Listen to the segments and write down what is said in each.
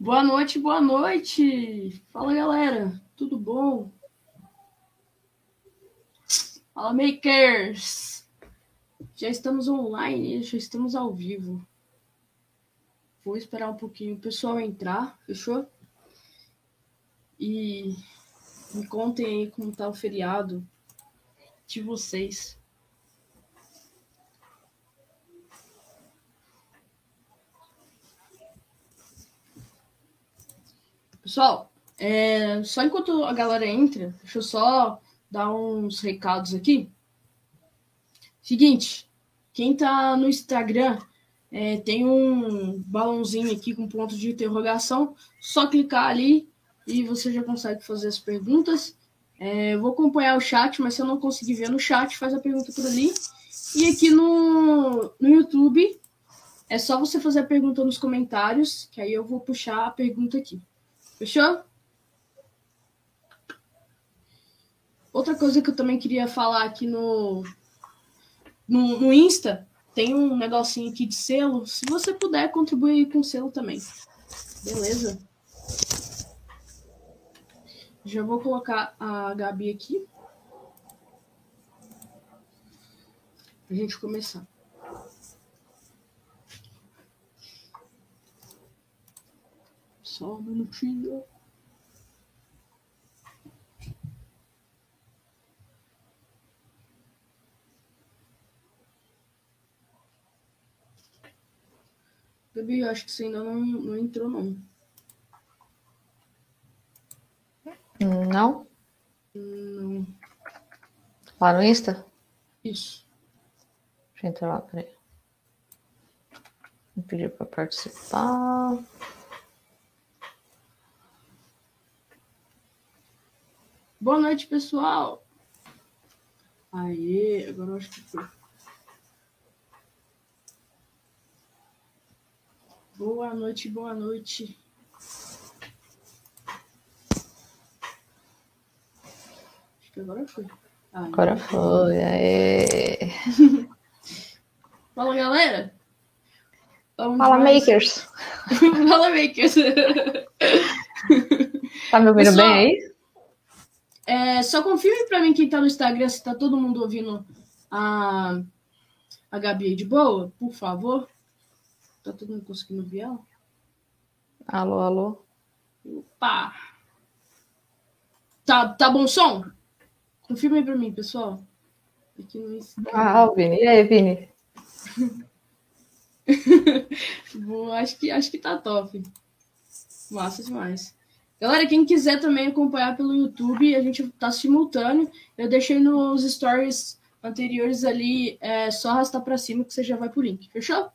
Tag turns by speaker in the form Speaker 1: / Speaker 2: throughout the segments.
Speaker 1: Boa noite, boa noite. Fala, galera. Tudo bom? Fala, makers. Já estamos online, já estamos ao vivo. Vou esperar um pouquinho o pessoal entrar, fechou? E me contem aí como tá o feriado de vocês. Pessoal, é, só enquanto a galera entra, deixa eu só dar uns recados aqui. Seguinte, quem tá no Instagram é, tem um balãozinho aqui com ponto de interrogação. Só clicar ali e você já consegue fazer as perguntas. É, eu vou acompanhar o chat, mas se eu não conseguir ver no chat, faz a pergunta por ali. E aqui no, no YouTube, é só você fazer a pergunta nos comentários, que aí eu vou puxar a pergunta aqui. Fechou? Outra coisa que eu também queria falar aqui no, no, no Insta, tem um negocinho aqui de selo. Se você puder, contribuir com selo também. Beleza? Já vou colocar a Gabi aqui. Pra gente começar. Só um minutinho. Gabi, acho que você ainda não, não entrou, não.
Speaker 2: Não?
Speaker 1: Não.
Speaker 2: Lá no Insta?
Speaker 1: Isso.
Speaker 2: Deixa eu entrar lá, peraí. Vou pedir para participar.
Speaker 1: Boa noite, pessoal. Aê, agora eu acho que foi. Boa noite, boa noite. Acho que agora foi. Aê.
Speaker 2: Agora foi. Aê.
Speaker 1: Fala, galera. Vamos
Speaker 2: Fala,
Speaker 1: mais-
Speaker 2: makers.
Speaker 1: Fala, makers.
Speaker 2: Tá me ouvindo
Speaker 1: Pessoal,
Speaker 2: bem aí?
Speaker 1: É, só confirme pra mim quem tá no Instagram se tá todo mundo ouvindo a, a Gabi de boa, por favor. Tá todo mundo conseguindo ouvir ela?
Speaker 2: Alô, alô.
Speaker 1: Opa! Tá, tá bom som? Confirma aí pra mim, pessoal. Aqui no.
Speaker 2: Ah, o Vini. E aí, Vini?
Speaker 1: Bom, acho que, acho que tá top. Massa demais. Galera, quem quiser também acompanhar pelo YouTube, a gente tá simultâneo. Eu deixei nos stories anteriores ali, é só arrastar pra cima que você já vai pro link. Fechou?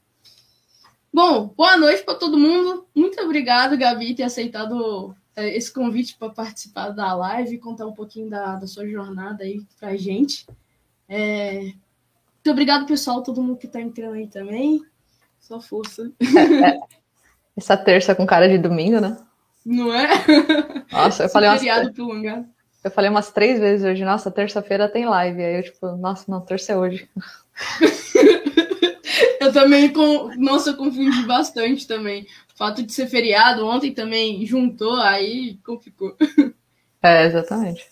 Speaker 1: Bom, boa noite para todo mundo. Muito obrigado, Gabi, ter aceitado é, esse convite para participar da live e contar um pouquinho da, da sua jornada aí pra gente. É, muito obrigado, pessoal, todo mundo que tá entrando aí também. Só força.
Speaker 2: Essa terça com cara de domingo, né?
Speaker 1: Não é?
Speaker 2: Nossa, eu falei, umas, eu falei umas três vezes hoje. Nossa, terça-feira tem live. Aí eu, tipo, nossa, não, terça é hoje.
Speaker 1: Eu também, com... nossa, eu confundi bastante também. O fato de ser feriado, ontem também juntou, aí complicou.
Speaker 2: É, exatamente.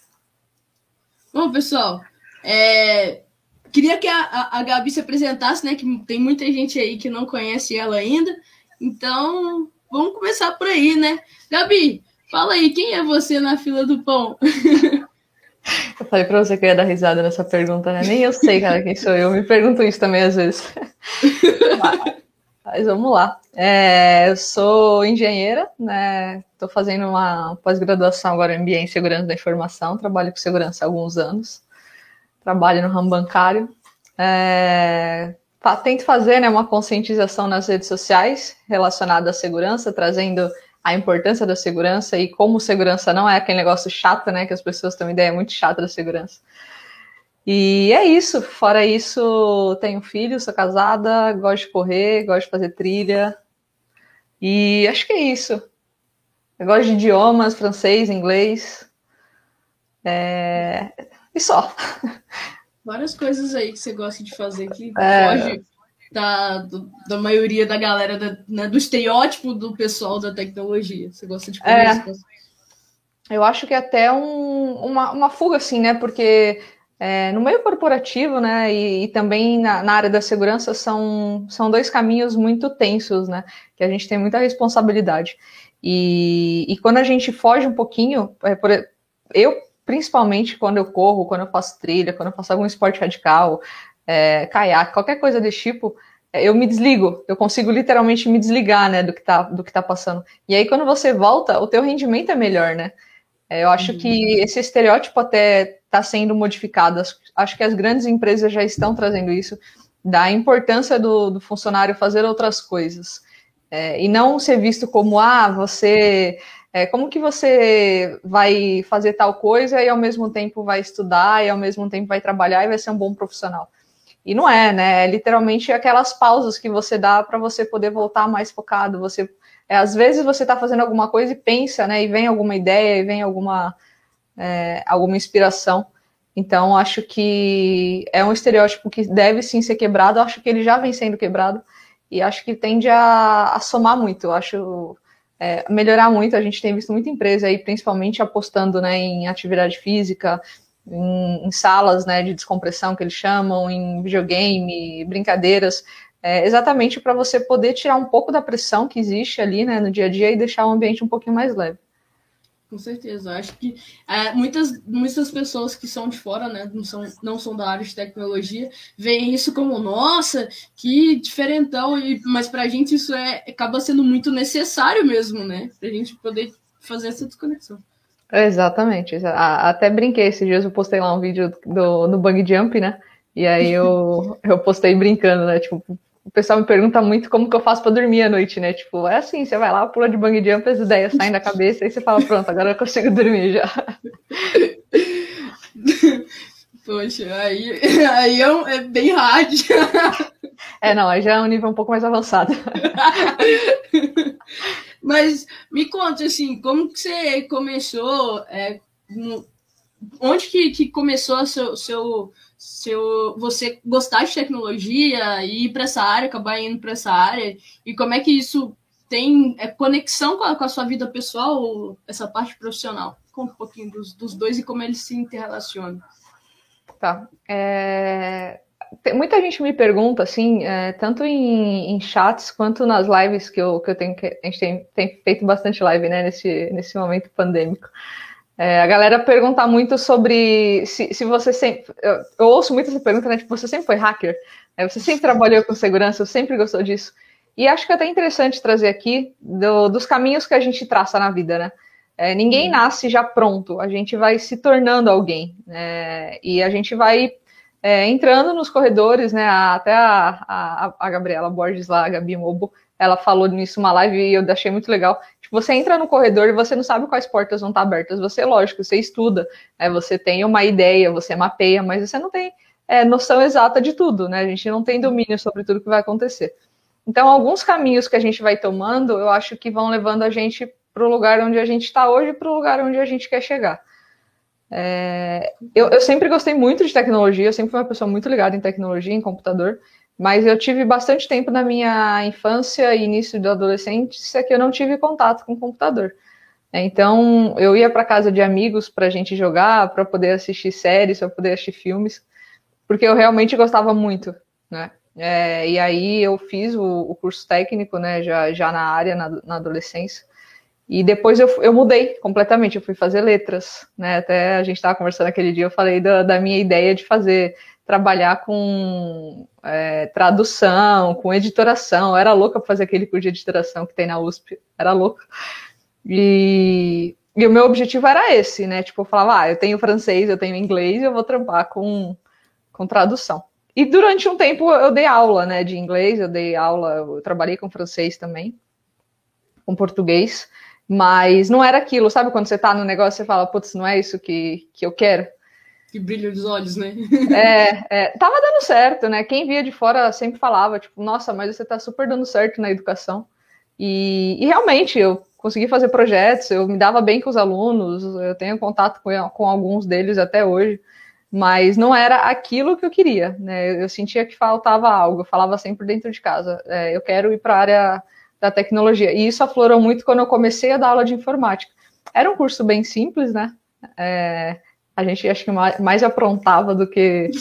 Speaker 1: Bom, pessoal, é, queria que a, a Gabi se apresentasse, né? Que tem muita gente aí que não conhece ela ainda. Então, vamos começar por aí, né? Gabi, fala aí, quem é você na fila do pão?
Speaker 2: Eu falei pra você que eu ia dar risada nessa pergunta, né? Nem eu sei, cara, quem sou eu. Me pergunto isso também às vezes. Mas, vamos lá. É, eu sou engenheira, né? Estou fazendo uma pós-graduação agora em MBA em Segurança da Informação. Trabalho com segurança há alguns anos. Trabalho no ramo bancário. É, tento fazer né, uma conscientização nas redes sociais relacionada à segurança, trazendo a importância da segurança e como segurança não é aquele negócio chato, né? Que as pessoas têm uma ideia muito chata da segurança. E é isso. Fora isso, tenho filho, sou casada, gosto de correr, gosto de fazer trilha. E acho que é isso. Eu gosto de idiomas, francês, inglês. É... E só.
Speaker 1: Várias coisas aí que você gosta de fazer que
Speaker 2: É.
Speaker 1: foge da, do, da maioria da galera, da, né, do estereótipo do pessoal da tecnologia. Você gosta de
Speaker 2: é, Eu acho que é até um, uma, uma fuga, assim, né? Porque é, no meio corporativo, né, e, e também na, na, área da segurança são, são dois caminhos muito tensos, né? Que a gente tem muita responsabilidade. E, e quando a gente foge um pouquinho, é, por, eu principalmente quando eu corro, quando eu faço trilha, quando eu faço algum esporte radical, é, caiaque, qualquer coisa desse tipo, é, eu me desligo, eu consigo literalmente me desligar, né, do que tá, do que tá passando. E aí, quando você volta, o teu rendimento é melhor, né? É, eu acho uhum. que esse estereótipo até está sendo modificado. Acho que as grandes empresas já estão trazendo isso, da importância do, do funcionário fazer outras coisas. É, e não ser visto como, ah, você é, como que você vai fazer tal coisa e ao mesmo tempo vai estudar e ao mesmo tempo vai trabalhar e vai ser um bom profissional? E não é, né? É literalmente aquelas pausas que você dá para você poder voltar mais focado. Você, é, às vezes você está fazendo alguma coisa e pensa, né? E vem alguma ideia e vem alguma, é, alguma inspiração. Então, acho que é um estereótipo que deve sim ser quebrado. Acho que ele já vem sendo quebrado e acho que tende a, a somar muito. Acho é, melhorar muito. A gente tem visto muita empresa aí, principalmente apostando né, em atividade física, em, em, salas né, de descompressão que eles chamam, em videogame, brincadeiras, é, exatamente para você poder tirar um pouco da pressão que existe ali né, no dia a dia e deixar o ambiente um pouquinho mais leve.
Speaker 1: Com certeza. Acho que é, muitas, muitas pessoas que são de fora, né, não são, não são da área de tecnologia, veem isso como, nossa, que diferentão, e, mas para a gente isso é, acaba sendo muito necessário mesmo, né? Para a gente poder fazer essa desconexão.
Speaker 2: Exatamente. Até brinquei esses dias, eu postei lá um vídeo do, do Bug Jump, né? E aí eu, eu postei brincando, né? Tipo, o pessoal me pergunta muito como que eu faço para dormir à noite, né? Tipo, é assim, você vai lá, pula de bang jump, as ideias saem da cabeça, aí você fala, pronto, agora eu consigo dormir já.
Speaker 1: Poxa, aí, aí é, um, é bem hard.
Speaker 2: É, não, aí já é um nível um pouco mais avançado.
Speaker 1: Mas me conta, assim, como que você começou, é, no, onde que, que começou o seu, seu se você gostar de tecnologia e ir para essa área, acabar indo para essa área, e como é que isso tem é, conexão com a, com a, sua vida pessoal, essa parte profissional? Conta um pouquinho dos, dos dois e como eles se interrelacionam.
Speaker 2: Tá. É... Muita gente me pergunta, assim, é, tanto em, em, chats quanto nas lives que eu, que eu tenho, que a gente tem, tem feito bastante live, né, nesse, nesse momento pandêmico. É, a galera pergunta muito sobre se, se você sempre. Eu, eu, ouço muito essa pergunta, né? Tipo, você sempre foi hacker? É, você sempre trabalhou com segurança, você sempre gostou disso. E acho que é até interessante trazer aqui do, dos caminhos que a gente traça na vida, né? É, ninguém nasce já pronto, a gente vai se tornando alguém. É, e a gente vai é, entrando nos corredores, né? Até a, a, a Gabriela Borges lá, a Gabi Mobo, ela falou nisso uma live e eu achei muito legal. Tipo, você entra no corredor e você não sabe quais portas vão estar abertas. Você, lógico, você estuda, né? você tem uma ideia, você mapeia, mas você não tem é, noção exata de tudo, né? A gente não tem domínio sobre tudo que vai acontecer. Então, alguns caminhos que a gente vai tomando, eu acho que vão levando a gente para o lugar onde a gente está hoje, para o lugar onde a gente quer chegar. É, eu, eu, sempre gostei muito de tecnologia, eu sempre fui uma pessoa muito ligada em tecnologia, em computador. Mas eu tive bastante tempo na minha infância e início da adolescência que eu não tive contato com o computador. Então, eu ia para casa de amigos para a gente jogar, para poder assistir séries, para poder assistir filmes, porque eu realmente gostava muito, né? É, e aí eu fiz o, o, curso técnico, né, já, já na área, na, na adolescência. E depois eu, eu mudei completamente, eu fui fazer letras, né? Até a gente estava conversando aquele dia, eu falei da, da minha ideia de fazer trabalhar com é, tradução, com editoração. Eu era louca para fazer aquele curso de editoração que tem na USP, era louca. E, e, o meu objetivo era esse, né? Tipo, eu falava, ah, eu tenho francês, eu tenho inglês, eu vou trampar com, com tradução. E durante um tempo eu dei aula, né, de inglês, eu dei aula, eu trabalhei com francês também, com português, mas não era aquilo, sabe quando você tá no negócio e fala, putz, não é isso que, que eu quero?
Speaker 1: Que brilha os olhos, né?
Speaker 2: É, é, tava dando certo, né? Quem via de fora sempre falava, tipo, nossa, mas você tá super dando certo na educação. E, e realmente, eu consegui fazer projetos, eu me dava bem com os alunos, eu tenho contato com, com alguns deles até hoje. mas não era aquilo que eu queria, né? Eu sentia que faltava algo, eu falava sempre dentro de casa, é, eu quero ir para a área da tecnologia. E isso aflorou muito quando eu comecei a dar aula de informática. Era um curso bem simples, né? É, a gente acho que mais, aprontava do que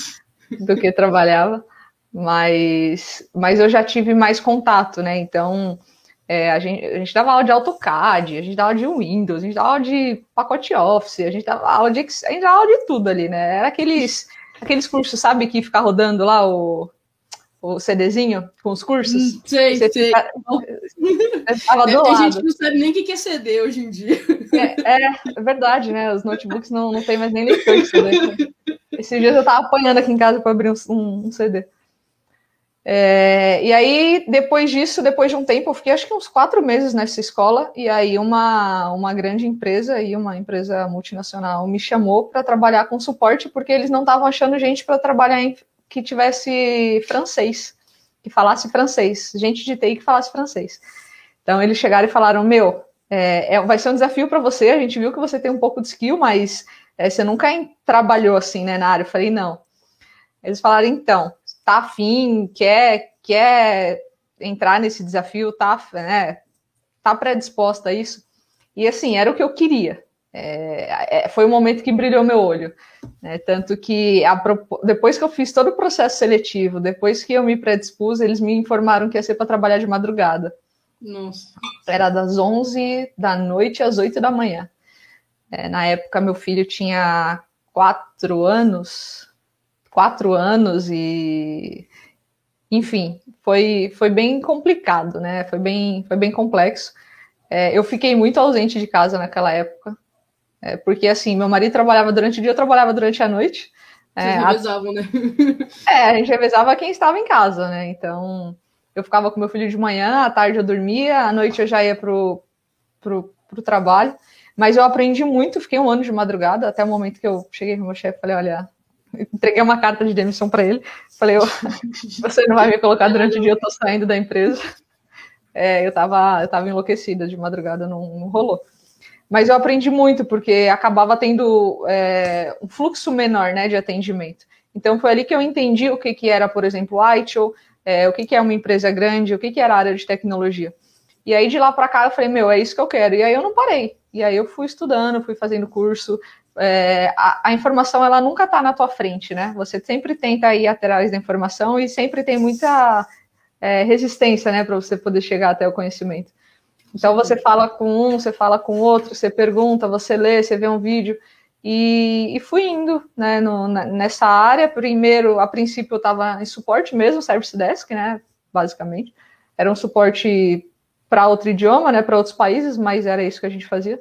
Speaker 2: do que trabalhava, mas, mas eu já tive mais contato, né? Então é, a, gente, a gente dava aula de AutoCAD, a gente dava aula de Windows, a gente dava aula de pacote Office, a gente dava aula de a gente dava aula de tudo ali, né? Era aqueles, aqueles cursos, sabe, que fica rodando lá o, o CDzinho com os cursos? Hum,
Speaker 1: sei, você sei. Fica, tava do Tem gente que não sabe nem o que é CD hoje em dia.
Speaker 2: É, é, é verdade, né? Os notebooks não, não tem mais nem leitor de CD. Esses dias eu tava apanhando aqui em casa para abrir um, um, um CD. É, e aí, depois disso, depois de um tempo, eu fiquei acho que uns quatro meses nessa escola, e aí uma, uma grande empresa e uma empresa multinacional me chamou para trabalhar com suporte, porque eles não estavam achando gente para trabalhar em, que tivesse francês, que falasse francês, gente de TI que falasse francês. Então eles chegaram e falaram: Meu, é, é vai ser um desafio para você, a gente viu que você tem um pouco de skill, mas é, você nunca trabalhou assim né, na área. Eu falei: Não. Eles falaram: Então tá afim, quer, quer entrar nesse desafio, tá, né, tá predisposta a isso. E assim, era o que eu queria. É, é, foi o momento que brilhou meu olho. Né? Tanto que a, depois que eu fiz todo o processo seletivo, depois que eu me predispus, eles me informaram que ia ser para trabalhar de madrugada.
Speaker 1: Nossa.
Speaker 2: Era das 11 da noite às 8 da manhã. É, na época, meu filho tinha quatro anos, quatro anos e enfim, foi, foi bem complicado, né? Foi bem, foi bem complexo. É, eu fiquei muito ausente de casa naquela época, é, porque assim, meu marido trabalhava durante o dia, eu trabalhava durante a noite.
Speaker 1: É, Vocês revezavam, a... né?
Speaker 2: é, a gente revezava quem estava em casa, né? Então, eu ficava com meu filho de manhã, à tarde eu dormia, à noite eu já ia pro, pro, pro trabalho. Mas eu aprendi muito, fiquei um ano de madrugada, até o momento que eu cheguei com meu chefe e falei, olha, entreguei uma carta de demissão para ele. Falei, você não vai me colocar durante o dia, eu tô saindo da empresa. É, eu tava, eu tava enlouquecida de madrugada, não, não rolou. Mas eu aprendi muito, porque acabava tendo é, um fluxo menor né, de atendimento. Então foi ali que eu entendi o que, que era, por exemplo, o ITIL, é, o que, que é uma empresa grande, o que, que era a área de tecnologia. E aí de lá para cá eu falei, meu, é isso que eu quero. E aí eu não parei. E aí eu fui estudando, fui fazendo curso, é, a, a, informação ela nunca está na tua frente, né? Você sempre tenta ir atrás da informação e sempre tem muita é, resistência, né, para você poder chegar até o conhecimento. Então você fala com um, você fala com outro, você pergunta, você lê, você vê um vídeo e, e fui indo, né, no, nessa área. Primeiro, a princípio eu estava em suporte mesmo, service desk, né, basicamente. Era um suporte para outro idioma, né, para outros países, mas era isso que a gente fazia.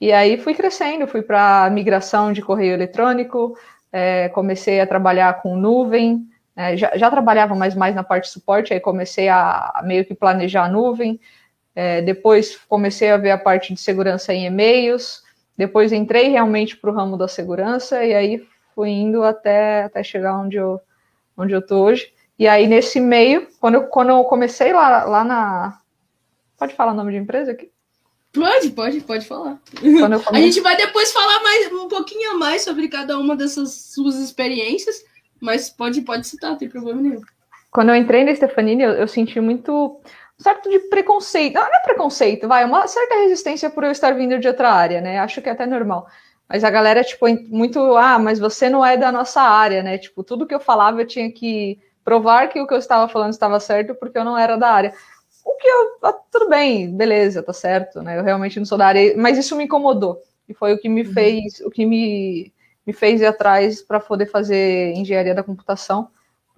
Speaker 2: E aí fui crescendo, fui para migração de correio eletrônico, é, comecei a trabalhar com nuvem, é, já, já, trabalhava mais, mais na parte de suporte, aí comecei a, a meio que planejar a nuvem, é, depois comecei a ver a parte de segurança em e-mails, depois entrei realmente para o ramo da segurança, e aí fui indo até, até chegar onde eu, onde eu tô hoje. E aí, nesse meio, quando eu, quando eu comecei lá, lá na. Pode falar o nome de empresa aqui?
Speaker 1: Pode, pode, pode falar. A gente vai depois falar mais um pouquinho mais sobre cada uma dessas suas experiências, mas pode, pode citar, não tem problema nenhum.
Speaker 2: Quando eu entrei na Stefanini, eu, eu senti muito certo de preconceito. Não, não é preconceito, vai, uma certa resistência por eu estar vindo de outra área, né? Acho que é até normal. Mas a galera, tipo, muito, ah, mas você não é da nossa área, né? Tipo, tudo que eu falava eu tinha que provar que o que eu estava falando estava certo porque eu não era da área. O que eu. Ah, tudo bem, beleza, tá certo, né? Eu realmente não sou da área, mas isso me incomodou. E foi o que me uhum. fez, o que me, me fez ir atrás para poder fazer engenharia da computação.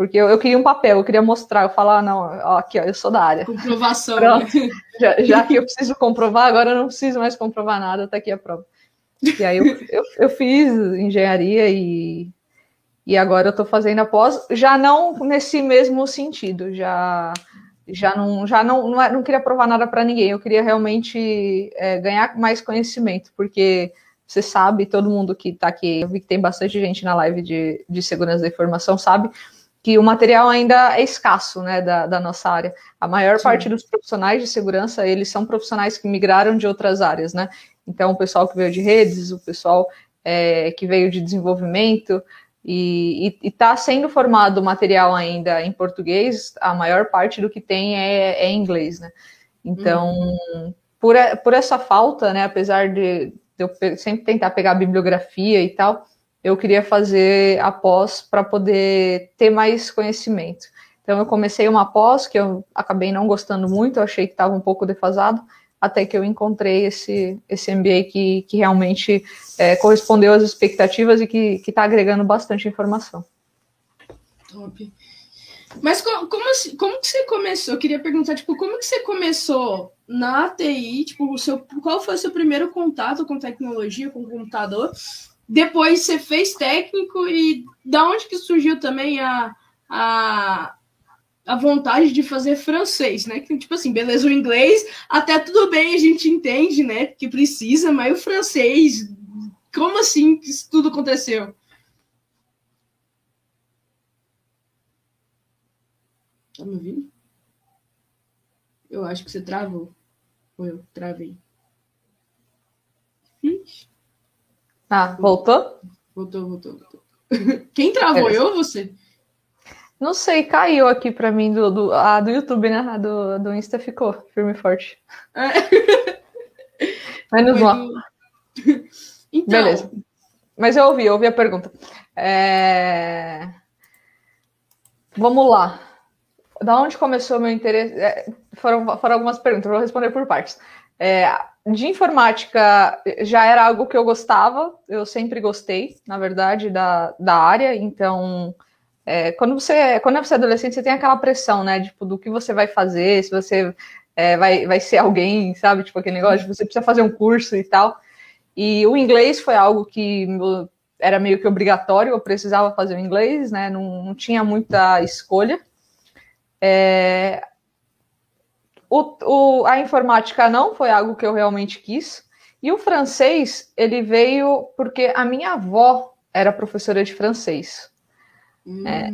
Speaker 2: Porque eu, eu, queria um papel, eu queria mostrar, eu falar, ah, não, ó, aqui, ó, eu sou da área.
Speaker 1: Comprovação. Né?
Speaker 2: já, já, que eu preciso comprovar, agora eu não preciso mais comprovar nada, tá aqui a prova. E aí eu, eu, eu fiz engenharia e, e agora eu estou fazendo a pós, já não nesse mesmo sentido, já já não já não, não, é, não queria provar nada para ninguém, eu queria realmente é, ganhar mais conhecimento, porque você sabe, todo mundo que está aqui, eu vi que tem bastante gente na live de, de segurança da informação, sabe que o material ainda é escasso, né, da, da nossa área. A maior Sim. parte dos profissionais de segurança, eles são profissionais que migraram de outras áreas, né, então o pessoal que veio de redes, o pessoal é, que veio de desenvolvimento, E está sendo formado material ainda em português, a maior parte do que tem é, é em inglês, né? Então, uhum. por, por essa falta, né, apesar de, de eu sempre tentar pegar a bibliografia e tal, eu queria fazer a pós para poder ter mais conhecimento. Então, eu comecei uma pós que eu acabei não gostando muito, eu achei que estava um pouco defasado, até que eu encontrei esse, esse MBA que, que realmente é, correspondeu às expectativas e que está agregando bastante informação.
Speaker 1: Top. Mas como, como, assim, como que você começou? Eu queria perguntar, tipo, como que você começou na TI? Tipo, o seu, qual foi o seu primeiro contato com tecnologia, com computador? Depois você fez técnico e da onde que surgiu também a, a, a vontade de fazer francês, né? Que, tipo assim, beleza, o inglês, até tudo bem, a gente entende, né? Que precisa, mas o francês, como assim que isso tudo aconteceu? Tá me ouvindo? Eu acho que você travou. Ou eu travei.
Speaker 2: Ixi. Ah, voltou?
Speaker 1: Voltou, voltou, voltou. Quem travou, eu ou você?
Speaker 2: Não sei, caiu aqui para mim do, do, a do YouTube, né? A do, do Insta ficou firme e forte. É. Menos lá. Então... Beleza. Mas eu ouvi, eu ouvi a pergunta. É... Vamos lá. Da onde começou meu interesse? É, foram, foram algumas perguntas, vou responder por partes. É, de informática já era algo que eu gostava, eu sempre gostei, na verdade, da, da área, então é, quando você quando você é adolescente, você tem aquela pressão, né? Tipo, do que você vai fazer, se você é, vai, vai ser alguém, sabe? Tipo, aquele negócio, você precisa fazer um curso e tal. E o inglês foi algo que era meio que obrigatório, eu precisava fazer o inglês, né? Não, não tinha muita escolha. É, o, o, a informática não foi algo que eu realmente quis. E o francês, ele veio porque a minha avó era professora de francês. Hum. É,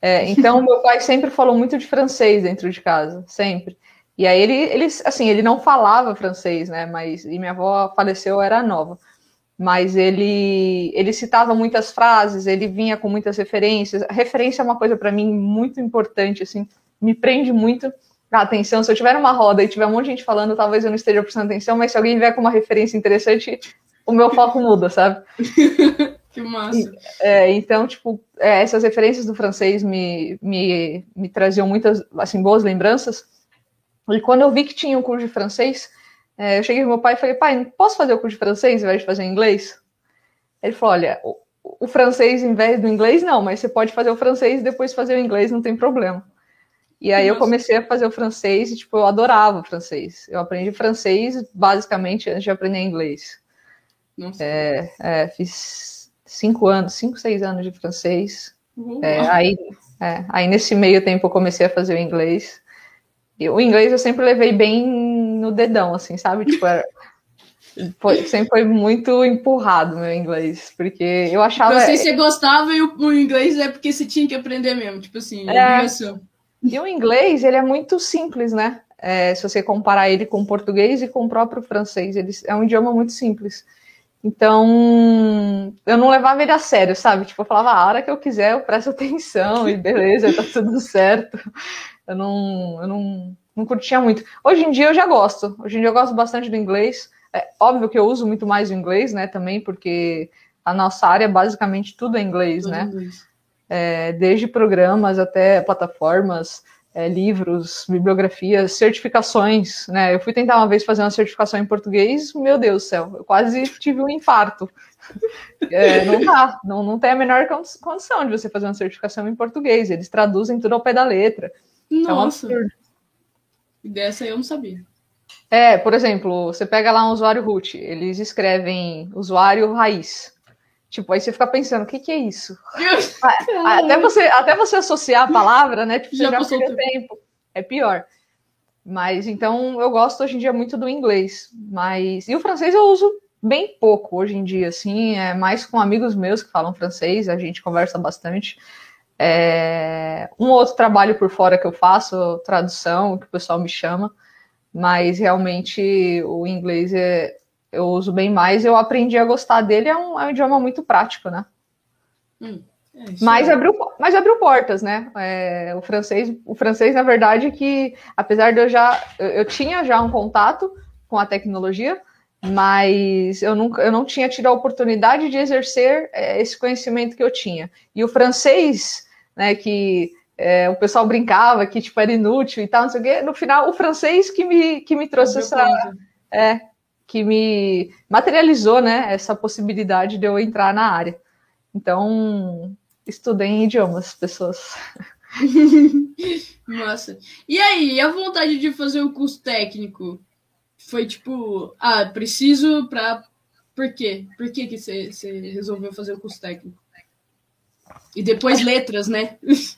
Speaker 2: é, então, meu pai sempre falou muito de francês dentro de casa, sempre. E aí ele, ele, assim, ele não falava francês, né? Mas e minha avó faleceu, era nova. Mas ele, ele citava muitas frases, ele vinha com muitas referências. A referência é uma coisa para mim muito importante, assim, me prende muito atenção. Se eu tiver numa roda e tiver um monte de gente falando, talvez eu não esteja prestando atenção, mas se alguém vier com uma referência interessante, o meu foco muda, sabe?
Speaker 1: Que massa.
Speaker 2: É, então, tipo, é, essas referências do francês me, me, me traziam muitas, assim, boas lembranças. E quando eu vi que tinha um curso de francês, é, eu cheguei pro meu pai e falei, pai, posso fazer o curso de francês ao invés de fazer inglês? Ele falou, olha, o, o francês em vez do inglês, não, mas você pode fazer o francês e depois fazer o inglês, não tem problema. E aí Nossa. eu comecei a fazer o francês e, tipo, eu adorava o francês. Eu aprendi francês, basicamente, antes de aprender inglês. Nossa. É, é, fiz cinco anos, cinco, seis anos de francês. Uhum. É, aí, é, aí nesse meio tempo eu comecei a fazer o inglês. E o inglês eu sempre levei bem no dedão, assim, sabe? Tipo, era, foi, sempre foi muito empurrado meu inglês, porque eu achava.
Speaker 1: Não sei se você gostava e o, o, inglês é porque você tinha que aprender mesmo, tipo assim, é,
Speaker 2: E o inglês, ele é muito simples, né? É, se você comparar ele com o português e com o próprio francês, ele é um idioma muito simples. Então, eu não levava ele a sério, sabe? Tipo, eu falava, a hora que eu quiser, eu presto atenção e beleza, tá tudo certo. Eu não, eu não, não curtia muito. Hoje em dia eu já gosto. Hoje em dia eu gosto bastante do inglês. É óbvio que eu uso muito mais o inglês, né? Também porque a nossa área basicamente tudo é inglês, tudo né? Inglês. É, desde programas até plataformas é, livros, bibliografias, certificações, né? Eu fui tentar uma vez fazer uma certificação em português, meu Deus do céu, eu quase tive um infarto. É, não dá, não, não tem a menor condição de você fazer uma certificação em português, eles traduzem tudo ao pé da letra.
Speaker 1: Nossa, é um dessa eu não sabia.
Speaker 2: É, por exemplo, você pega lá um usuário root, eles escrevem usuário raiz. Tipo, aí você fica pensando, o que, que é isso? até, você, até você associar a palavra, né? Tipo, você já, já perdeu tempo. É pior. Mas então eu gosto hoje em dia muito do inglês. Mas. E o francês eu uso bem pouco hoje em dia, assim. É mais com amigos meus que falam francês, a gente conversa bastante. É... Um outro trabalho por fora que eu faço, tradução, que o pessoal me chama. Mas realmente o inglês é, eu uso bem mais, eu aprendi a gostar dele, é um, é um idioma muito prático, né?
Speaker 1: Hum,
Speaker 2: É, mas, abriu, mas abriu portas, né? É, o francês, o francês, na verdade, que apesar de eu já eu, eu tinha já um contato com a tecnologia, mas eu, nunca, eu não tinha tido a oportunidade de exercer é, esse conhecimento que eu tinha. E o francês, né, que é, o pessoal brincava que tipo, era inútil e tal, não sei o quê, no final, o francês que me, que me trouxe essa. É, que me materializou né, essa possibilidade de eu entrar na área. Então, estudem idiomas, pessoas.
Speaker 1: Massa. E aí, a vontade de fazer o curso técnico? Foi tipo, ah, preciso pra. Por quê? Por que, que você, você resolveu fazer o curso técnico? E depois letras, né?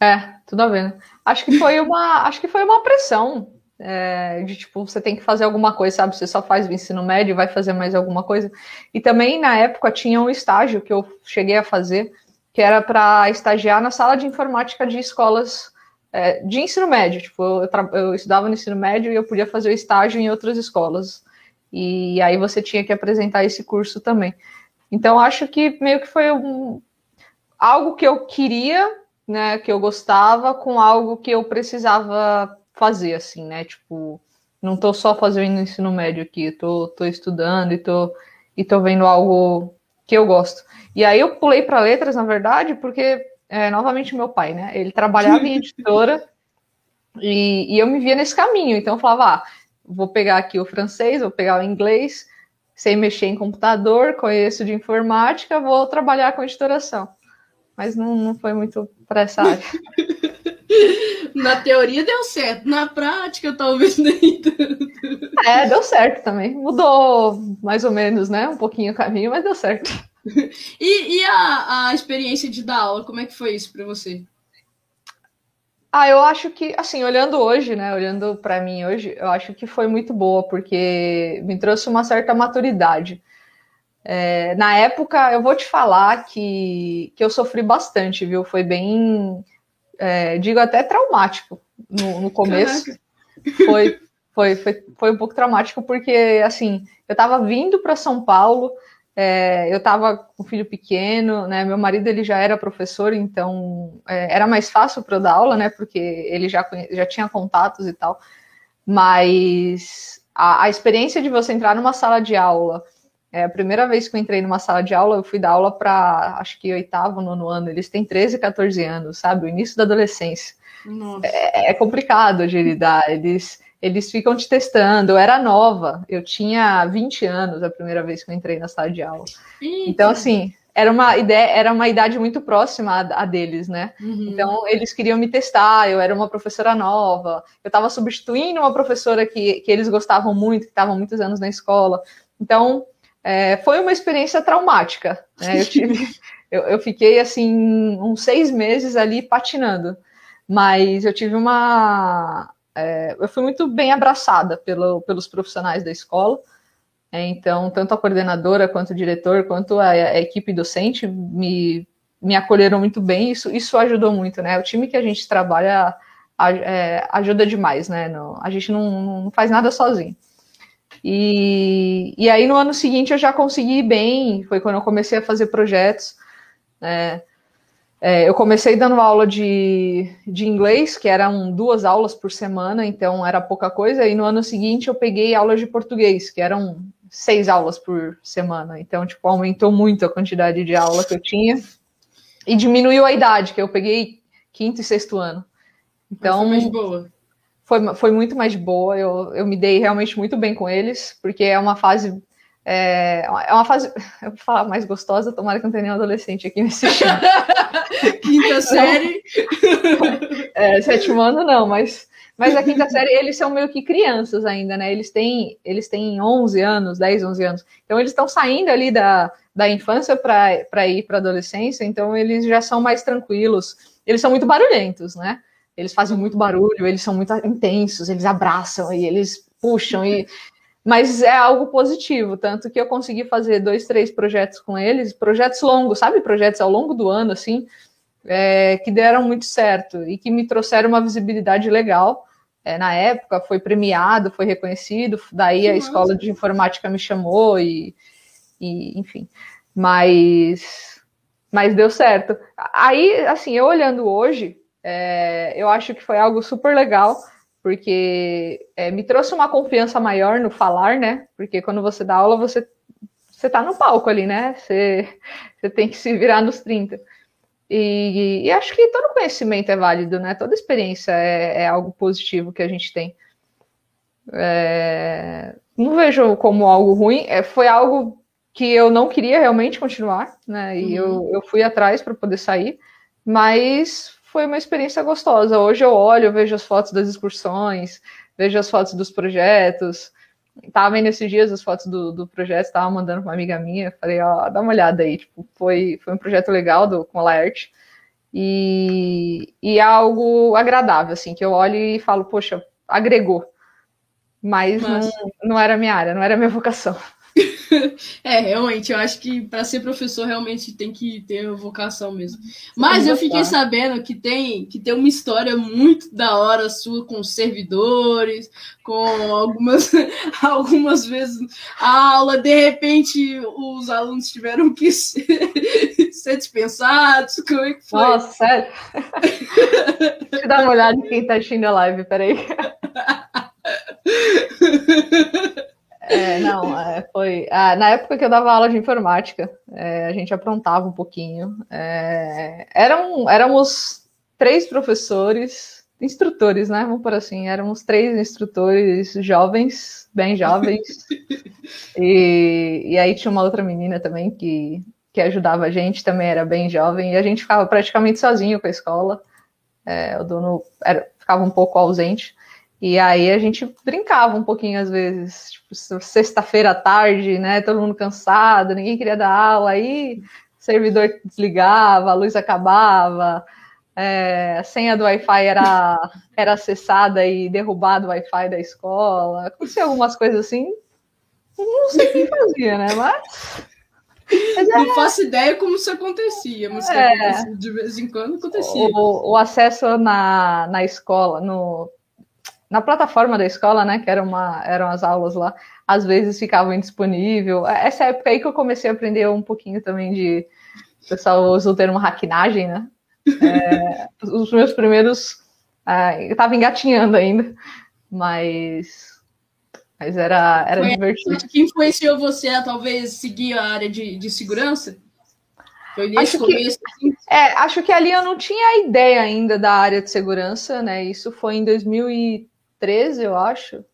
Speaker 2: É, tudo a ver, né? Acho que foi uma, acho que foi uma pressão é, de tipo, você tem que fazer alguma coisa, sabe? Você só faz o ensino médio, vai fazer mais alguma coisa. E também na época tinha um estágio que eu cheguei a fazer, que era para estagiar na sala de informática de escolas é, de ensino médio. Tipo, eu, eu, estudava no ensino médio e eu podia fazer o estágio em outras escolas. E aí você tinha que apresentar esse curso também. Então acho que meio que foi um, algo que eu queria, né, que eu gostava, com algo que eu precisava fazer, assim, né? Tipo, não tô só fazendo ensino médio aqui, tô, tô estudando e tô, e tô vendo algo que eu gosto. E aí eu pulei para letras, na verdade, porque é, novamente meu pai, né? Ele trabalhava em editora e, e, eu me via nesse caminho. Então eu falava, ah, vou pegar aqui o francês, vou pegar o inglês, sem mexer em computador, conheço de informática, vou trabalhar com editoração. Mas não, não foi muito para essa área.
Speaker 1: Na teoria deu certo, na prática talvez nem tanto.
Speaker 2: É, deu certo também. Mudou mais ou menos, né? Um pouquinho o caminho, mas deu certo.
Speaker 1: E, e a, a experiência de dar aula, como é que foi isso para você?
Speaker 2: Ah, eu acho que, assim, olhando hoje, né, olhando para mim hoje, eu acho que foi muito boa, porque me trouxe uma certa maturidade. É, na época, eu vou te falar que, que eu sofri bastante, viu? Foi bem, é, digo até traumático no, no começo. Foi, foi, foi, foi um pouco traumático, porque, assim, eu estava vindo para São Paulo, é, eu estava com um filho pequeno, né? Meu marido ele já era professor, então é, era mais fácil para eu dar aula, né? Porque ele já, já tinha contatos e tal. Mas a, a experiência de você entrar numa sala de aula, é a primeira vez que eu entrei numa sala de aula, eu fui dar aula para acho que oitavo, nono ano. Eles têm 13, 14 anos, sabe? O início da adolescência. É, é, complicado de lidar. Eles eles ficam te testando. Eu era nova, eu tinha 20 anos a primeira vez que eu entrei na sala de aula. Eita. Então, assim, era uma ideia, era uma idade muito próxima a, a deles, né? Uhum. Então, eles queriam me testar, eu era uma professora nova, eu estava substituindo uma professora que, que eles gostavam muito, que estavam muitos anos na escola. Então, é, foi uma experiência traumática. Né? Eu, tive, eu, eu fiquei, assim, uns seis meses ali patinando. Mas eu tive uma, é, eu fui muito bem abraçada pelo, pelos profissionais da escola. É, então, tanto a coordenadora, quanto o diretor, quanto a, a, equipe docente me, me acolheram muito bem. Isso, isso ajudou muito, né? O time que a gente trabalha a, é, ajuda demais, né? A gente não, não faz nada sozinho. E, e aí, no ano seguinte, eu já consegui ir bem. Foi quando eu comecei a fazer projetos. Né? É, eu comecei dando aula de, de inglês, que eram duas aulas por semana, então era pouca coisa, e no ano seguinte eu peguei aulas de português, que eram seis aulas por semana. Então, tipo, aumentou muito a quantidade de aula que eu tinha. E diminuiu a idade, que eu peguei quinto e sexto ano. Então.
Speaker 1: boa.
Speaker 2: Foi, foi muito mais boa. Eu, eu me dei realmente muito bem com eles, porque é uma fase é, é uma fase, eu vou falar mais gostosa, tomara que não tenha nenhum adolescente aqui me assistindo.
Speaker 1: quinta série?
Speaker 2: é, sétimo ano não, mas, mas a quinta série eles são meio que crianças ainda, né? Eles têm, eles têm 11 anos, 10, 11 anos. Então eles estão saindo ali da, da infância para ir para adolescência, então eles já são mais tranquilos. Eles são muito barulhentos, né? Eles fazem muito barulho, eles são muito intensos, eles abraçam e eles puxam e mas é algo positivo, tanto que eu consegui fazer dois, três projetos com eles, projetos longos, sabe? Projetos ao longo do ano, assim, é, que deram muito certo e que me trouxeram uma visibilidade legal. É, na época foi premiado, foi reconhecido, daí a escola de informática me chamou e, e enfim. Mas mas deu certo. Aí, assim, eu olhando hoje, é, eu acho que foi algo super legal, porque é, me trouxe uma confiança maior no falar, né? Porque quando você dá aula, você, você tá no palco ali, né? Você, você tem que se virar nos 30. E, e, acho que todo conhecimento é válido, né? Toda experiência é, é algo positivo que a gente tem. É, não vejo como algo ruim. É, foi algo que eu não queria realmente continuar, né? E uhum. eu, eu fui atrás para poder sair, mas foi uma experiência gostosa. Hoje eu olho, eu vejo as fotos das excursões, vejo as fotos dos projetos. Tava vendo esses dias as fotos do, do projeto, estava mandando para uma amiga minha, falei, ó, dá uma olhada aí, tipo, foi, foi um projeto legal do, com a Laerte. E, e é algo agradável, assim, que eu olho e falo, poxa, agregou. Mas, Mas... Não, não era minha área, não era minha vocação.
Speaker 1: é, realmente, eu acho que para ser professor realmente tem que ter vocação mesmo. Mas eu fiquei sabendo que tem que tem uma história muito da hora sua com servidores, com algumas algumas vezes a aula de repente os alunos tiveram que ser, ser dispensados. Como é que foi?
Speaker 2: Nossa, sério? Deixa eu dar uma olhada em quem tá assistindo a live, peraí. É, não, é, foi. Ah, na época que eu dava aula de informática, é, a gente aprontava um pouquinho. É, eram, éramos três professores, instrutores, né? Vamos por assim, éramos três instrutores jovens, bem jovens. e, e aí tinha uma outra menina também que, que ajudava a gente, também era bem jovem, e a gente ficava praticamente sozinho com a escola. É, o dono era, ficava um pouco ausente. E aí a gente brincava um pouquinho às vezes, tipo, sexta-feira à tarde, né? Todo mundo cansado, ninguém queria dar aula, aí o servidor desligava, a luz acabava, é, a senha do Wi-Fi era, era acessada e derrubado o Wi-Fi da escola. Acontecia algumas coisas assim. Não sei quem fazia, né? Mas.
Speaker 1: Mas. Não faço ideia como isso acontecia, mas é... de vez em quando acontecia.
Speaker 2: O, o acesso na, na escola, no na plataforma da escola, né, que era uma, eram as aulas lá, às vezes ficavam indisponível. Essa época aí que eu comecei a aprender um pouquinho também de. O pessoal usa o termo hacknagem, né? É, os meus primeiros. É, eu estava engatinhando ainda, mas. Mas era, era Foi divertido.
Speaker 1: Que influenciou você a talvez seguir a área de, de segurança?
Speaker 2: Foi nesse acho começo? Que, assim? é, acho que ali eu não tinha ideia ainda da área de segurança, né? Isso foi em 2013. 2013, eu acho.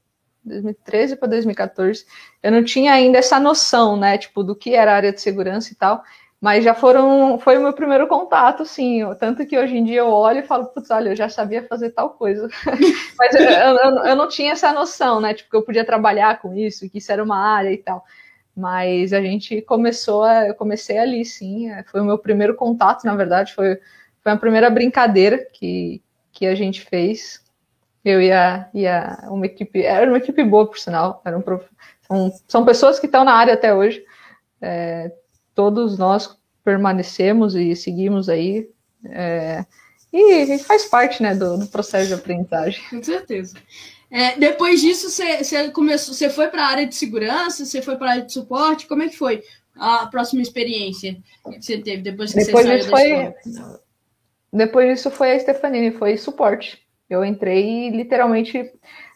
Speaker 2: 2013 para 2014, eu não tinha ainda essa noção, né, tipo, do que era área de segurança e tal, mas já foram, foi o meu primeiro contato, sim, tanto que hoje em dia eu olho e falo, putz, olha, eu já sabia fazer tal coisa, mas eu, eu, eu, não tinha essa noção, né, tipo, que eu podia trabalhar com isso, que isso era uma área e tal, mas a gente começou, a, eu comecei ali, sim, é, foi o meu primeiro contato, na verdade, foi, foi a primeira brincadeira que, que a gente fez, eu e a, e a uma equipe, era uma equipe boa, por sinal, eram são, são pessoas que estão na área até hoje. É, todos nós permanecemos e seguimos aí. É, e, faz parte né, do, do, processo de aprendizagem.
Speaker 1: Com certeza. É, depois disso, você começou, você foi para a área de segurança, você foi para a área de suporte, como é que foi a próxima experiência que você teve depois que
Speaker 2: depois
Speaker 1: você
Speaker 2: saiu da foi, Depois disso foi a Stefanini, foi suporte. Eu entrei literalmente.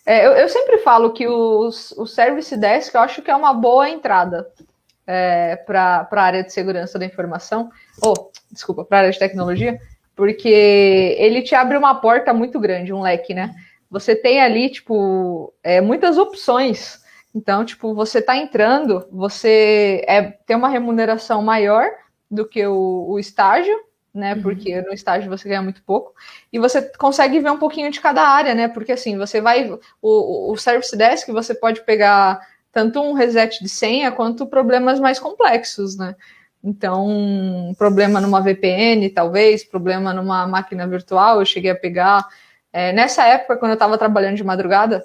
Speaker 2: É, eu, eu, sempre falo que os, o Service Desk eu acho que é uma boa entrada é, para a área de segurança da informação, ou, desculpa, para a área de tecnologia, porque ele te abre uma porta muito grande, um leque, né? Você tem ali, tipo, é, muitas opções. Então, tipo, você está entrando, você é, tem uma remuneração maior do que o, o estágio, né? Uhum. Porque no estágio você ganha muito pouco. E você consegue ver um pouquinho de cada área, né? Porque assim, você vai. O, o Service Desk você pode pegar tanto um reset de senha quanto problemas mais complexos, né? Então, problema numa VPN, talvez, problema numa máquina virtual, eu cheguei a pegar. É, nessa época, quando eu estava trabalhando de madrugada,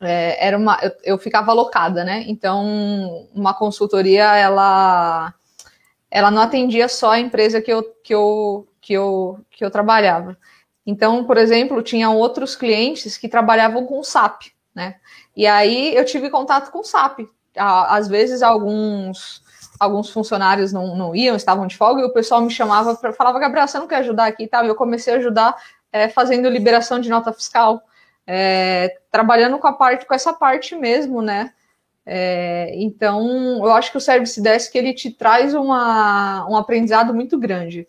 Speaker 2: é, era uma, eu, eu ficava alocada, né? Então, uma consultoria, ela ela não atendia só a empresa que eu, que eu, que eu, que eu trabalhava. Então, por exemplo, tinha outros clientes que trabalhavam com SAP, né? E aí eu tive contato com SAP. Às vezes, alguns, alguns funcionários não, não iam, estavam de folga, e o pessoal me chamava, pra, falava, Gabriel, você não quer ajudar aqui e tal? E eu comecei a ajudar é, fazendo liberação de nota fiscal, é, trabalhando com a parte, com essa parte mesmo, né? É, então, eu acho que o Service Desk ele te traz uma, um aprendizado muito grande.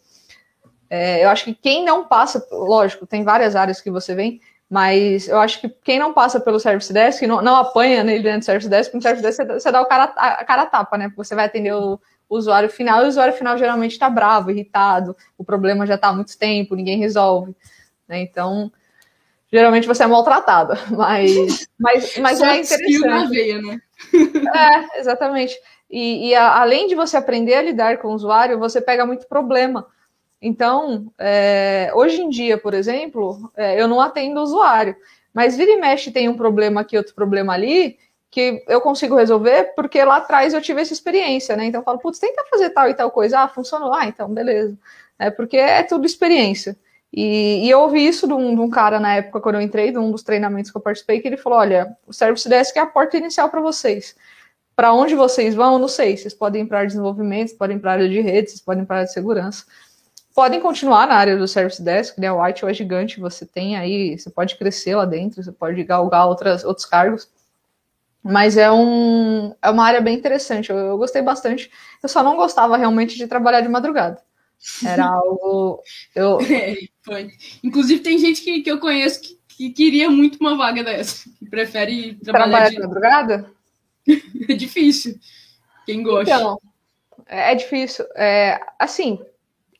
Speaker 2: É, eu acho que quem não passa, lógico, tem várias áreas que você vem, mas eu acho que quem não passa pelo Service Desk, não, não apanha nele dentro do Service Desk, no Service Desk você, você dá o cara, a, cara tapa, né? Você vai atender o, o usuário final, e o usuário final geralmente está bravo, irritado, o problema já está há muito tempo, ninguém resolve. Né? Então, geralmente você é maltratada, mas, mas, mas é interessante. Na veia, né? é, exatamente. E, e a, além de você aprender a lidar com o usuário, você pega muito problema. Então, é, hoje em dia, por exemplo, é, eu não atendo o usuário, mas vira e mexe tem um problema aqui, outro problema ali, que eu consigo resolver porque lá atrás eu tive essa experiência, né? Então eu falo, putz, tenta fazer tal e tal coisa. Ah, funcionou. Ah, então, beleza. É porque é tudo experiência. E, e, eu ouvi isso de um, de um, cara na época, quando eu entrei, de um dos treinamentos que eu participei, que ele falou: olha, o Service Desk é a porta inicial para vocês. Para onde vocês vão, não sei. Vocês podem ir para desenvolvimento, podem ir para área de redes, vocês podem ir para área de segurança. Podem continuar na área do Service Desk, né? O White é gigante, você tem aí, você pode crescer lá dentro, você pode galgar outras, outros cargos. Mas é, um, é uma área bem interessante, eu, eu gostei bastante. Eu só não gostava realmente de trabalhar de madrugada. Era algo. Eu...
Speaker 1: É. Inclusive, tem gente que, que eu conheço que, que queria muito uma vaga dessa, que prefere trabalhar, trabalhar de
Speaker 2: madrugada.
Speaker 1: é difícil. Quem gosta.
Speaker 2: Então, é, é difícil. É, assim,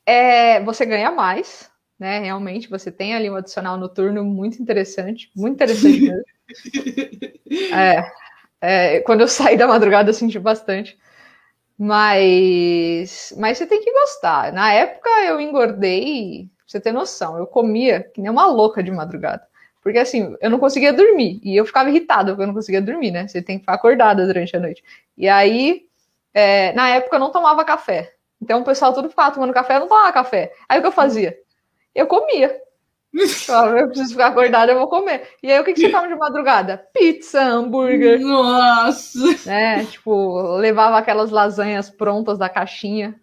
Speaker 2: é, você ganha mais, né? Realmente, você tem ali um adicional noturno muito interessante, muito interessante mesmo. é, é, quando eu saí da madrugada, eu senti bastante. Mas, mas você tem que gostar. Na época eu engordei, você ter noção, eu comia que nem uma louca de madrugada. Porque assim, eu não conseguia dormir. E eu ficava irritada porque eu não conseguia dormir, né? Você tem que ficar acordada durante a noite. E aí, é, na época eu não tomava café. Então o pessoal tudo ficava tomando café, eu não tomava café. Aí o que eu fazia? Eu comia. Eu preciso ficar acordada, eu vou comer. E aí, o que, que você come de madrugada? Pizza, hambúrguer.
Speaker 1: Nossa!
Speaker 2: Né? Tipo, levava aquelas lasanhas prontas da caixinha.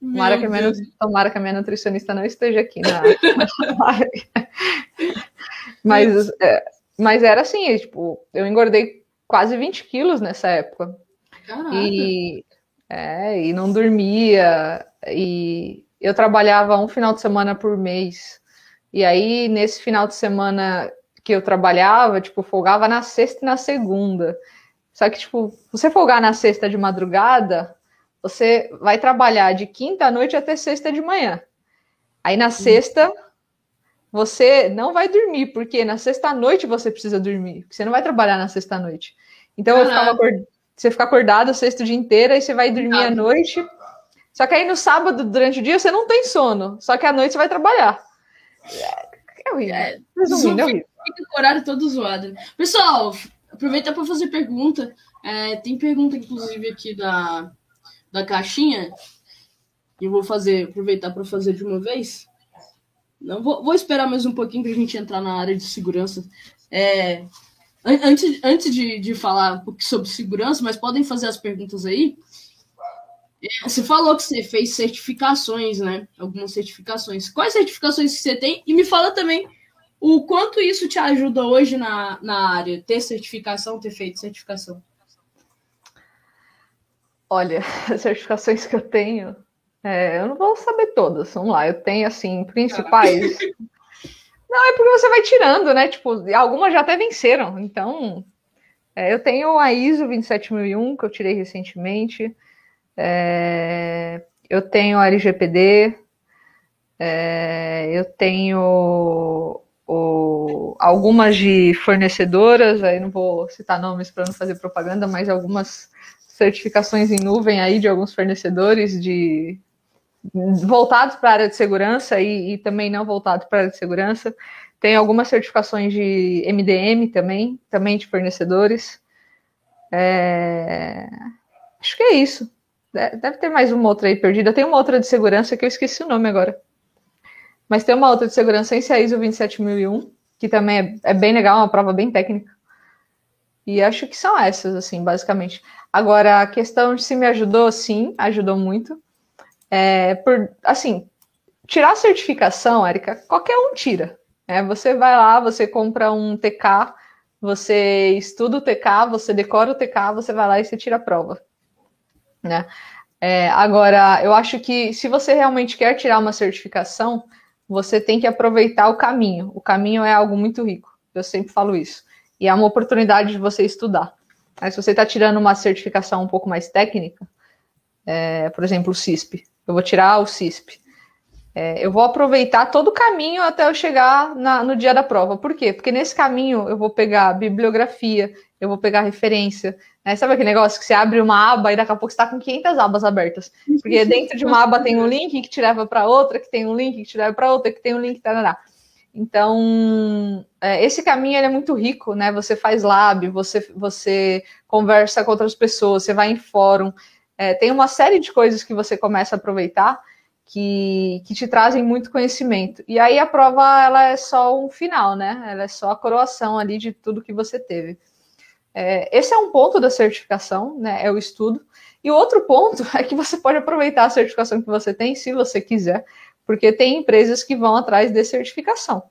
Speaker 2: Tomara que, minha, tomara que a minha nutricionista não esteja aqui na, mas, é, mas era assim, tipo, eu engordei quase 20 quilos nessa época.
Speaker 1: Caraca.
Speaker 2: E, é, e não dormia. E eu trabalhava um final de semana por mês. E aí, nesse final de semana que eu trabalhava, tipo, folgava na sexta e na segunda. Só que, tipo, você folgar na sexta de madrugada, você vai trabalhar de quinta à noite até sexta de manhã. Aí na sexta, você não vai dormir, porque na sexta noite você precisa dormir, você não vai trabalhar na sexta noite. Então eu ficava acord... você fica acordado sexta o dia inteiro, aí você vai dormir à noite. Só que aí no sábado, durante o dia, você não tem sono. Só que à noite você vai trabalhar.
Speaker 1: É horrível. É, Resumindo, é horrível. Fica com o horário todo zoado. Pessoal, aproveita para fazer pergunta. É, tem pergunta, inclusive, aqui da, da caixinha. E eu vou fazer, aproveitar para fazer de uma vez. Não, vou, vou esperar mais um pouquinho para a gente entrar na área de segurança. É, antes antes de, de falar um pouquinho sobre segurança, mas podem fazer as perguntas aí. É, você falou que você fez certificações, né? Algumas certificações. Quais certificações que você tem? E me fala também o quanto isso te ajuda hoje na, na área, ter certificação, ter feito certificação.
Speaker 2: Olha, as certificações que eu tenho, é, eu não vou saber todas. Vamos lá, eu tenho assim, principais. Caraca. Não, é porque você vai tirando, né? Tipo, algumas já até venceram. Então, é, eu tenho a ISO 27001, que eu tirei recentemente. É, eu tenho LGPD, é, eu tenho o, algumas de fornecedoras, aí não vou citar nomes para não fazer propaganda, mas algumas certificações em nuvem aí de alguns fornecedores de voltados para a área de segurança e, e também não voltados para a área de segurança. Tem algumas certificações de MDM também, também de fornecedores. É... Acho que é isso. Deve ter mais uma outra aí perdida. Tem uma outra de segurança que eu esqueci o nome agora. Mas tem uma outra de segurança em ISO 27001, que também é, é bem legal, uma prova bem técnica. E acho que são essas, assim, basicamente. Agora, a questão de se me ajudou, sim, ajudou muito. É, por, assim, tirar a certificação, Érica, qualquer um tira. É, você vai lá, você compra um TK, você estuda o TK, você decora o TK, você vai lá e você tira a prova. Né? É, agora, eu acho que se você realmente quer tirar uma certificação, você tem que aproveitar o caminho. O caminho é algo muito rico. Eu sempre falo isso. E é uma oportunidade de você estudar. Mas se você está tirando uma certificação um pouco mais técnica, é, por exemplo, o CISP, eu vou tirar o CISP. É, eu vou aproveitar todo o caminho até eu chegar na, no dia da prova. Por quê? Porque nesse caminho eu vou pegar bibliografia, eu vou pegar referência. Né? Sabe aquele negócio que você abre uma aba e daqui a pouco está com 500 abas abertas? Porque dentro de uma aba tem um link que te leva para outra, que tem um link que te leva para outra, que tem um link. Tarará. Então, é, esse caminho é muito rico, né? Você faz lab, você, você conversa com outras pessoas, você vai em fórum. É, tem uma série de coisas que você começa a aproveitar que, que te trazem muito conhecimento. E aí a prova ela é só um final, né? Ela é só a coroação ali de tudo que você teve. É, esse é um ponto da certificação, né? É o estudo. E o outro ponto é que você pode aproveitar a certificação que você tem, se você quiser, porque tem empresas que vão atrás de certificação.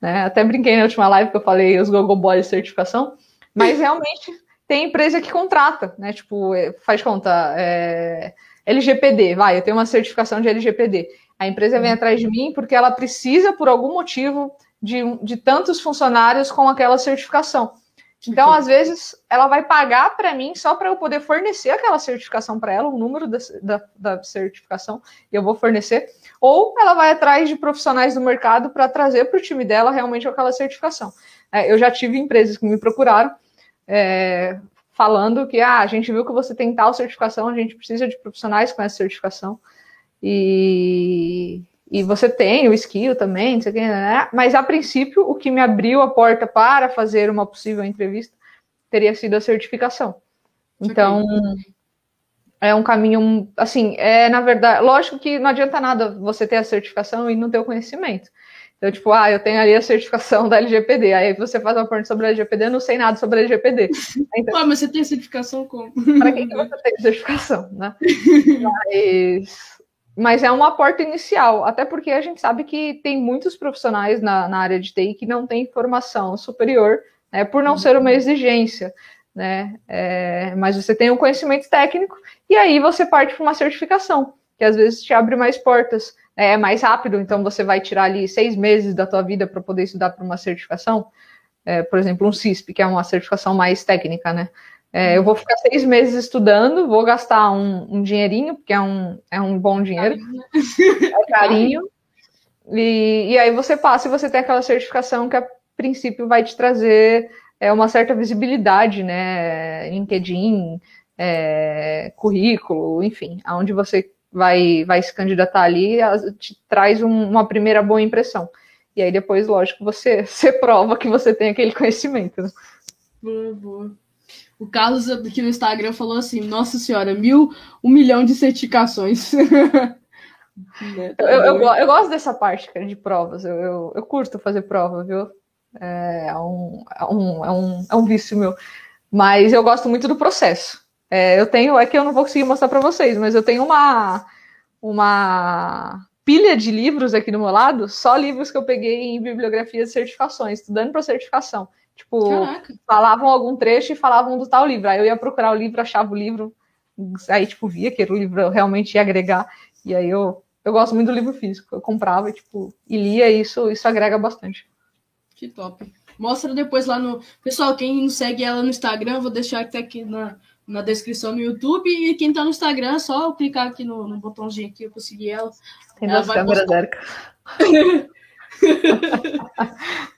Speaker 2: Né? Até brinquei na última live que eu falei os Google Boys de certificação, mas realmente tem empresa que contrata, né? Tipo, é, faz conta, é, LGPD, vai, eu tenho uma certificação de LGPD. A empresa vem uhum. atrás de mim porque ela precisa, por algum motivo, de, de tantos funcionários com aquela certificação. Então, às vezes, ela vai pagar para mim só para eu poder fornecer aquela certificação para ela, o número da, da, da, certificação, e eu vou fornecer. Ou ela vai atrás de profissionais do mercado para trazer para o time dela realmente aquela certificação. É, eu já tive empresas que me procuraram é, falando que ah, a gente viu que você tem tal certificação, a gente precisa de profissionais com essa certificação. E, e você tem o skill também, não né? mas a princípio o que me abriu a porta para fazer uma possível entrevista teria sido a certificação. Então, é um caminho, assim, é na verdade, lógico que não adianta nada você ter a certificação e não ter o conhecimento. Então, tipo, ah, eu tenho ali a certificação da LGPD. Aí você faz uma pergunta sobre a LGPD, eu não sei nada sobre a LGPD.
Speaker 1: Então, ah, mas você tem a certificação como?
Speaker 2: Para quem que você tem a certificação, né? mas, mas é uma porta inicial, até porque a gente sabe que tem muitos profissionais na, na área de TI que não têm formação superior, né, por não ser uma exigência. Né? É, mas você tem um conhecimento técnico e aí você parte para uma certificação, que às vezes te abre mais portas é mais rápido, então você vai tirar ali seis meses da tua vida para poder estudar para uma certificação, é, por exemplo, um CISP, que é uma certificação mais técnica, né? É, eu vou ficar seis meses estudando, vou gastar um, um, dinheirinho, porque é um, é um bom dinheiro, é carinho, e, e aí você passa e você tem aquela certificação que a princípio vai te trazer é, uma certa visibilidade, né? LinkedIn, é, currículo, enfim, aonde você vai, vai se candidatar ali, te traz um, uma primeira boa impressão. E aí depois, lógico, você, você prova que você tem aquele conhecimento. Né?
Speaker 1: Boa, boa. O Carlos aqui no Instagram falou assim: Nossa senhora, mil, um milhão de certificações.
Speaker 2: né, tá eu, eu, eu, gosto dessa parte, cara, de provas. Eu, eu, eu curto fazer prova, viu? É, é, um, é, um, é, um, é um vício meu. Mas eu gosto muito do processo. É, eu tenho, é que eu não vou conseguir mostrar para vocês, mas eu tenho uma, uma pilha de livros aqui do meu lado, só livros que eu peguei em bibliografia de certificações, estudando para certificação. Tipo, Caraca. falavam algum trecho e falavam do tal livro. Aí eu ia procurar o livro, achava o livro, aí, tipo, via que o livro realmente ia agregar. E aí eu, eu gosto muito do livro físico. Eu comprava, tipo, e lia, e isso, isso agrega bastante.
Speaker 1: Que top. Mostra depois lá no. Pessoal, quem não segue ela no Instagram, vou deixar até aqui na, na descrição no YouTube. E quem tá no Instagram, é só clicar aqui no, no botãozinho aqui, eu consegui ela.
Speaker 2: Tem duas câmeras, Erika.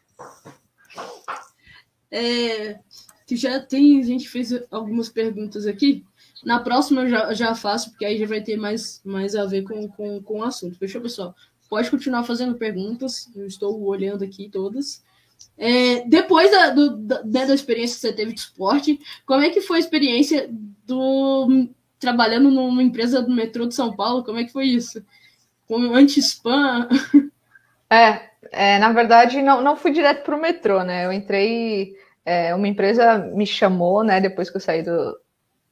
Speaker 1: é, que já tem, a gente fez algumas perguntas aqui. Na próxima eu já, já faço, porque aí já vai ter mais, mais a ver com, com, com o assunto. Fechou, pessoal? Pode continuar fazendo perguntas, eu estou olhando aqui todas. É, depois da, do, da, né, da, experiência que você teve de esporte, como é que foi a experiência do trabalhando numa empresa do metrô de São Paulo? Como é que foi isso? Com anti-spam?
Speaker 2: É, é, na verdade, não, não fui direto para o metrô, né? Eu entrei é, uma empresa me chamou, né, depois que eu saí do,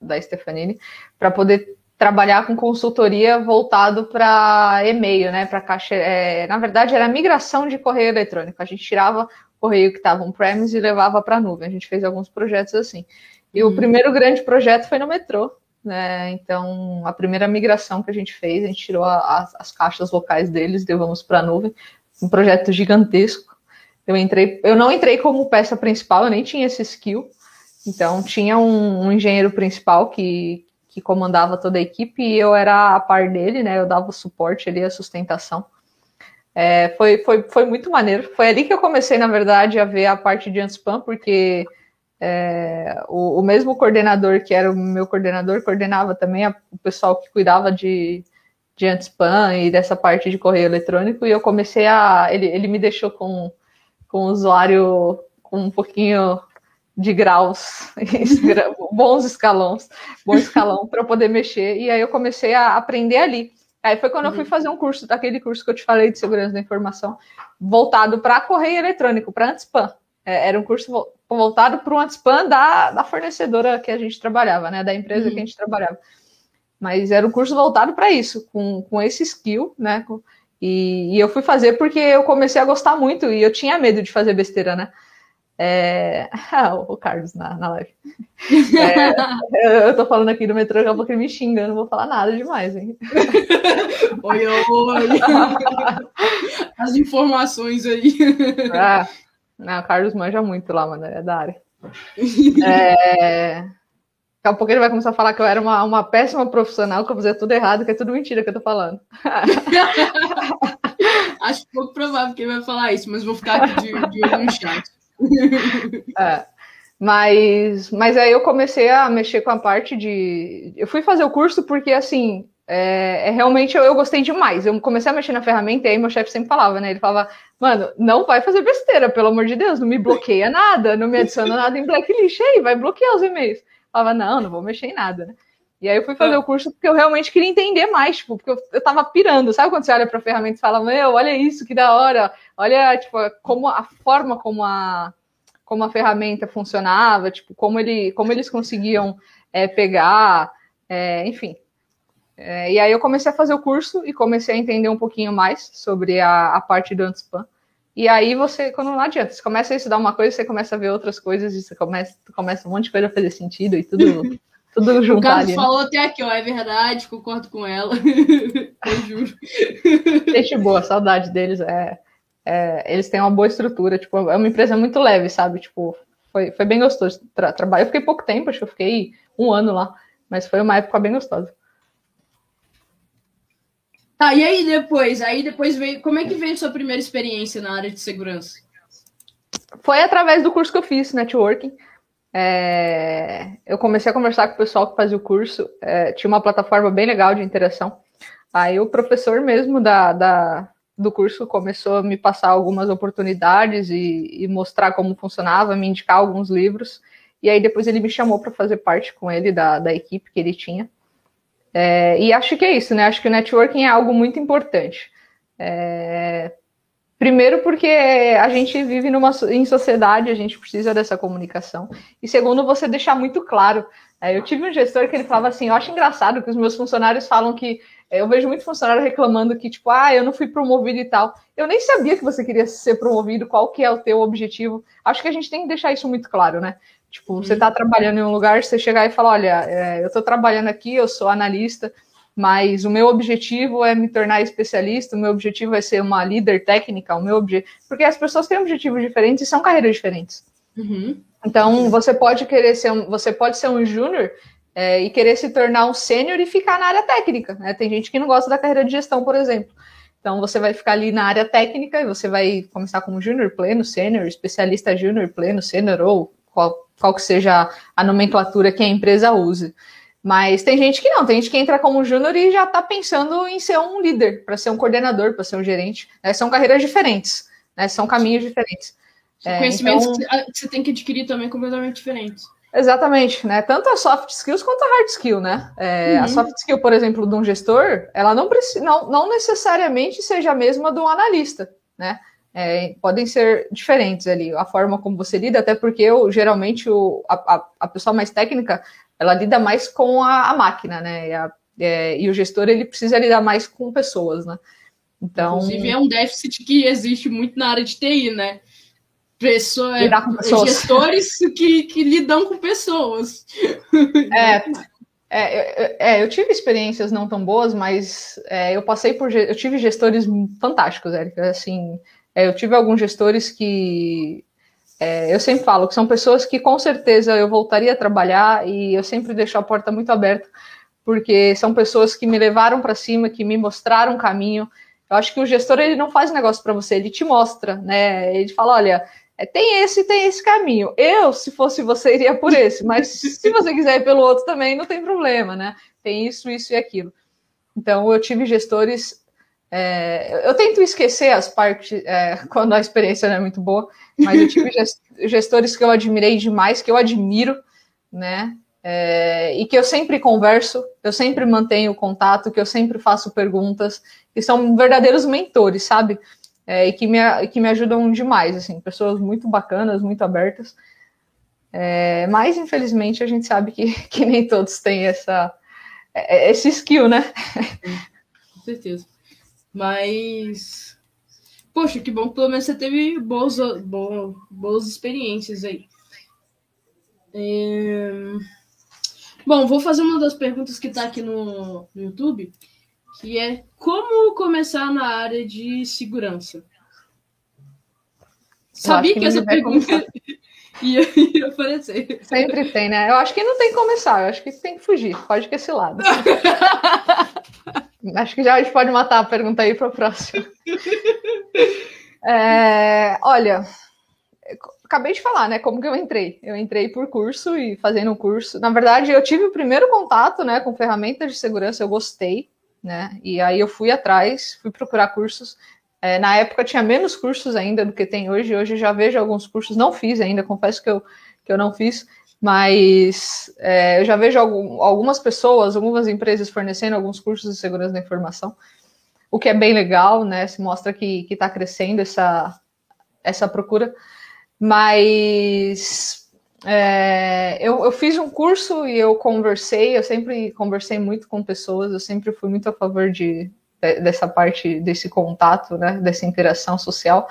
Speaker 2: da Stefanini, para poder trabalhar com consultoria voltado para e-mail, né, para caixa. É, na verdade, era migração de correio eletrônico. A gente tirava o correio que estava on-premise e levava para a nuvem. A gente fez alguns projetos assim. E o uhum. primeiro grande projeto foi no metrô, né? Então, a primeira migração que a gente fez, a gente tirou a, a, as caixas locais deles, levamos para a nuvem, um projeto gigantesco. Eu entrei, eu não entrei como peça principal, eu nem tinha esse skill. Então, tinha um, um engenheiro principal que, que comandava toda a equipe e eu era a par dele, né? Eu dava o suporte ali, a sustentação. É, foi, foi, foi muito maneiro. Foi ali que eu comecei, na verdade, a ver a parte de anti-spam, porque é, o, o, mesmo coordenador que era o meu coordenador coordenava também a, o pessoal que cuidava de, de anti-spam e dessa parte de correio eletrônico, e eu comecei a. Ele, ele me deixou com, com o usuário com um pouquinho de graus, bons escalões, bom escalão para poder mexer, e aí eu comecei a aprender ali. Aí foi quando uhum. eu fui uhum. fazer um curso, daquele curso que eu te falei de segurança da informação, voltado para correio eletrônico, para anti-spam. É, era um curso voltado para o anti-spam da, da fornecedora que a gente trabalhava, né? Da empresa uhum. que a gente trabalhava. Mas era um curso voltado para isso, com, com esse skill, né? E, e, eu fui fazer porque eu comecei a gostar muito e eu tinha medo de fazer besteira, né? É... Ah, o Carlos na, na live. É, eu tô falando aqui do metrô, daqui a pouco ele me xinga, eu não vou falar nada demais, hein?
Speaker 1: oi, oi! As informações aí.
Speaker 2: Ah, não, o Carlos manja muito lá, mano, é da área. É... Daqui a pouco ele vai começar a falar que eu era uma, uma péssima profissional, que eu fazia tudo errado, que é tudo mentira que eu tô falando.
Speaker 1: Acho pouco provável que ele vai falar isso, mas vou ficar aqui de, olho no chat.
Speaker 2: É. Mas, mas aí eu comecei a mexer com a parte de. Eu fui fazer o curso porque, assim, é, é, realmente eu, eu, gostei demais. Eu comecei a mexer na ferramenta e aí meu chefe sempre falava, né? Ele falava, mano, não vai fazer besteira, pelo amor de Deus, não me bloqueia nada, não me adiciona nada em blacklist aí, vai bloquear os e-mails. Eu falava, não, não vou mexer em nada, né? E aí eu fui fazer ah. o curso porque eu realmente queria entender mais, tipo, porque eu, eu tava pirando. Sabe quando você olha pra ferramenta e fala, meu, olha isso, que da hora, olha, tipo, como a forma como a, como a ferramenta funcionava, tipo, como, ele, como eles conseguiam é, pegar, é, enfim, é, e aí eu comecei a fazer o curso e comecei a entender um pouquinho mais sobre a, a parte do anti-spam. E aí você, quando não adianta, você começa a estudar uma coisa, você começa a ver outras coisas e você começa, começa um monte de coisa a fazer sentido e tudo, tudo junto. O
Speaker 1: Carlos ali, né? falou até aqui, ó, é verdade, concordo com ela. eu juro.
Speaker 2: Gente boa, saudade deles. É, é, eles têm uma boa estrutura, tipo, é uma empresa muito leve, sabe? Tipo, foi, foi bem gostoso tra trabalhar. Eu fiquei pouco tempo, acho que eu fiquei um ano lá, mas foi uma época bem gostosa.
Speaker 1: Tá, e aí depois? Aí depois veio. Como é que veio sua primeira experiência na área de segurança?
Speaker 2: Foi através do curso que eu fiz, networking. É, eu comecei a conversar com o pessoal que fazia o curso. É, tinha uma plataforma bem legal de interação. Aí o professor mesmo da, da do curso começou a me passar algumas oportunidades e, e, mostrar como funcionava, me indicar alguns livros. E aí depois ele me chamou para fazer parte com ele da, da equipe que ele tinha. É, e acho que é isso, né? Acho que o networking é algo muito importante. É, primeiro, porque a gente vive numa, em sociedade, a gente precisa dessa comunicação. E segundo, você deixar muito claro. É, eu tive um gestor que ele falava assim: eu acho engraçado que os meus funcionários falam que. É, eu vejo muito funcionário reclamando que, tipo, ah, eu não fui promovido e tal. Eu nem sabia que você queria ser promovido, qual que é o teu objetivo. Acho que a gente tem que deixar isso muito claro, né? Tipo, você está trabalhando em um lugar, você chegar e falar, olha, é, eu estou trabalhando aqui, eu sou analista, mas o meu objetivo é me tornar especialista, o meu objetivo é ser uma líder técnica, o meu objetivo... Porque as pessoas têm objetivos diferentes e são carreiras diferentes. Uhum. Então, você pode querer ser um, você pode ser um júnior é, e querer se tornar um sênior e ficar na área técnica. Né? Tem gente que não gosta da carreira de gestão, por exemplo. Então, você vai ficar ali na área técnica e você vai começar como júnior, pleno, sênior, especialista júnior, pleno, sênior ou qual, qual que seja a nomenclatura que a empresa use. Mas tem gente que não, tem gente que entra como júnior e já está pensando em ser um líder, para ser um coordenador, para ser um gerente. Né? São carreiras diferentes, né? são caminhos diferentes.
Speaker 1: É, conhecimentos então... que você tem que adquirir também completamente diferentes.
Speaker 2: Exatamente, né? Tanto a soft skills quanto a hard skill, né? É, uhum. A soft skill, por exemplo, de um gestor, ela não, não, não necessariamente seja a mesma de um analista, né? É, podem ser diferentes ali, a forma como você lida, até porque eu, geralmente o, a, a pessoa mais técnica, ela lida mais com a, a máquina, né? E, a, é, e, o gestor, ele precisa lidar mais com pessoas, né?
Speaker 1: Então... Inclusive, é um déficit que existe muito na área de TI, né? Pessoa,
Speaker 2: lidar com pessoas.
Speaker 1: Gestores que, que lidam com pessoas.
Speaker 2: É, é, é, eu tive experiências não tão boas, mas é, eu passei por. Eu tive gestores fantásticos, Érica. Assim, é, eu tive alguns gestores que. É, eu sempre falo que são pessoas que com certeza eu voltaria a trabalhar e eu sempre deixo a porta muito aberta, porque são pessoas que me levaram para cima, que me mostraram o caminho. Eu acho que o gestor ele não faz negócio para você, ele te mostra, né? Ele fala, olha, é, tem esse tem esse caminho. Eu, se fosse você, iria por esse, mas se você quiser ir pelo outro também, não tem problema, né? Tem isso, isso e aquilo. Então, eu tive gestores. É, eu tento esquecer as partes é, quando a experiência não é muito boa, mas eu tive gestores que eu admirei demais, que eu admiro, né? É, e que eu sempre converso, eu sempre mantenho contato, que eu sempre faço perguntas, que são verdadeiros mentores, sabe? é, e que me, que me ajudam demais, assim, pessoas muito bacanas, muito abertas. É, mas, infelizmente, a gente sabe que, que nem todos têm essa, é, esse skill, né?
Speaker 1: Com certeza. Mas, poxa, que bom que pelo menos você teve boas, boas, boas experiências aí. É... Bom, vou fazer uma das perguntas que está aqui no, no YouTube que é como começar na área de segurança. Sabia que, que essa pergunta ia, ia aparecer.
Speaker 2: Sempre tem, né? Eu acho que não tem que começar, eu acho que tem que fugir. Pode que esse lado. acho que já a gente pode matar a pergunta aí para o próximo. É, olha, acabei de falar, né? Como que eu entrei? Eu entrei por curso e fazendo um curso. Na verdade, eu tive o primeiro contato, né, com ferramentas de segurança. Eu gostei né? E aí eu fui atrás, fui procurar cursos. É, na época tinha menos cursos ainda do que tem hoje. Hoje já vejo alguns cursos, não fiz ainda, confesso que eu, que eu não fiz, mas é, eu já vejo algum, algumas pessoas, algumas empresas fornecendo alguns cursos de segurança da informação, o que é bem legal, né? Se mostra que está crescendo essa, essa procura. Mas é, eu, eu, fiz um curso e eu conversei, eu sempre conversei muito com pessoas, eu sempre fui muito a favor de, de dessa parte, desse contato, né, dessa interação social.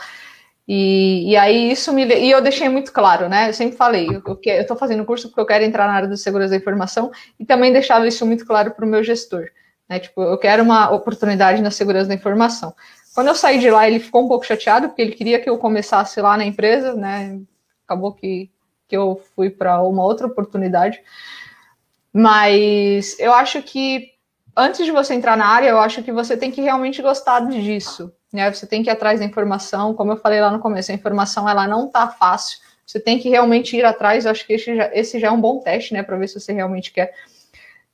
Speaker 2: E, e, aí isso me e eu deixei muito claro, né? Eu sempre falei, eu, estou fazendo curso porque eu quero entrar na área de segurança da informação e também deixava isso muito claro para o meu gestor, né? Tipo, eu quero uma oportunidade na segurança da informação. Quando eu saí de lá, ele ficou um pouco chateado porque ele queria que eu começasse lá na empresa, né? Acabou que que eu fui para uma outra oportunidade. Mas eu acho que antes de você entrar na área, eu acho que você tem que realmente gostar disso. Né? Você tem que ir atrás da informação, como eu falei lá no começo, a informação ela não tá fácil. Você tem que realmente ir atrás. Eu acho que esse já, esse já é um bom teste, né, para ver se você realmente quer.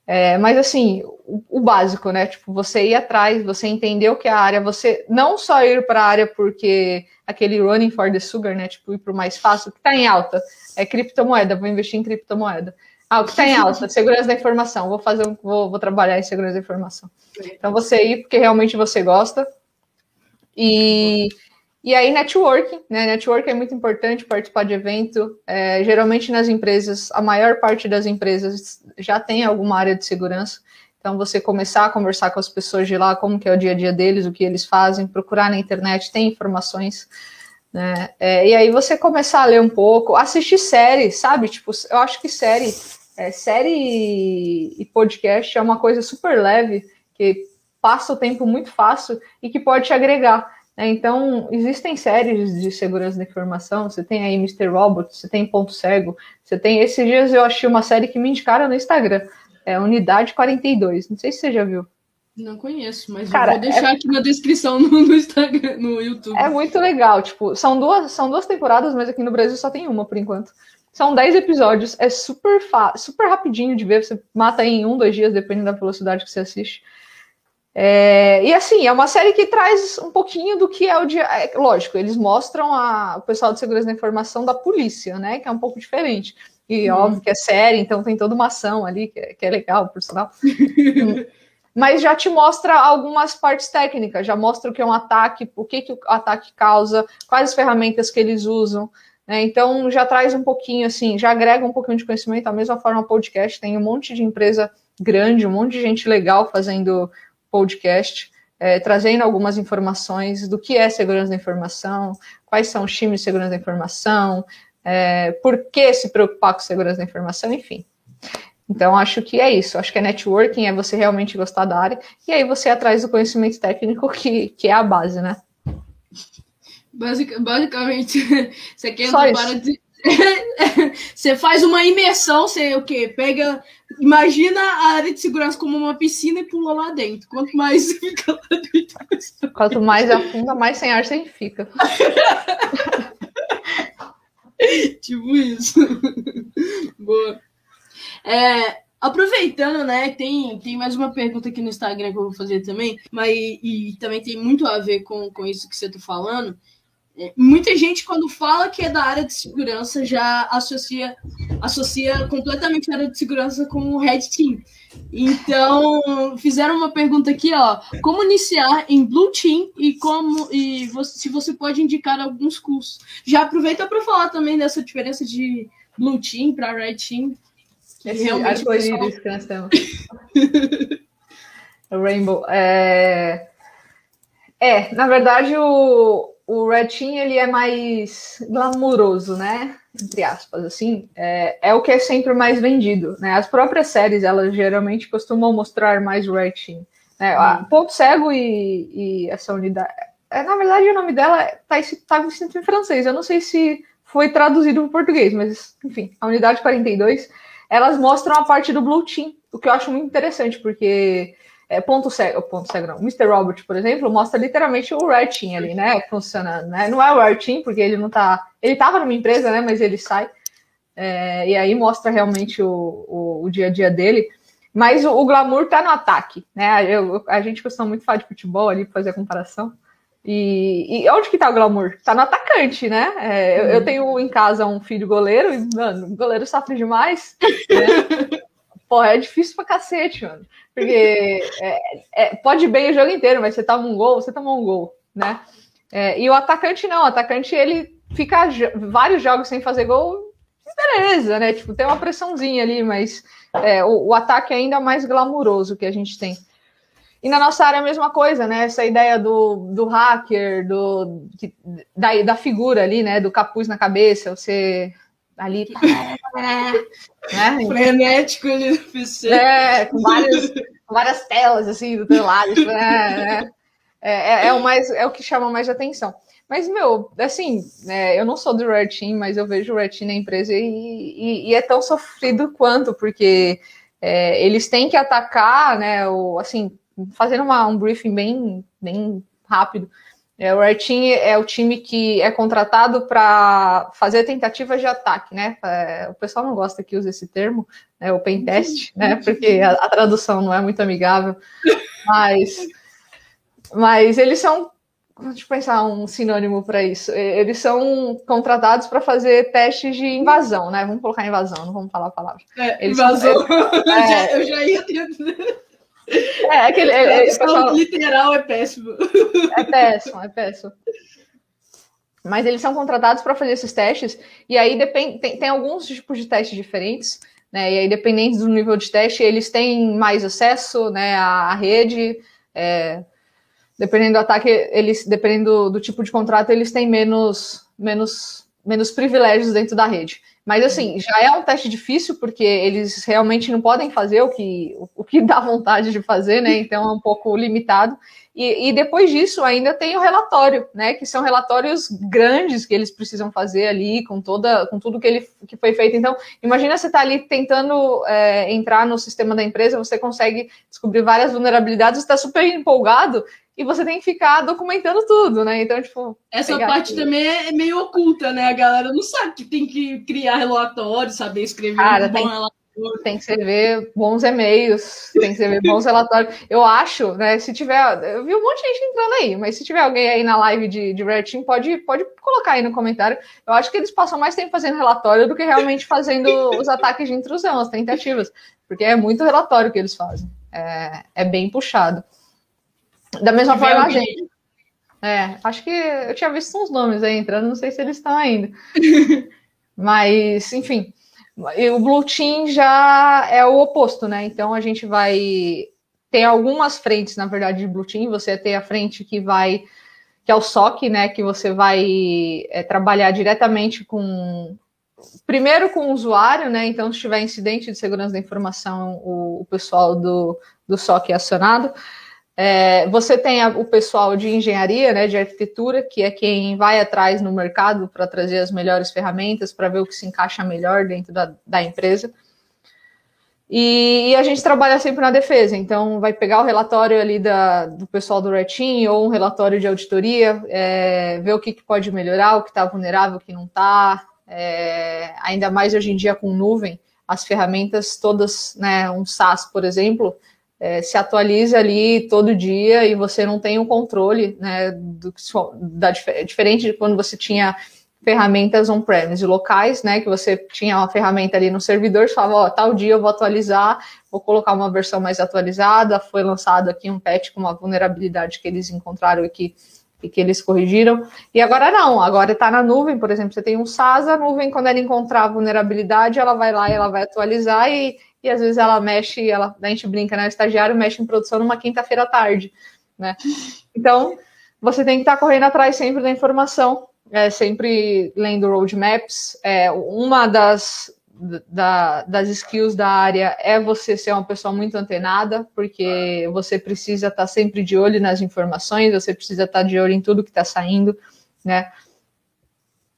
Speaker 2: É, mas assim, o, o, básico, né? Tipo, você ir atrás, você entender o que é a área, você não só ir para a área porque aquele running for the sugar, né? Tipo, ir para o mais fácil, o que está em alta é criptomoeda, vou investir em criptomoeda. Ah, o que está em alta? Segurança da informação, vou fazer, um, vou, vou trabalhar em segurança da informação. Então você ir porque realmente você gosta. E, e aí, networking, né? Networking é muito importante, participar de evento. É, geralmente nas empresas, a maior parte das empresas já tem alguma área de segurança. Então, você começar a conversar com as pessoas de lá, como que é o dia a dia deles, o que eles fazem, procurar na internet, tem informações. Né? É, e aí você começar a ler um pouco, assistir séries, sabe? Tipo, eu acho que série, é, série e podcast é uma coisa super leve, que passa o tempo muito fácil e que pode te agregar. Né? Então, existem séries de segurança da informação, você tem aí Mr. Robot, você tem Ponto Cego, você tem. Esses dias eu achei uma série que me indicaram no Instagram, é Unidade 42, não sei se você já viu.
Speaker 1: Não conheço, mas Cara, vou deixar é... aqui na descrição no, no, Instagram, no YouTube.
Speaker 2: É muito legal, tipo, são duas, são duas temporadas, mas aqui no Brasil só tem uma por enquanto. São 10 episódios, é super super rapidinho de ver, você mata em um, dois dias, dependendo da velocidade que você assiste. É, e assim, é uma série que traz um pouquinho do que é o dia. É, lógico, eles mostram a, o pessoal de segurança da informação da polícia, né? Que é um pouco diferente. E hum. óbvio que é série, então tem toda uma ação ali, que é, que é legal, por sinal. mas já te mostra algumas partes técnicas, já mostra o que é um ataque, o que, que o ataque causa, quais as ferramentas que eles usam. Né? Então já traz um pouquinho assim, já agrega um pouquinho de conhecimento, da mesma forma o podcast, tem um monte de empresa grande, um monte de gente legal fazendo podcast, é, trazendo algumas informações do que é segurança da informação, quais são os times de segurança da informação, é, por que se preocupar com segurança da informação, enfim. Então, acho que é isso. Acho que é networking, é você realmente gostar da área, e aí você é atrás do conhecimento técnico, que, que é a base, né?
Speaker 1: Basic, basicamente, você quer para de. você faz uma imersão, você o quê? Pega. Imagina a área de segurança como uma piscina e pula lá dentro. Quanto mais fica lá dentro.
Speaker 2: Quanto mais afunda, mais sem ar você fica.
Speaker 1: tipo isso. Boa. É, aproveitando, né, tem, tem mais uma pergunta aqui no Instagram que eu vou fazer também, mas e, também tem muito a ver com, com isso que você está falando. É, muita gente, quando fala que é da área de segurança, já associa, associa completamente a área de segurança com o Red Team. Então, fizeram uma pergunta aqui, ó. Como iniciar em Blue Team e como e você, se você pode indicar alguns cursos. Já aproveita para falar também dessa diferença de Blue Team para Red Team.
Speaker 2: Esse realmente arco-íris que nós temos. Rainbow. É... é, na verdade, o, o Red Team ele é mais glamuroso, né? Entre aspas, assim. É, é o que é sempre mais vendido, né? As próprias séries, elas geralmente costumam mostrar mais o Red Team. Né? Hum. Ponto Cego e, e essa unidade... É, na verdade, o nome dela está tá escrito em francês. Eu não sei se foi traduzido para o português, mas, enfim, a unidade 42 elas mostram a parte do Blue Team, o que eu acho muito interessante, porque é, ponto cego, ponto cego não. Mr. Robert, por exemplo, mostra literalmente o Team ali, né? Funcionando, né? Não é o Team, porque ele não tá. Ele tava numa empresa, né? Mas ele sai. É, e aí mostra realmente o, o, o, dia a dia dele. Mas o, o glamour tá no ataque, né? Eu, a gente costuma muito falar de futebol ali para fazer a comparação. E, e, onde que tá o glamour? Tá no atacante, né? É, eu, eu, tenho em casa um filho goleiro e, mano, o goleiro sofre demais. Né? Pô, é difícil pra cacete, mano. Porque é, é, pode bem o jogo inteiro, mas você toma um gol, você tomou um gol, né? É, e o atacante não, o atacante ele fica vários jogos sem fazer gol, beleza, né? Tipo, tem uma pressãozinha ali, mas é, o, o ataque é ainda mais glamuroso que a gente tem. E na nossa área a mesma coisa, né? Essa ideia do, do hacker, do, da, da figura ali, né? Do capuz na cabeça, você ali.
Speaker 1: né? Frenético ali no PC.
Speaker 2: É, com várias, com várias telas assim do teu lado. Tipo, é, é, é, é, o mais, é o que chama mais atenção. Mas, meu, assim, é, eu não sou do Red Team, mas eu vejo o Red Team na empresa e, e, e é tão sofrido quanto, porque é, eles têm que atacar, né, o, assim, fazendo uma, um briefing bem, bem rápido, é, o Team é o time que é contratado para fazer tentativas de ataque, né? É, o pessoal não gosta que use esse termo, né, o pen test, né? Porque a, a, tradução não é muito amigável, mas, mas eles são, deixa eu pensar um sinônimo para isso. Eles são contratados para fazer testes de invasão, né? Vamos colocar invasão, não vamos falar a palavra.
Speaker 1: É, invasão. São, é, eu já ia ter
Speaker 2: é, aquele. É, é, pessoal...
Speaker 1: literal é péssimo.
Speaker 2: É péssimo, é péssimo. Mas eles são contratados para fazer esses testes, e aí depend... tem, tem alguns tipos de testes diferentes, né? E aí, dependendo do nível de teste, eles têm mais acesso né, à rede. É... Dependendo do ataque, eles, dependendo do, do tipo de contrato, eles têm menos, menos, menos privilégios dentro da rede. Mas assim, já é um teste difícil, porque eles realmente não podem fazer o que, o que dá vontade de fazer, né? Então é um pouco limitado. E, e, depois disso ainda tem o relatório, né? Que são relatórios grandes que eles precisam fazer ali, com toda, com tudo que ele que foi feito. Então, imagina você tá ali tentando é, entrar no sistema da empresa, você consegue descobrir várias vulnerabilidades, está super empolgado e você tem que ficar documentando tudo, né? Então, tipo.
Speaker 1: Essa parte aqui. também é meio oculta, né? A galera não sabe que tem que criar relatório, saber escrever
Speaker 2: Cara, um tem, bom relatório. Tem que escrever bons e-mails, tem que escrever bons relatórios. Eu acho, né? Se tiver. Eu vi um monte de gente entrando aí, mas se tiver alguém aí na live de, de Red Team, pode, pode colocar aí no comentário. Eu acho que eles passam mais tempo fazendo relatório do que realmente fazendo os ataques de intrusão, as tentativas. Porque é muito relatório que eles fazem. É, é bem puxado. Da mesma forma, a gente. É, acho que eu tinha visto uns nomes aí entrando, não sei se eles estão ainda. Mas, enfim, o Blue Team já é o oposto, né? Então a gente vai ter algumas frentes, na verdade, de Blue Team. Você tem a frente que vai, que é o SOC, né? Que você vai é, trabalhar diretamente com. Primeiro com o usuário, né? Então, se tiver incidente de segurança da informação, o, o pessoal do, do SOC é acionado. É, você tem a, o pessoal de engenharia, né, de arquitetura, que é quem vai atrás no mercado para trazer as melhores ferramentas, para ver o que se encaixa melhor dentro da, da empresa. E, e, a gente trabalha sempre na defesa, então vai pegar o relatório ali da, do pessoal do Team ou um relatório de auditoria, é, ver o que, que, pode melhorar, o que está vulnerável, o que não está. É, ainda mais hoje em dia com nuvem, as ferramentas todas, né, um SaaS, por exemplo, é, se atualiza ali todo dia e você não tem o um controle, né, do, da, diferente de quando você tinha ferramentas on-premise locais, né, que você tinha uma ferramenta ali no servidor, você falava, ó, tal dia eu vou atualizar, vou colocar uma versão mais atualizada, foi lançado aqui um patch com uma vulnerabilidade que eles encontraram aqui e que eles corrigiram. E agora não, agora está na nuvem, por exemplo, você tem um SaaS, a nuvem, quando ela encontrar a vulnerabilidade, ela vai lá e ela vai atualizar e e às vezes ela mexe, ela, a gente brinca, né? O estagiário mexe em produção numa quinta-feira à tarde, né? Então, você tem que estar correndo atrás sempre da informação, é, sempre lendo roadmaps. É, uma das, da, das skills da área é você ser uma pessoa muito antenada, porque você precisa estar sempre de olho nas informações, você precisa estar de olho em tudo que está saindo, né?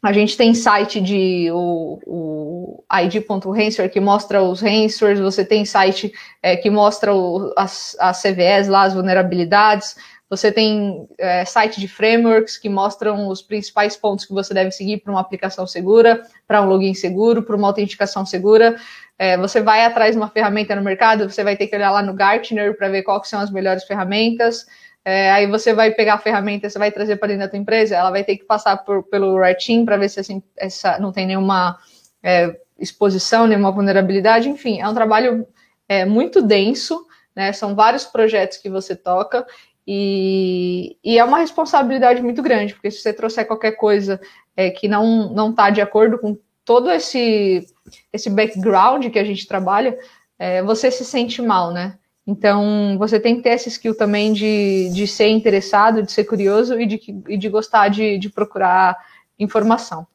Speaker 2: A gente tem site de o, o id.ransomware que mostra os ransomwares, você tem site é, que mostra o, as, as CVEs lá, as vulnerabilidades, você tem é, site de frameworks que mostram os principais pontos que você deve seguir para uma aplicação segura, para um login seguro, para uma autenticação segura. É, você vai atrás de uma ferramenta no mercado, você vai ter que olhar lá no Gartner para ver quais são as melhores ferramentas. É, aí você vai pegar a ferramenta, você vai trazer para dentro da tua empresa, ela vai ter que passar por, pelo Red Team para ver se assim, essa, não tem nenhuma é, exposição, nenhuma vulnerabilidade. Enfim, é um trabalho é, muito denso, né? São vários projetos que você toca e, e, é uma responsabilidade muito grande, porque se você trouxer qualquer coisa é, que não não está de acordo com todo esse esse background que a gente trabalha, é, você se sente mal, né? Então, você tem que ter essa skill também de, de ser interessado, de ser curioso e de, e de gostar de, de procurar informação.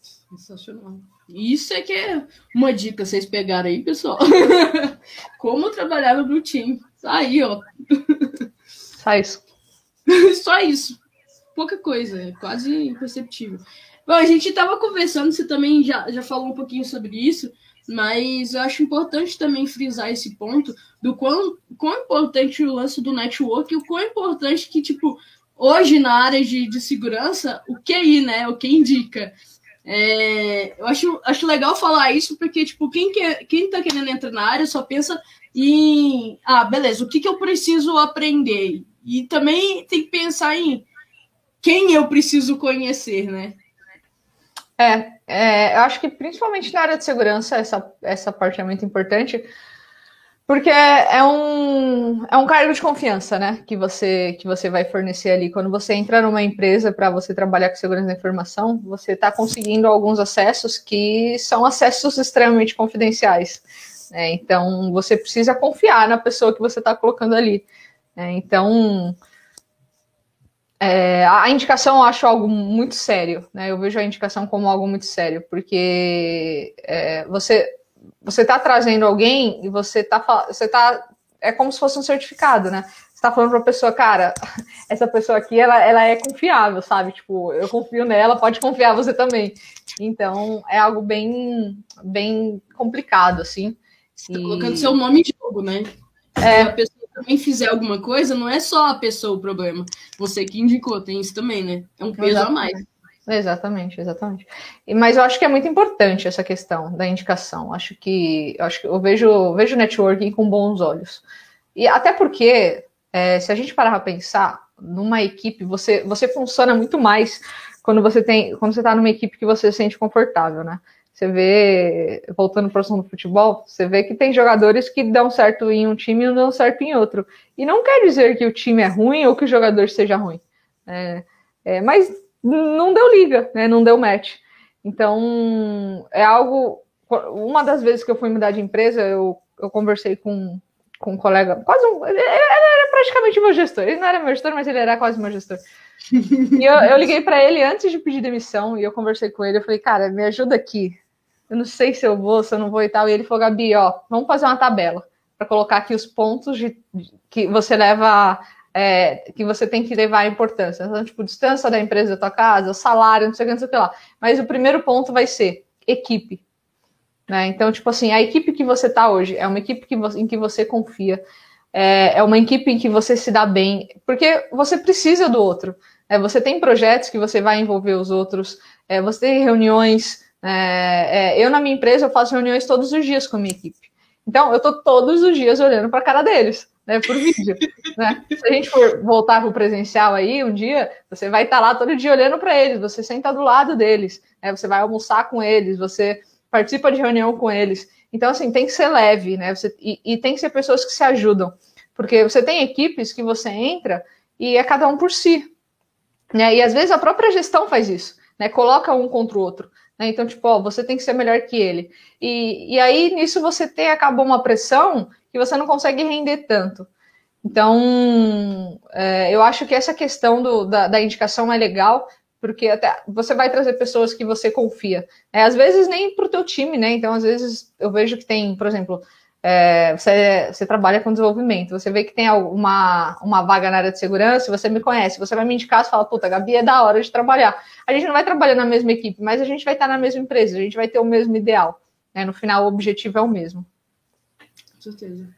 Speaker 1: Sensacional. Isso é que é uma dica vocês pegaram aí, pessoal. Como trabalhar no Blue Team. Aí, ó.
Speaker 2: Só isso.
Speaker 1: Só isso. Pouca coisa, é quase imperceptível. Bom, a gente estava conversando, você também já, já falou um pouquinho sobre isso, mas eu acho importante também frisar esse ponto do quão, quão importante o lance do network e o quão importante que, tipo, hoje na área de, de segurança, o QI, né? O que indica. É, eu acho, acho legal falar isso porque, tipo, quem, quer, quem tá querendo entrar na área só pensa em, ah, beleza, o que, que eu preciso aprender? E também tem que pensar em quem eu preciso conhecer, né?
Speaker 2: É, é, eu acho que principalmente na área de segurança, essa, essa parte é muito importante, porque é, um, é um cargo de confiança, né? Que você, que você vai fornecer ali. Quando você entra numa empresa para você trabalhar com segurança da informação, você está conseguindo alguns acessos que são acessos extremamente confidenciais. Né? Então, você precisa confiar na pessoa que você está colocando ali. Né? Então, é, a indicação eu acho algo muito sério, né? Eu vejo a indicação como algo muito sério, porque é, você você está trazendo alguém e você está você tá é como se fosse um certificado, né? Você está falando para a pessoa, cara, essa pessoa aqui ela, ela é confiável, sabe? Tipo, eu confio nela, pode confiar você também. Então é algo bem bem complicado assim.
Speaker 1: Você tá colocando seu nome em jogo, né? É. a pessoa também fizer alguma coisa, não é só a pessoa o problema. Você que indicou, tem isso também, né? É um peso exatamente. a mais.
Speaker 2: Exatamente, exatamente. Mas eu acho que é muito importante essa questão da indicação. Acho que eu acho que eu vejo vejo networking com bons olhos. E até porque é, se a gente parar para pensar numa equipe, você você funciona muito mais quando você tem quando você está numa equipe que você se sente confortável, né? Você vê, voltando para o assunto do futebol, você vê que tem jogadores que dão certo em um time e não dão certo em outro. E não quer dizer que o time é ruim ou que o jogador seja ruim. É, é, mas não deu liga, né? não deu match. Então, é algo. Uma das vezes que eu fui mudar de empresa, eu, eu conversei com, com um colega, quase um. Ele era praticamente meu gestor. Ele não era meu gestor, mas ele era quase meu gestor. E eu, eu liguei para ele antes de pedir demissão e eu conversei com ele. Eu falei, cara, me ajuda aqui. Eu não sei se eu vou, se eu não vou e tal. E ele falou, Gabi, ó, vamos fazer uma tabela para colocar aqui os pontos de, de que você leva, é, que você tem que levar a importância. Então, tipo, distância da empresa da tua casa, salário, não sei o que, não sei o que lá. Mas o primeiro ponto vai ser equipe. Né? Então, tipo assim, a equipe que você tá hoje é uma equipe que você, em que você confia, é, é uma equipe em que você se dá bem, porque você precisa do outro. É, você tem projetos que você vai envolver os outros, é, você tem reuniões. É, é eu, na minha empresa, eu faço reuniões todos os dias com a minha equipe. Então, eu estou todos os dias olhando para a cara deles, né, por vídeo. né? Se a gente for voltar para o presencial aí um dia, você vai estar tá lá todo dia olhando para eles, você senta do lado deles, né, você vai almoçar com eles, você participa de reunião com eles. Então, assim, tem que ser leve, né? Você, e, e tem que ser pessoas que se ajudam. Porque você tem equipes que você entra e é cada um por si. Né? E às vezes a própria gestão faz isso, né? Coloca um contra o outro. Né? Então, tipo, ó, você tem que ser melhor que ele. E, e aí, nisso, você tem, acaba uma pressão que você não consegue render tanto. Então, é, eu acho que essa questão do, da, da, indicação é legal, porque até você vai trazer pessoas que você confia. É, às vezes nem para o teu time, né? Então, às vezes eu vejo que tem, por exemplo, é, você, você, trabalha com desenvolvimento, você vê que tem uma, uma vaga na área de segurança, você me conhece, você vai me indicar, você fala, puta, Gabi é da hora de trabalhar. A gente não vai trabalhar na mesma equipe, mas a gente vai estar na mesma empresa, a gente vai ter o mesmo ideal. Né? No final, o objetivo é o mesmo.
Speaker 1: Com certeza.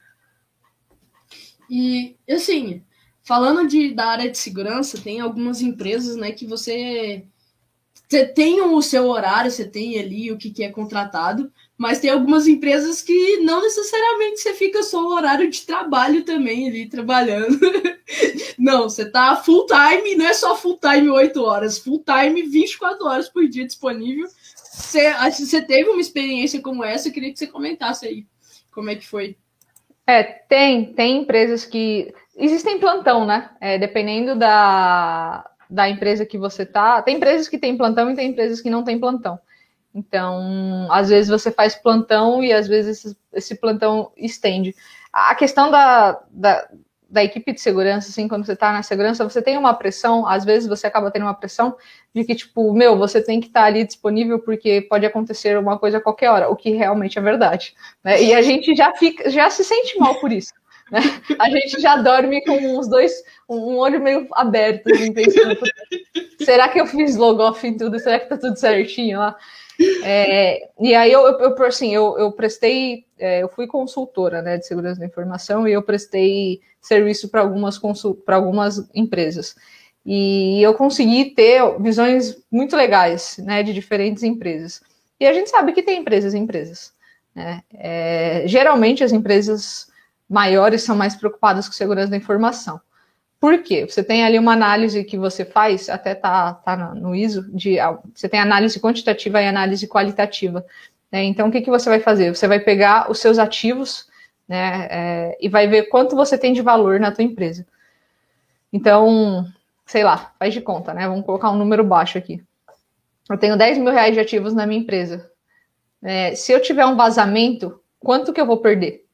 Speaker 1: E, assim, falando de, da área de segurança, tem algumas empresas né, que você, você tem o seu horário, você tem ali o que, que é contratado, mas tem algumas empresas que não necessariamente você fica só o horário de trabalho também ali trabalhando. não, você tá full time, não é só full time 8 horas, full time 24 horas por dia disponível. Você, você teve uma experiência como essa, eu queria que você comentasse aí como é que foi.
Speaker 2: É, tem, tem empresas que. Existem plantão, né? É, dependendo da, da empresa que você tá. Tem empresas que têm plantão e tem empresas que não têm plantão. Então, às vezes você faz plantão e às vezes esse, esse plantão estende. A questão da, da, da, equipe de segurança, assim, quando você está na segurança, você tem uma pressão, às vezes você acaba tendo uma pressão de que, tipo, meu, você tem que estar tá ali disponível porque pode acontecer uma coisa a qualquer hora, o que realmente é verdade. Né? E a gente já fica, já se sente mal por isso. Né? A gente já dorme com os dois, um olho meio aberto, assim, pensando, será que eu fiz logoff em tudo? Será que tá tudo certinho lá? É, e aí eu, eu, assim, eu, eu prestei, é, eu fui consultora né, de segurança da informação e eu prestei serviço para algumas, para algumas empresas. E eu consegui ter visões muito legais né, de diferentes empresas. E a gente sabe que tem empresas e empresas. Né? É, geralmente as empresas maiores são mais preocupadas com segurança da informação. Por quê? Você tem ali uma análise que você faz, até tá, tá no ISO, de, você tem análise quantitativa e análise qualitativa. Né? Então, o que, que você vai fazer? Você vai pegar os seus ativos né, é, e vai ver quanto você tem de valor na tua empresa. Então, sei lá, faz de conta, né? Vamos colocar um número baixo aqui. Eu tenho 10 mil reais de ativos na minha empresa. É, se eu tiver um vazamento, quanto que eu vou perder?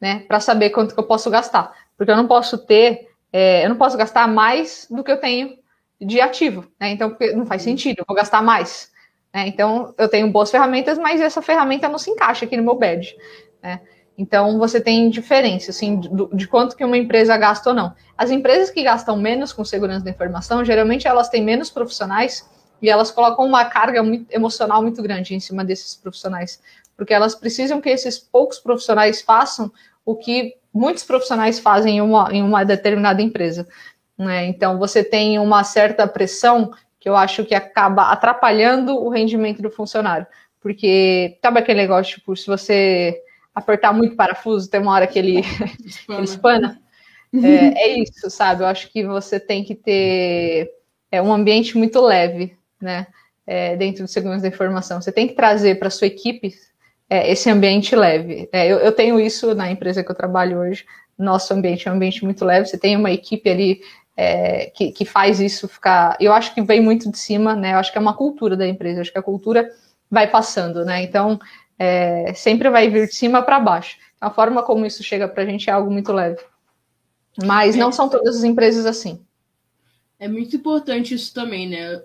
Speaker 2: Né? Para saber quanto que eu posso gastar. Porque eu não posso ter é, eu não posso gastar mais do que eu tenho de ativo, né? Então, não faz sentido, eu vou gastar mais. Né? Então, eu tenho boas ferramentas, mas essa ferramenta não se encaixa aqui no meu badge. Né? Então, você tem diferença, assim, de, de, quanto que uma empresa gasta ou não. As empresas que gastam menos com segurança da informação, geralmente elas têm menos profissionais e elas colocam uma carga muito, emocional muito grande em cima desses profissionais, porque elas precisam que esses poucos profissionais façam o que muitos profissionais fazem em uma, em uma determinada empresa. Né? Então, você tem uma certa pressão que eu acho que acaba atrapalhando o rendimento do funcionário. Porque, sabe aquele negócio, tipo, se você apertar muito parafuso, tem uma hora que ele espana. ele espana? É, é, isso, sabe? Eu acho que você tem que ter é, um ambiente muito leve, né? é, dentro do segurança da informação. Você tem que trazer para sua equipe é, esse ambiente leve. É, eu, eu, tenho isso na empresa que eu trabalho hoje. Nosso ambiente é um ambiente muito leve. Você tem uma equipe ali é, que, que, faz isso ficar. Eu acho que vem muito de cima, né? Eu acho que é uma cultura da empresa. Eu acho que a cultura vai passando, né? Então é, sempre vai vir de cima para baixo. A forma como isso chega para a gente é algo muito leve. Mas não são todas as empresas assim.
Speaker 1: É muito importante isso também, né?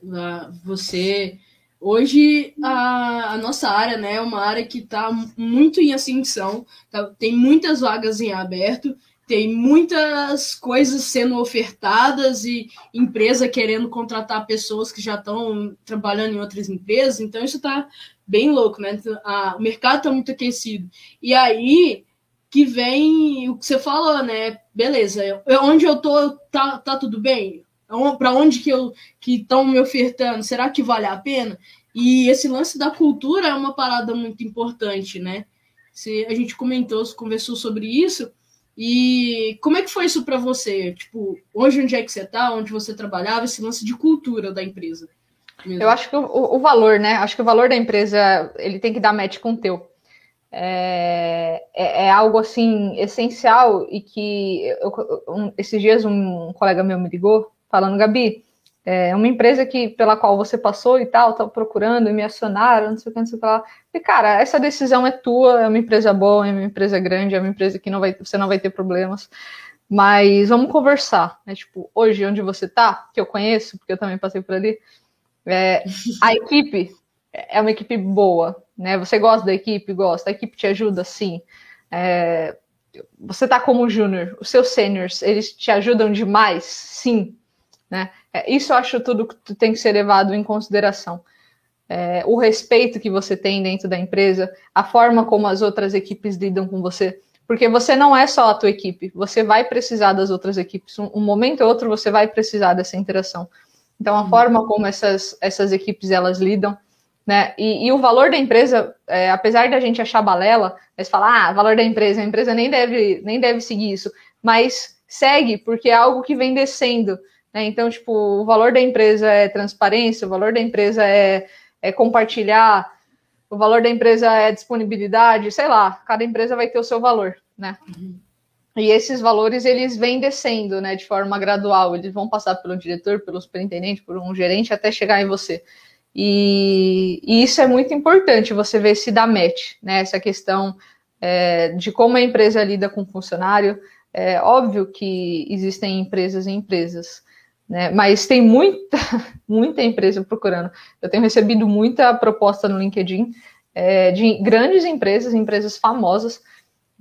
Speaker 1: Você Hoje a, a, nossa área né, é uma área que está muito em ascensão, tá, tem muitas vagas em aberto, tem muitas coisas sendo ofertadas e empresa querendo contratar pessoas que já estão trabalhando em outras empresas, então isso está bem louco, né? A, o mercado está muito aquecido. E aí que vem o que você falou, né? Beleza, eu, onde eu tô, tá, tá tudo bem? Para onde que eu que estão me ofertando? Será que vale a pena? E esse lance da cultura é uma parada muito importante, né? Se a gente comentou, conversou sobre isso. E como é que foi isso para você? Tipo, hoje onde é que você tá? Onde você trabalhava? Esse lance de cultura da empresa?
Speaker 2: Mesmo. Eu acho que o, o, valor, né? Acho que o valor da empresa ele tem que dar match com o teu. É, é, é algo assim essencial e que eu, um, esses dias um colega meu me ligou falando, Gabi, é uma empresa que, pela qual você passou e tal, tá procurando me acionaram, não sei o que, não sei o que lá. E, cara, essa decisão é tua, é uma empresa boa, é uma empresa grande, é uma empresa que não vai, você não vai ter problemas. Mas vamos conversar, né? Tipo, hoje, onde você tá, que eu conheço, porque eu também passei por ali, é, a equipe é uma equipe boa, né? Você gosta da equipe? Gosta. A equipe te ajuda? Sim. É, você tá como júnior, os seus seniors, eles te ajudam demais? Sim. Né? É, isso eu acho tudo que tem que ser levado em consideração. É, o respeito que você tem dentro da empresa, a forma como as outras equipes lidam com você, porque você não é só a tua equipe, você vai precisar das outras equipes. Um, um momento ou outro você vai precisar dessa interação. Então, a uhum. forma como essas, essas equipes elas lidam, né? E, e o valor da empresa, é, apesar da gente achar balela, mas falar, ah, valor da empresa, a empresa nem deve, nem deve seguir isso, mas segue, porque é algo que vem descendo. Né? Então, tipo, o valor da empresa é transparência, o valor da empresa é, é compartilhar, o valor da empresa é disponibilidade, sei lá, cada empresa vai ter o seu valor, né? Uhum. E esses valores, eles vêm descendo, né, de forma gradual, eles vão passar pelo diretor, pelo superintendente, por um gerente, até chegar em você. E, e isso é muito importante, você ver se dá match, né, essa questão é, de como a empresa lida com o funcionário, é óbvio que existem empresas e empresas, né? Mas tem muita, muita empresa procurando. Eu tenho recebido muita proposta no LinkedIn é, de grandes empresas, empresas famosas,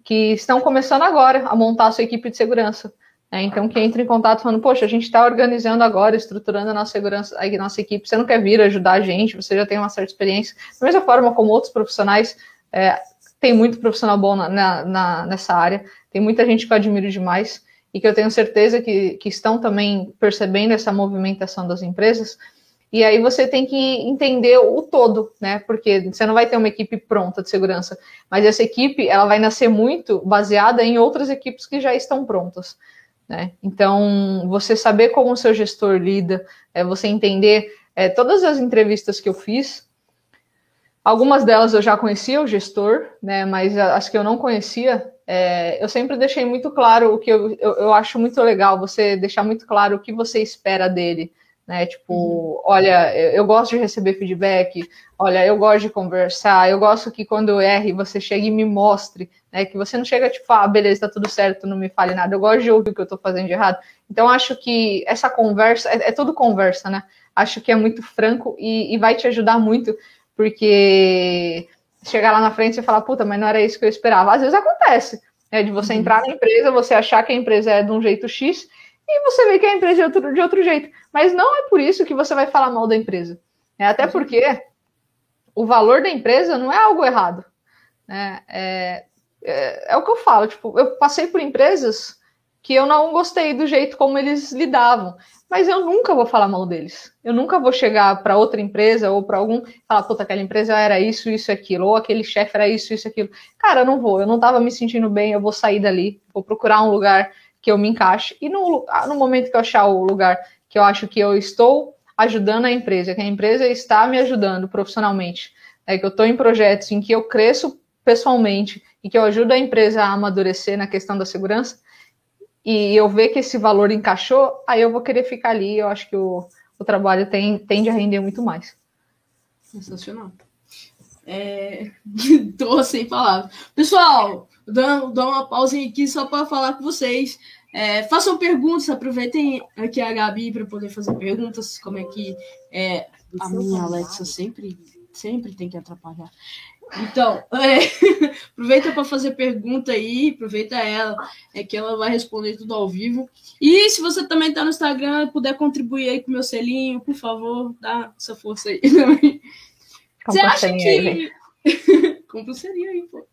Speaker 2: que estão começando agora a montar a sua equipe de segurança. Né? Então, que entra em contato falando, poxa, a gente está organizando agora, estruturando a nossa segurança, a nossa equipe, você não quer vir ajudar a gente, você já tem uma certa experiência. Da mesma forma como outros profissionais, é, tem muito profissional bom na, na, nessa área, tem muita gente que eu admiro demais e que eu tenho certeza que, que estão também percebendo essa movimentação das empresas. E aí você tem que entender o todo, né? Porque você não vai ter uma equipe pronta de segurança, mas essa equipe ela vai nascer muito baseada em outras equipes que já estão prontas. Né? Então, você saber como o seu gestor lida, é você entender é, todas as entrevistas que eu fiz, algumas delas eu já conhecia o gestor, né? Mas as que eu não conhecia, é, eu sempre deixei muito claro o que eu, eu, eu, acho muito legal, você deixar muito claro o que você espera dele. Né? Tipo, uhum. olha, eu, eu, gosto de receber feedback, olha, eu gosto de conversar, eu gosto que quando eu erre, você chegue e me mostre, né? Que você não chega tipo, ah, beleza, tá tudo certo, não me fale nada. Eu gosto de ouvir o que eu tô fazendo de errado. Então, acho que essa conversa, é, é tudo conversa, né? Acho que é muito franco e, e vai te ajudar muito, porque chegar lá na frente e falar, puta, mas não era isso que eu esperava. Às vezes acontece, né? De você uhum. entrar na empresa, você achar que a empresa é de um jeito X e você vê que a empresa é outro, de outro jeito. Mas não é por isso que você vai falar mal da empresa. É até uhum. porque o valor da empresa não é algo errado. Né? É, é, é, o que eu falo, tipo, eu passei por empresas que eu não gostei do jeito como eles lidavam. Mas eu nunca vou falar mal deles. Eu nunca vou chegar para outra empresa ou para algum falar, puta, aquela empresa era isso, isso, aquilo, ou aquele chefe era isso, isso, aquilo. Cara, eu não vou, eu não estava me sentindo bem, eu vou sair dali, vou procurar um lugar que eu me encaixe. E no, no momento que eu achar o lugar que eu acho que eu estou ajudando a empresa, que a empresa está me ajudando profissionalmente, é que eu estou em projetos em que eu cresço pessoalmente e que eu ajudo a empresa a amadurecer na questão da segurança, e eu ver que esse valor encaixou, aí eu vou querer ficar ali. Eu acho que o, o trabalho tem, tende a render muito mais.
Speaker 1: Sensacional. É... Tô sem palavras. Pessoal, dou, dou uma pausa aqui só para falar com vocês. É, façam perguntas, aproveitem aqui a Gabi para poder fazer perguntas. Como é que é, a minha Alexa sempre, sempre tem que atrapalhar. Então, é, aproveita para fazer pergunta aí, aproveita ela, é que ela vai responder tudo ao vivo. E se você também está no Instagram, puder contribuir aí com o meu selinho, por favor, dá essa força aí também. Você acha que. Compra o selinho aí, pô.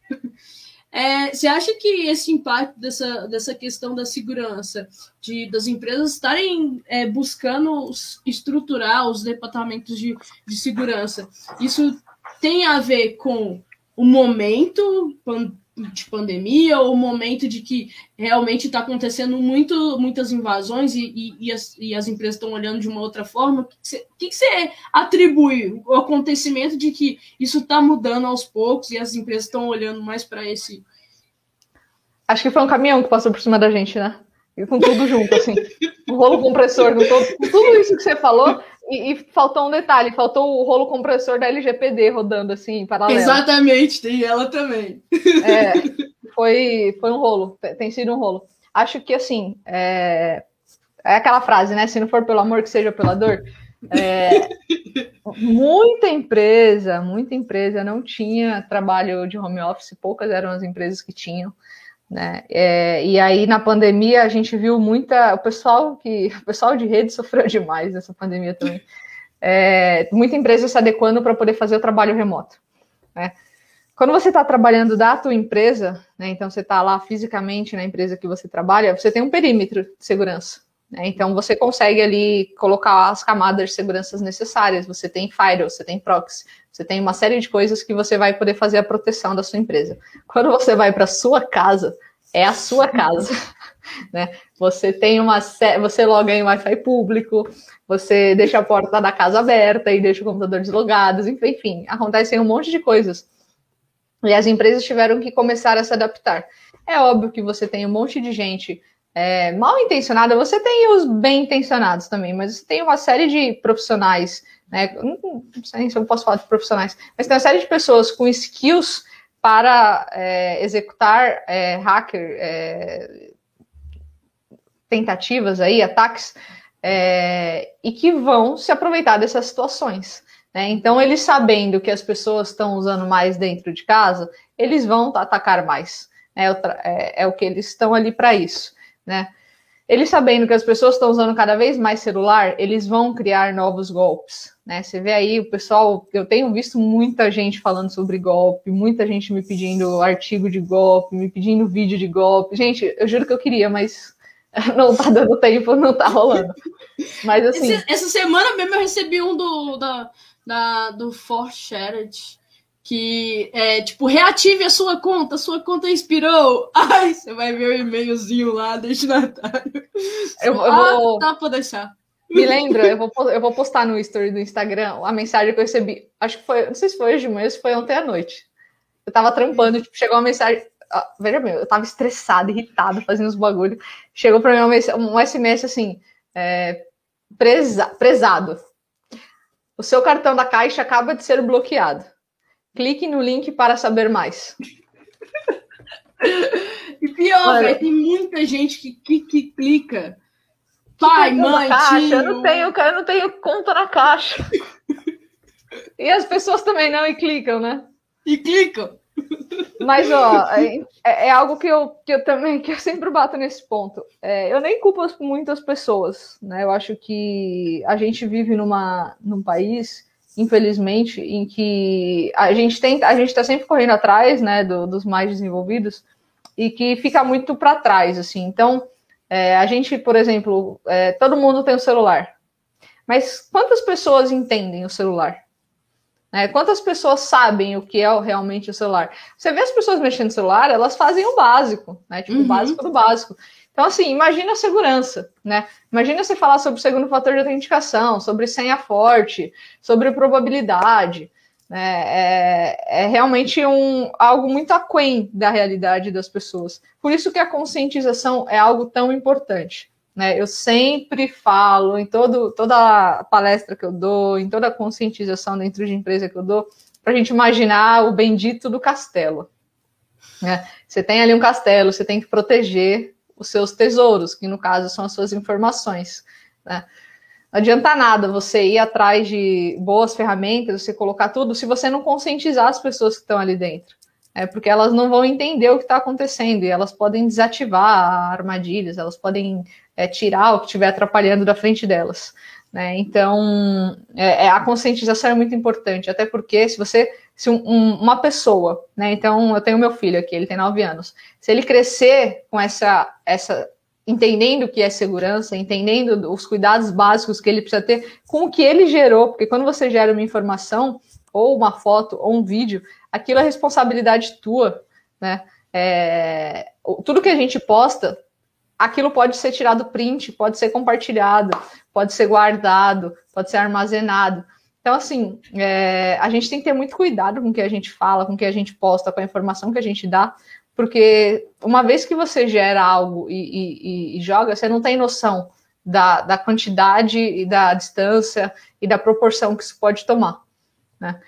Speaker 1: É, você acha que esse impacto dessa, dessa questão da segurança, de, das empresas estarem é, buscando estruturar os departamentos de, de segurança, isso tem a ver com o momento de pandemia ou o momento de que realmente está acontecendo muito, muitas invasões e, e, e, as, e as empresas estão olhando de uma outra forma? O que, você atribui o acontecimento de que isso está mudando aos poucos e as empresas estão olhando mais para esse?
Speaker 2: Acho que foi um caminhão que passou por cima da gente, né? E com tudo junto, assim. O rolo compressor, com, todo, com tudo isso que você falou, e, e, faltou um detalhe, faltou o rolo compressor da LGPD rodando assim, em paralelo.
Speaker 1: Exatamente, tem ela também.
Speaker 2: É, foi, foi um rolo, tem sido um rolo. Acho que assim, é, é aquela frase, né? Se não for pelo amor, que seja pela dor. É, muita empresa, muita empresa não tinha trabalho de home office, poucas eram as empresas que tinham. Né? É, e aí na pandemia a gente viu muita o pessoal que o pessoal de rede sofreu demais nessa pandemia também. É, muita empresa se adequando para poder fazer o trabalho remoto. Né? Quando você está trabalhando da tua empresa, né, então você está lá fisicamente na empresa que você trabalha, você tem um perímetro de segurança. Né? Então você consegue ali colocar as camadas de segurança necessárias. Você tem firewall, você tem proxy, você tem uma série de coisas que você vai poder fazer a proteção da sua empresa. Quando você vai para sua casa, é a sua casa. né? Você tem uma você loga em Wi-Fi público, você deixa a porta da casa aberta e deixa o computador deslogado, enfim, acontecem um monte de coisas. E as empresas tiveram que começar a se adaptar. É óbvio que você tem um monte de gente é, mal intencionada, você tem os bem intencionados também, mas você tem uma série de profissionais, né? Não sei se eu posso falar de profissionais, mas tem uma série de pessoas com skills para é, executar é, hacker é, tentativas aí, ataques, é, e que vão se aproveitar dessas situações. Né? Então, eles sabendo que as pessoas estão usando mais dentro de casa, eles vão atacar mais. Né? É, é o que eles estão ali para isso né? Eles sabendo que as pessoas estão usando cada vez mais celular, eles vão criar novos golpes, né? Você vê aí o pessoal, eu tenho visto muita gente falando sobre golpe, muita gente me pedindo artigo de golpe, me pedindo vídeo de golpe. Gente, eu juro que eu queria, mas não tá dando tempo, não tá rolando. Mas assim.
Speaker 1: Esse, essa semana mesmo eu recebi um do, da, da, do For Shared que é tipo, reative a sua conta, sua conta expirou. Ai, você vai ver o e-mailzinho lá, destinatário.
Speaker 2: Eu, eu ah, vou.
Speaker 1: Tá, pra deixar.
Speaker 2: Me lembra, eu vou, eu vou postar no story do Instagram a mensagem que eu recebi. Acho que foi, não sei se foi hoje de manhã, se foi ontem à noite. Eu tava trampando, tipo, chegou uma mensagem. Ah, veja bem, eu tava estressado, irritado, fazendo os bagulhos. Chegou pra mim um, um SMS assim, é, presa, prezado. O seu cartão da caixa acaba de ser bloqueado. Clique no link para saber mais.
Speaker 1: E pior, véio, tem muita gente que, que, que clica. Pai, mãe,
Speaker 2: caixa, tio. Eu não, tenho, eu não tenho conta na caixa. e as pessoas também não e clicam, né?
Speaker 1: E clicam.
Speaker 2: Mas, ó, é, é, algo que eu, que eu também, que eu sempre bato nesse ponto. É, eu nem culpo muitas pessoas, né? Eu acho que a gente vive numa, num país infelizmente, em que a gente tem, a gente está sempre correndo atrás, né, do, dos mais desenvolvidos e que fica muito para trás, assim. Então, é, a gente, por exemplo, é, todo mundo tem o um celular, mas quantas pessoas entendem o celular? Né? Quantas pessoas sabem o que é realmente o celular? Você vê as pessoas mexendo no celular, elas fazem o básico, né? Tipo, uhum. o básico do básico. Então, assim, imagina a segurança, né? Imagina você falar sobre o segundo fator de autenticação, sobre senha forte, sobre probabilidade. Né? É, é realmente um, algo muito aquém da realidade das pessoas. Por isso que a conscientização é algo tão importante. Né? Eu sempre falo em todo, toda palestra que eu dou, em toda a conscientização dentro de empresa que eu dou, para a gente imaginar o bendito do castelo. Né? Você tem ali um castelo, você tem que proteger os seus tesouros, que no caso são as suas informações. Né? Não adianta nada você ir atrás de boas ferramentas, você colocar tudo, se você não conscientizar as pessoas que estão ali dentro. É porque elas não vão entender o que está acontecendo e elas podem desativar armadilhas, elas podem é, tirar o que estiver atrapalhando da frente delas. Né? Então, é, é, a conscientização é muito importante, até porque se você, se um, uma pessoa, né? Então, eu tenho meu filho aqui, ele tem nove anos. Se ele crescer com essa, essa entendendo o que é segurança, entendendo os cuidados básicos que ele precisa ter com o que ele gerou, porque quando você gera uma informação, ou uma foto, ou um vídeo, aquilo é responsabilidade tua, né? É, tudo que a gente posta aquilo pode ser tirado print, pode ser compartilhado, pode ser guardado, pode ser armazenado. Então, assim, é, a gente tem que ter muito cuidado com o que a gente fala, com o que a gente posta, com a informação que a gente dá, porque uma vez que você gera algo e, e, e joga, você não tem noção da, da, quantidade e da distância e da proporção que isso pode tomar. Né?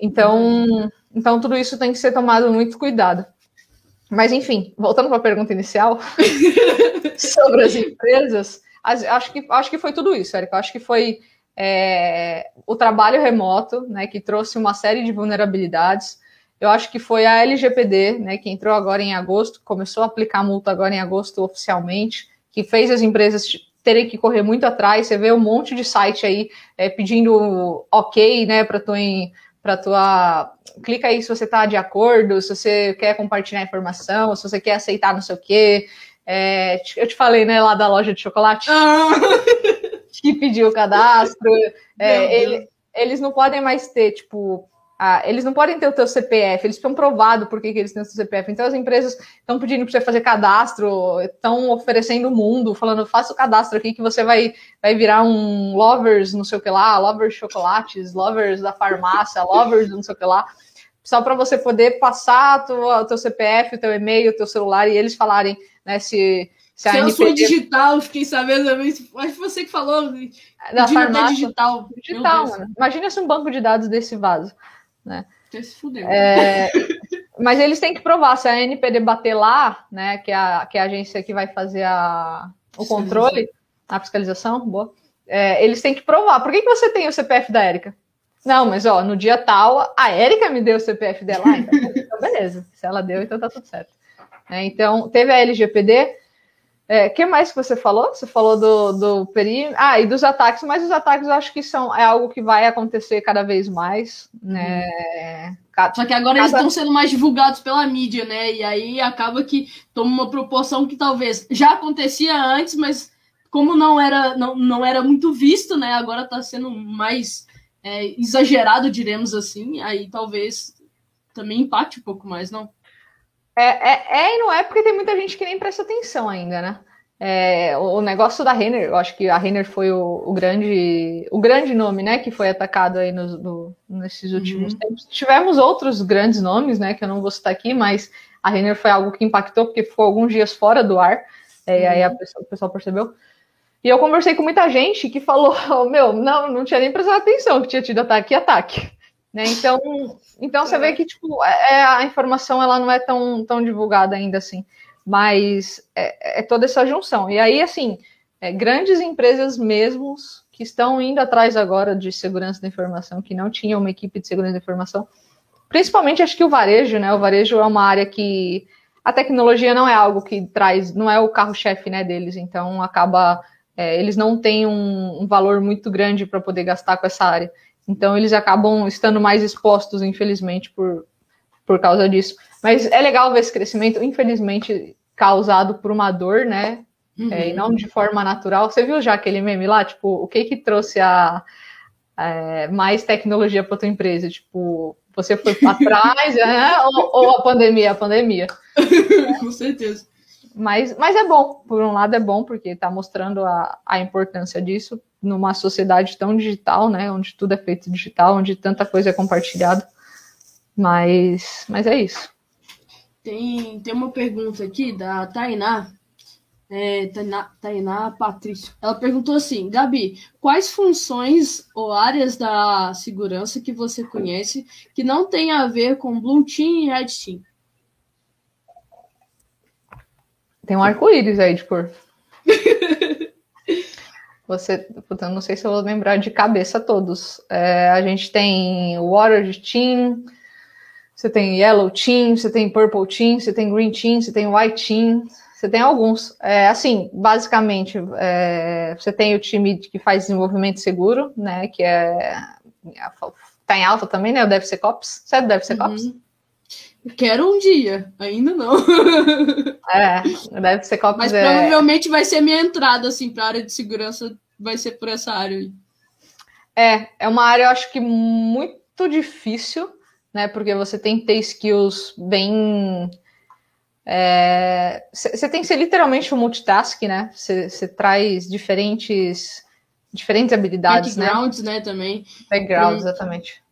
Speaker 2: Então, então, tudo isso tem que ser tomado muito cuidado. Mas, enfim, voltando para a pergunta inicial sobre as empresas, acho que, acho que foi tudo isso, Érica. Acho que foi é, o trabalho remoto, né, que trouxe uma série de vulnerabilidades. Eu acho que foi a LGPD, né, que entrou agora em agosto, começou a aplicar multa agora em agosto oficialmente, que fez as empresas terem que correr muito atrás. Você vê um monte de site aí é, pedindo ok, né, para tua, para tua clica aí se você está de acordo, se você quer compartilhar informação, se você quer aceitar não sei o quê. É, eu te falei, né, lá da loja de chocolate, ah. que pediu o cadastro. É, ele, eles não podem mais ter, tipo, ah, eles não podem ter o teu CPF, eles estão provados por que, eles têm o seu CPF. Então as empresas estão pedindo para você fazer cadastro, estão oferecendo o mundo, falando, faça o cadastro aqui que você vai, vai virar um lovers, não sei o que lá, lovers chocolates, lovers da farmácia, lovers não sei o que lá só para você poder passar o teu CPF, o teu e-mail, o teu celular e eles falarem, né, se
Speaker 1: se a digital, fiquei sabendo, acho que você que falou.
Speaker 2: Da farmácia. Digital. Digital. Imagina se um banco de dados desse vaso. Né?
Speaker 1: Se fudeu.
Speaker 2: É, mas eles têm que provar. Se a NPD bater lá, né, que é a, que é a agência que vai fazer a, o controle, a fiscalização, boa, é, eles têm que provar. Por que, que você tem o CPF da Érica? Não, mas ó, no dia tal, a Érica me deu o CPF dela. Ah, então, então, beleza. Se ela deu, então tá tudo certo. É, então, teve a LGPD. O é, que mais que você falou? Você falou do, do perímetro. Ah, e dos ataques, mas os ataques eu acho que são, é algo que vai acontecer cada vez mais. Né?
Speaker 1: Cada, Só que agora cada... eles estão sendo mais divulgados pela mídia, né? E aí acaba que toma uma proporção que talvez já acontecia antes, mas como não era, não, não era muito visto, né? Agora está sendo mais é, exagerado, diremos assim, aí talvez também empate um pouco mais, não?
Speaker 2: É, é, é, e não é porque tem muita gente que nem presta atenção ainda, né? É, o, o, negócio da Renner, eu acho que a Renner foi o, o, grande o grande nome, né, que foi atacado aí no, no, nesses últimos uhum. tempos. Tivemos outros grandes nomes, né, que eu não vou citar aqui, mas a Renner foi algo que impactou porque ficou alguns dias fora do ar, é, uhum. aí a pessoa, o pessoal percebeu. E eu conversei com muita gente que falou, meu, não, não tinha nem prestado atenção que tinha tido ataque e ataque. Né? Então, então você vê que tipo, é, é, a informação ela não é tão, tão divulgada ainda assim. Mas é, é toda essa junção. E aí, assim, é, grandes empresas mesmos que estão indo atrás agora de segurança da informação, que não tinham uma equipe de segurança da informação, principalmente acho que o varejo, né? O varejo é uma área que a tecnologia não é algo que traz, não é o carro-chefe né, deles, então acaba é, eles não têm um, um valor muito grande para poder gastar com essa área. Então, eles acabam estando mais expostos, infelizmente, por, por causa disso. Mas é legal ver esse crescimento, infelizmente, causado por uma dor, né? Uhum. É, e não de forma natural. Você viu já aquele meme lá? Tipo, o que que trouxe a, é, mais tecnologia para tua empresa? Tipo, você foi para trás, né? ou, ou, a pandemia? A pandemia.
Speaker 1: Com certeza.
Speaker 2: Mas, mas é bom, por um lado é bom, porque está mostrando a, a importância disso numa sociedade tão digital, né? Onde tudo é feito digital, onde tanta coisa é compartilhada. Mas, mas é isso.
Speaker 1: Tem, tem uma pergunta aqui da Tainá, é, Tainá, Tainá Patrício. Ela perguntou assim: Gabi, quais funções ou áreas da segurança que você conhece que não tem a ver com Blue Team e Red Team?
Speaker 2: Tem um arco-íris aí de cor. Você, eu não sei se eu vou lembrar de cabeça todos. É, a gente tem Water Team, você tem Yellow Team, você tem Purple Team, você tem Green Team, você tem White Team, você tem alguns. É, assim, basicamente, é, você tem o time que faz desenvolvimento seguro, né? Que é. Tá em alta também, né? O DevSecOps. Você é DevSecOps? Uhum.
Speaker 1: Quero um dia, ainda não.
Speaker 2: é, deve ser copas.
Speaker 1: Mas provavelmente vai ser minha entrada, assim, para a área de segurança, vai ser por essa área aí.
Speaker 2: É, é uma área, eu acho que muito difícil, né? Porque você tem que ter skills bem. Você é... tem que ser literalmente um multitask, né? Você traz diferentes, diferentes habilidades,
Speaker 1: Backgrounds, né? né também.
Speaker 2: Background, exatamente.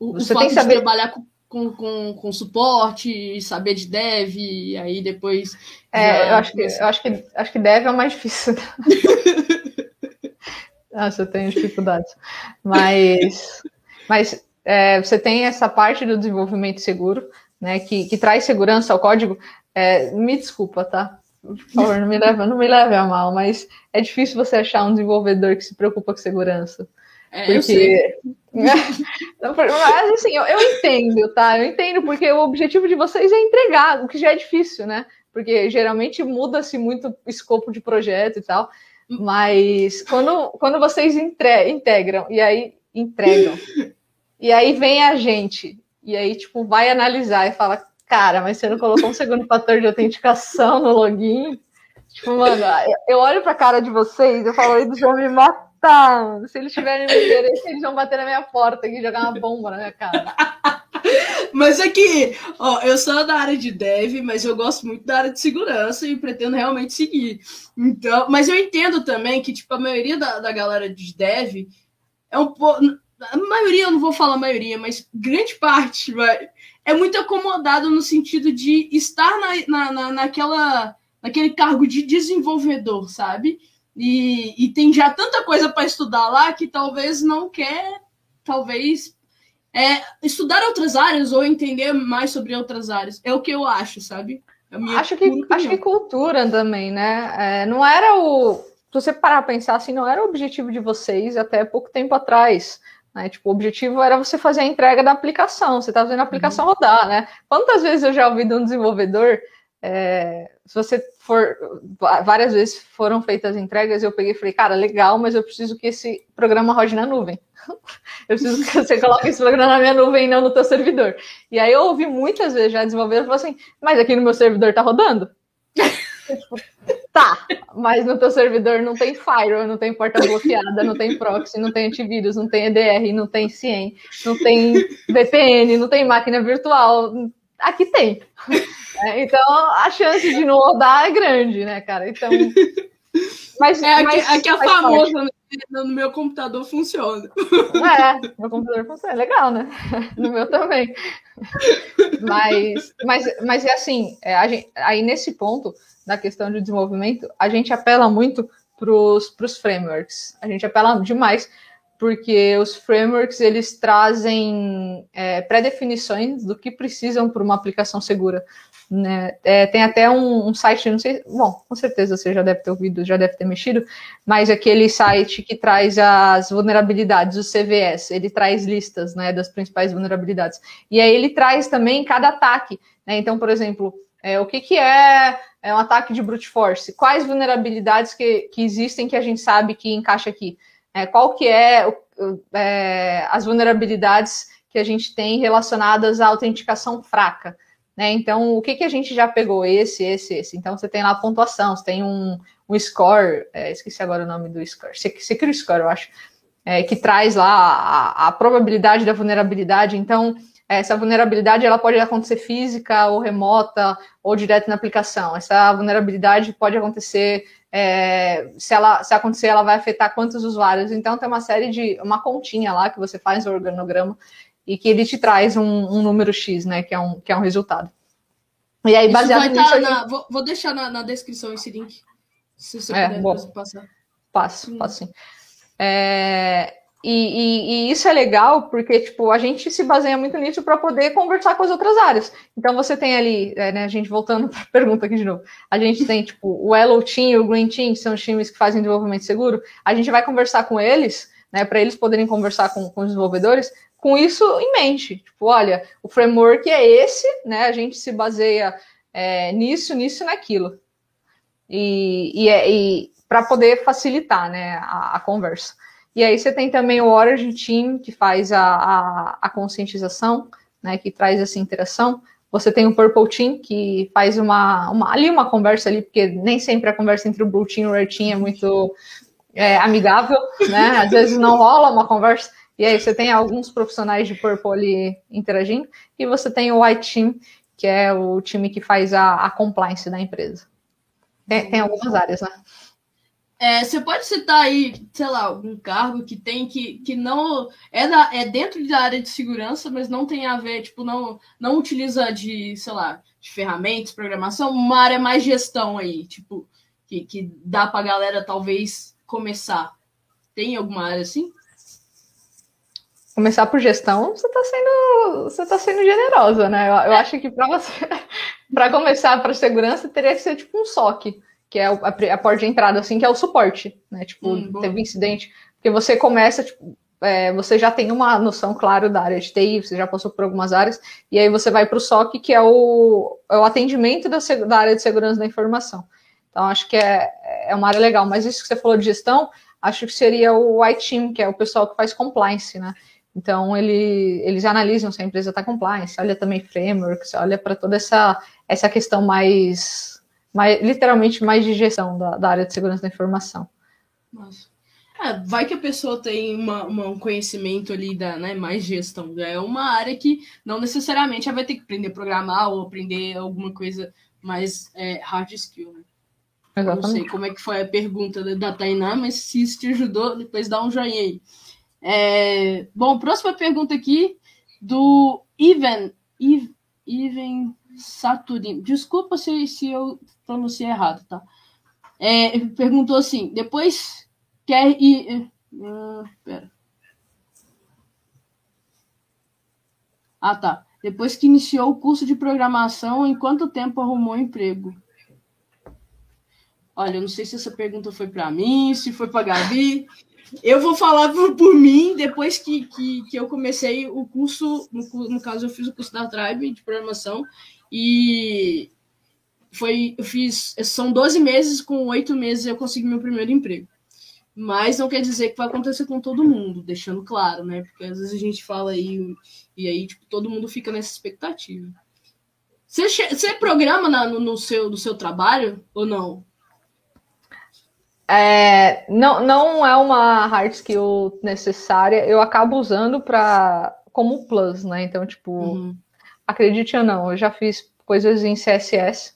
Speaker 1: O, você o tem que saber trabalhar com com, com, com suporte, saber de dev, e aí depois.
Speaker 2: É, eu acho, que, eu acho que acho que dev é o mais difícil. Nossa, eu tenho dificuldades. Mas, mas é, você tem essa parte do desenvolvimento seguro, né? Que, que traz segurança ao código. É, me desculpa, tá? Por favor, não me leve, não me leve a mal, mas é difícil você achar um desenvolvedor que se preocupa com segurança.
Speaker 1: É, porque...
Speaker 2: Mas assim, eu, eu, entendo, tá? Eu entendo, porque o objetivo de vocês é entregar, o que já é difícil, né? Porque geralmente muda-se muito o escopo de projeto e tal. Mas quando, quando vocês entre, integram e aí entregam, e aí vem a gente, e aí, tipo, vai analisar e fala, cara, mas você não colocou um segundo fator de autenticação no login? Tipo, mano, eu olho pra cara de vocês, eu falo, eles vão me matar Tá, se eles tiverem meu interesse, eles vão bater na minha porta e jogar uma bomba na minha cara.
Speaker 1: Mas é que, ó, eu sou da área de dev, mas eu gosto muito da área de segurança e pretendo realmente seguir. Então, mas eu entendo também que, tipo, a maioria da, da galera de dev é um pouco. A maioria, eu não vou falar maioria, mas grande parte, vai, é muito acomodado no sentido de estar na, na, na, naquela, naquele cargo de desenvolvedor, sabe? E, e tem já tanta coisa para estudar lá que talvez não quer, talvez, é, estudar outras áreas ou entender mais sobre outras áreas. É o que eu acho, sabe?
Speaker 2: É acho que, acho que cultura também, né? É, não era o. Se você parar para pensar assim, não era o objetivo de vocês até pouco tempo atrás. Né? Tipo, o objetivo era você fazer a entrega da aplicação, você está fazendo a aplicação uhum. rodar, né? Quantas vezes eu já ouvi de um desenvolvedor é, se você for, várias vezes foram feitas entregas, eu peguei e falei, cara, legal, mas eu preciso que esse programa rode na nuvem. eu preciso que você coloque esse programa na minha nuvem e não no teu servidor. E aí eu ouvi muitas vezes já desenvolvedores falando assim, mas aqui no meu servidor tá rodando? tá, mas no teu servidor não tem firewall, não tem porta bloqueada, não tem proxy, não tem antivírus, não tem EDR, não tem CIEM, não tem VPN, não tem máquina virtual. Aqui tem. É, então, a chance de não rodar é grande, né, cara? Então.
Speaker 1: Mas, é, aqui, mas, aqui é famoso, né? no meu computador funciona.
Speaker 2: É, meu computador funciona, é legal, né? No meu também. Mas, mas, mas é assim, é, gente, aí nesse ponto da questão de desenvolvimento, a gente apela muito para os frameworks. A gente apela demais porque os frameworks eles trazem é, pré-definições do que precisam para uma aplicação segura. Né? É, tem até um, um, site, não sei, bom, com certeza você já deve ter ouvido, já deve ter mexido, mas aquele site que traz as vulnerabilidades, o CVS, ele traz listas né, das principais vulnerabilidades. E aí ele traz também cada ataque. Né? Então, por exemplo, é, o que, que é, é um ataque de brute force? Quais vulnerabilidades que, que existem que a gente sabe que encaixa aqui? É, qual que é, é as vulnerabilidades que a gente tem relacionadas à autenticação fraca? Né? Então, o que, que a gente já pegou? Esse, esse, esse. Então, você tem lá a pontuação, você tem um, um score, é, esqueci agora o nome do score, Secure Score, eu acho. é, que traz lá a, a, probabilidade da vulnerabilidade. Então, essa vulnerabilidade ela pode acontecer física ou remota ou direto na aplicação. Essa vulnerabilidade pode acontecer é, se ela se acontecer, ela vai afetar quantos usuários. Então tem uma série de uma continha lá que você faz no organograma e que ele te traz um, um número X, né? Que é um, que é um resultado.
Speaker 1: E aí, baseado nisso. Tá na, vou, vou, deixar na, na, descrição esse link. Se você é, puder passar.
Speaker 2: Passo, hum. passo sim. É, e, e, e, isso é legal porque, tipo, a gente se baseia muito nisso para poder conversar com as outras áreas. Então, você tem ali, é, né, a gente voltando para a pergunta aqui de novo, a gente tem, tipo, o Yellow Team e o Green Team, que são os times que fazem desenvolvimento seguro, a gente vai conversar com eles, né, para eles poderem conversar com, com os desenvolvedores, com isso em mente. Tipo, olha, o framework é esse, né, a gente se baseia é, nisso, nisso naquilo. E, e, é, e para poder facilitar, né, a, a conversa. E aí você tem também o Origin Team, que faz a, a, a conscientização, né, que traz essa interação. Você tem o Purple Team, que faz uma, uma, ali uma conversa ali, porque nem sempre a conversa entre o Blue Team e o Red Team é muito é, amigável, né? Às vezes não rola uma conversa. E aí você tem alguns profissionais de Purple ali interagindo. E você tem o White Team, que é o time que faz a, a compliance da empresa. Tem, tem algumas áreas, né?
Speaker 1: É, você pode citar aí, sei lá, algum cargo que tem que, que não é, da, é dentro da área de segurança, mas não tem a ver, tipo, não, não utiliza de, sei lá, de ferramentas, programação, uma área mais gestão aí, tipo, que, que dá pra galera talvez começar. Tem alguma área assim?
Speaker 2: Começar por gestão, você está sendo, você tá sendo generosa, né? Eu, eu acho que para você, para começar para segurança, teria que ser tipo um SOC que é a, a, porta de entrada, assim, que é o suporte, né? Tipo, hum, teve um incidente, porque você começa, tipo, é, você já tem uma noção, claro, da área de TI, você já passou por algumas áreas, e aí você vai para o SOC, que é o, é o atendimento da, da, área de segurança da informação. Então, acho que é, é uma área legal, mas isso que você falou de gestão, acho que seria o White Team, que é o pessoal que faz compliance, né? Então, ele, eles analisam se a empresa está compliance, olha também frameworks, olha para toda essa, essa questão mais mais, literalmente mais de gestão da, da área de segurança da informação.
Speaker 1: Nossa. É, vai que a pessoa tem uma, uma, um conhecimento ali da né, mais gestão. É uma área que não necessariamente ela vai ter que aprender a programar ou aprender alguma coisa mais é, hard skill. Né? Exatamente. Não sei como é que foi a pergunta da Tainá, mas se isso te ajudou, depois dá um joinha aí. É, bom, próxima pergunta aqui do Ivan. Ivan Saturino. Desculpa se, se eu pronunciei errado, tá? É, perguntou assim: depois quer ir. Uh, pera. Ah, tá. Depois que iniciou o curso de programação, em quanto tempo arrumou emprego? Olha, eu não sei se essa pergunta foi para mim, se foi para Gabi. Eu vou falar por, por mim, depois que, que, que, eu comecei o curso, no, no caso eu fiz o curso da Tribe de programação, e foi, eu fiz, são 12 meses, com oito meses eu consegui meu primeiro emprego. Mas não quer dizer que vai acontecer com todo mundo, deixando claro, né? Porque às vezes a gente fala aí e aí tipo, todo mundo fica nessa expectativa. Você, você programa na, no, no, seu, no seu trabalho ou não?
Speaker 2: É, não, não é uma hard skill necessária. Eu acabo usando para como plus, né? Então, tipo, uhum acredite ou não, eu já fiz coisas em CSS.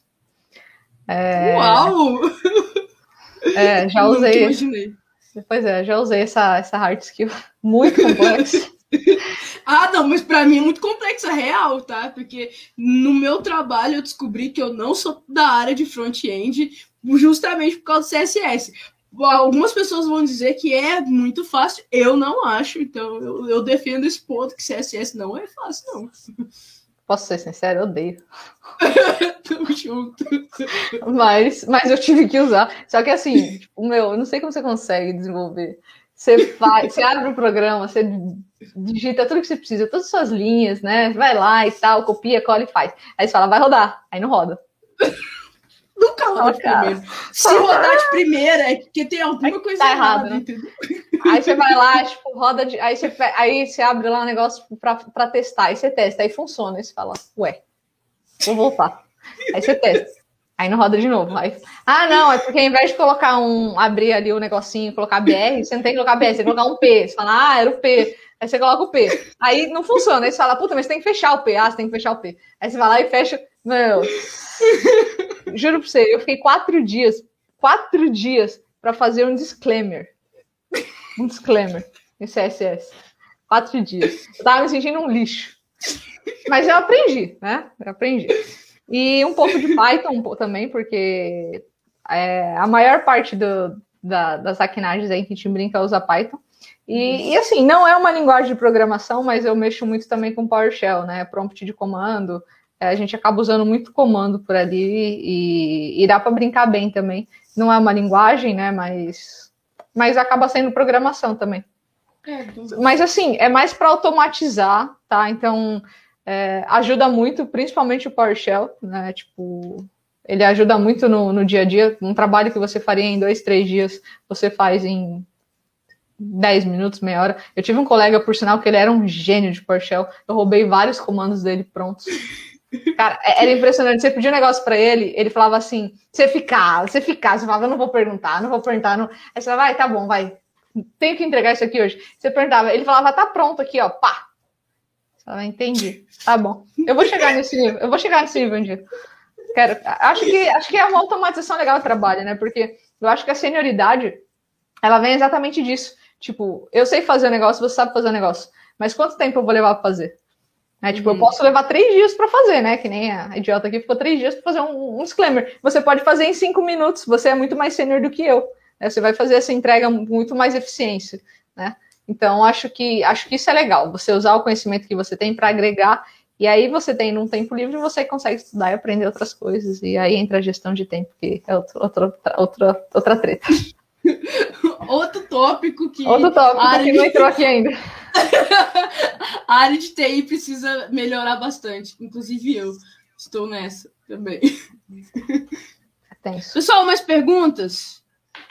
Speaker 1: É... Uau!
Speaker 2: É, já usei. Imaginei. Pois é, já usei essa, essa hard skill muito complexa.
Speaker 1: ah, não, mas para mim é muito complexa, real, tá? Porque no meu trabalho eu descobri que eu não sou da área de front-end justamente por causa do CSS. Algumas pessoas vão dizer que é muito fácil, eu não acho, então eu, eu defendo esse ponto que CSS não é fácil, não.
Speaker 2: Posso ser sincero, eu odeio. Tamo junto. Mas, mas eu tive que usar. Só que assim, tipo, meu, eu não sei como você consegue desenvolver. Você faz, você abre o programa, você digita tudo que você precisa, todas as suas linhas, né? Vai lá e tal, copia, cola e faz. Aí você fala, vai rodar. Aí não roda.
Speaker 1: Nunca roda de primeira. Se rodar de primeira, é porque tem alguma é coisa tá errada. Né?
Speaker 2: Aí você vai lá, tipo, roda de. Aí você, aí você abre lá um negócio pra, pra testar. Aí você testa, aí funciona. Aí você fala, ué, vou voltar. Aí você testa. Aí não roda de novo. Aí, ah, não, é porque ao invés de colocar um, abrir ali o negocinho, colocar BR, você não tem que colocar BR, você tem que colocar um P. Você fala, ah, era o P. Aí você coloca o P. Aí não funciona. Aí você fala, puta, mas você tem que fechar o P. Ah, você tem que fechar o P. Aí você vai lá e fecha. Meu. Juro pra você, eu fiquei quatro dias, quatro dias para fazer um disclaimer. Um disclaimer em CSS. Quatro dias. Eu tava me sentindo um lixo. Mas eu aprendi, né? Eu aprendi. E um pouco de Python também, porque é, a maior parte do, da, das saquinagens aí que a gente brinca usa Python. E, e, assim, não é uma linguagem de programação, mas eu mexo muito também com PowerShell, né? Prompt de comando. É, a gente acaba usando muito comando por ali e, e dá para brincar bem também. Não é uma linguagem, né? Mas, mas acaba sendo programação também. É, mas assim, é mais para automatizar, tá? Então, é, ajuda muito, principalmente o PowerShell, né? Tipo, ele ajuda muito no, no dia a dia. Um trabalho que você faria em dois, três dias, você faz em 10 minutos, meia hora. Eu tive um colega, por sinal, que ele era um gênio de PowerShell. Eu roubei vários comandos dele prontos. Cara, é, era impressionante. Você pedia um negócio para ele, ele falava assim: você ficar, você ficar. Você falava, eu não vou perguntar, não vou perguntar. Não. Aí você falava, vai, tá bom, vai. Tenho que entregar isso aqui hoje. Você perguntava, ele falava, tá pronto aqui, ó, pá. Ela entendi. Tá bom. Eu vou chegar nesse nível. Eu vou chegar nesse nível um dia. Quero. Acho que, acho que é uma automatização legal do trabalho, né? Porque eu acho que a senioridade ela vem exatamente disso. Tipo, eu sei fazer o negócio, você sabe fazer o negócio. Mas quanto tempo eu vou levar para fazer? Né? Tipo, eu uhum. posso levar três dias para fazer, né? Que nem a idiota aqui ficou três dias para fazer um, um, disclaimer. Você pode fazer em cinco minutos, você é muito mais sênior do que eu. Né? Você vai fazer essa entrega muito mais eficiência, né? Então, acho que, acho que isso é legal, você usar o conhecimento que você tem para agregar, e aí você tem num tempo livre, você consegue estudar e aprender outras coisas, e aí entra a gestão de tempo, que é outro, outro, outra, outra treta.
Speaker 1: Outro tópico que.
Speaker 2: Outro tópico que não entrou aqui ainda.
Speaker 1: a área de TI precisa melhorar bastante. Inclusive eu estou nessa também. Pessoal, mais perguntas?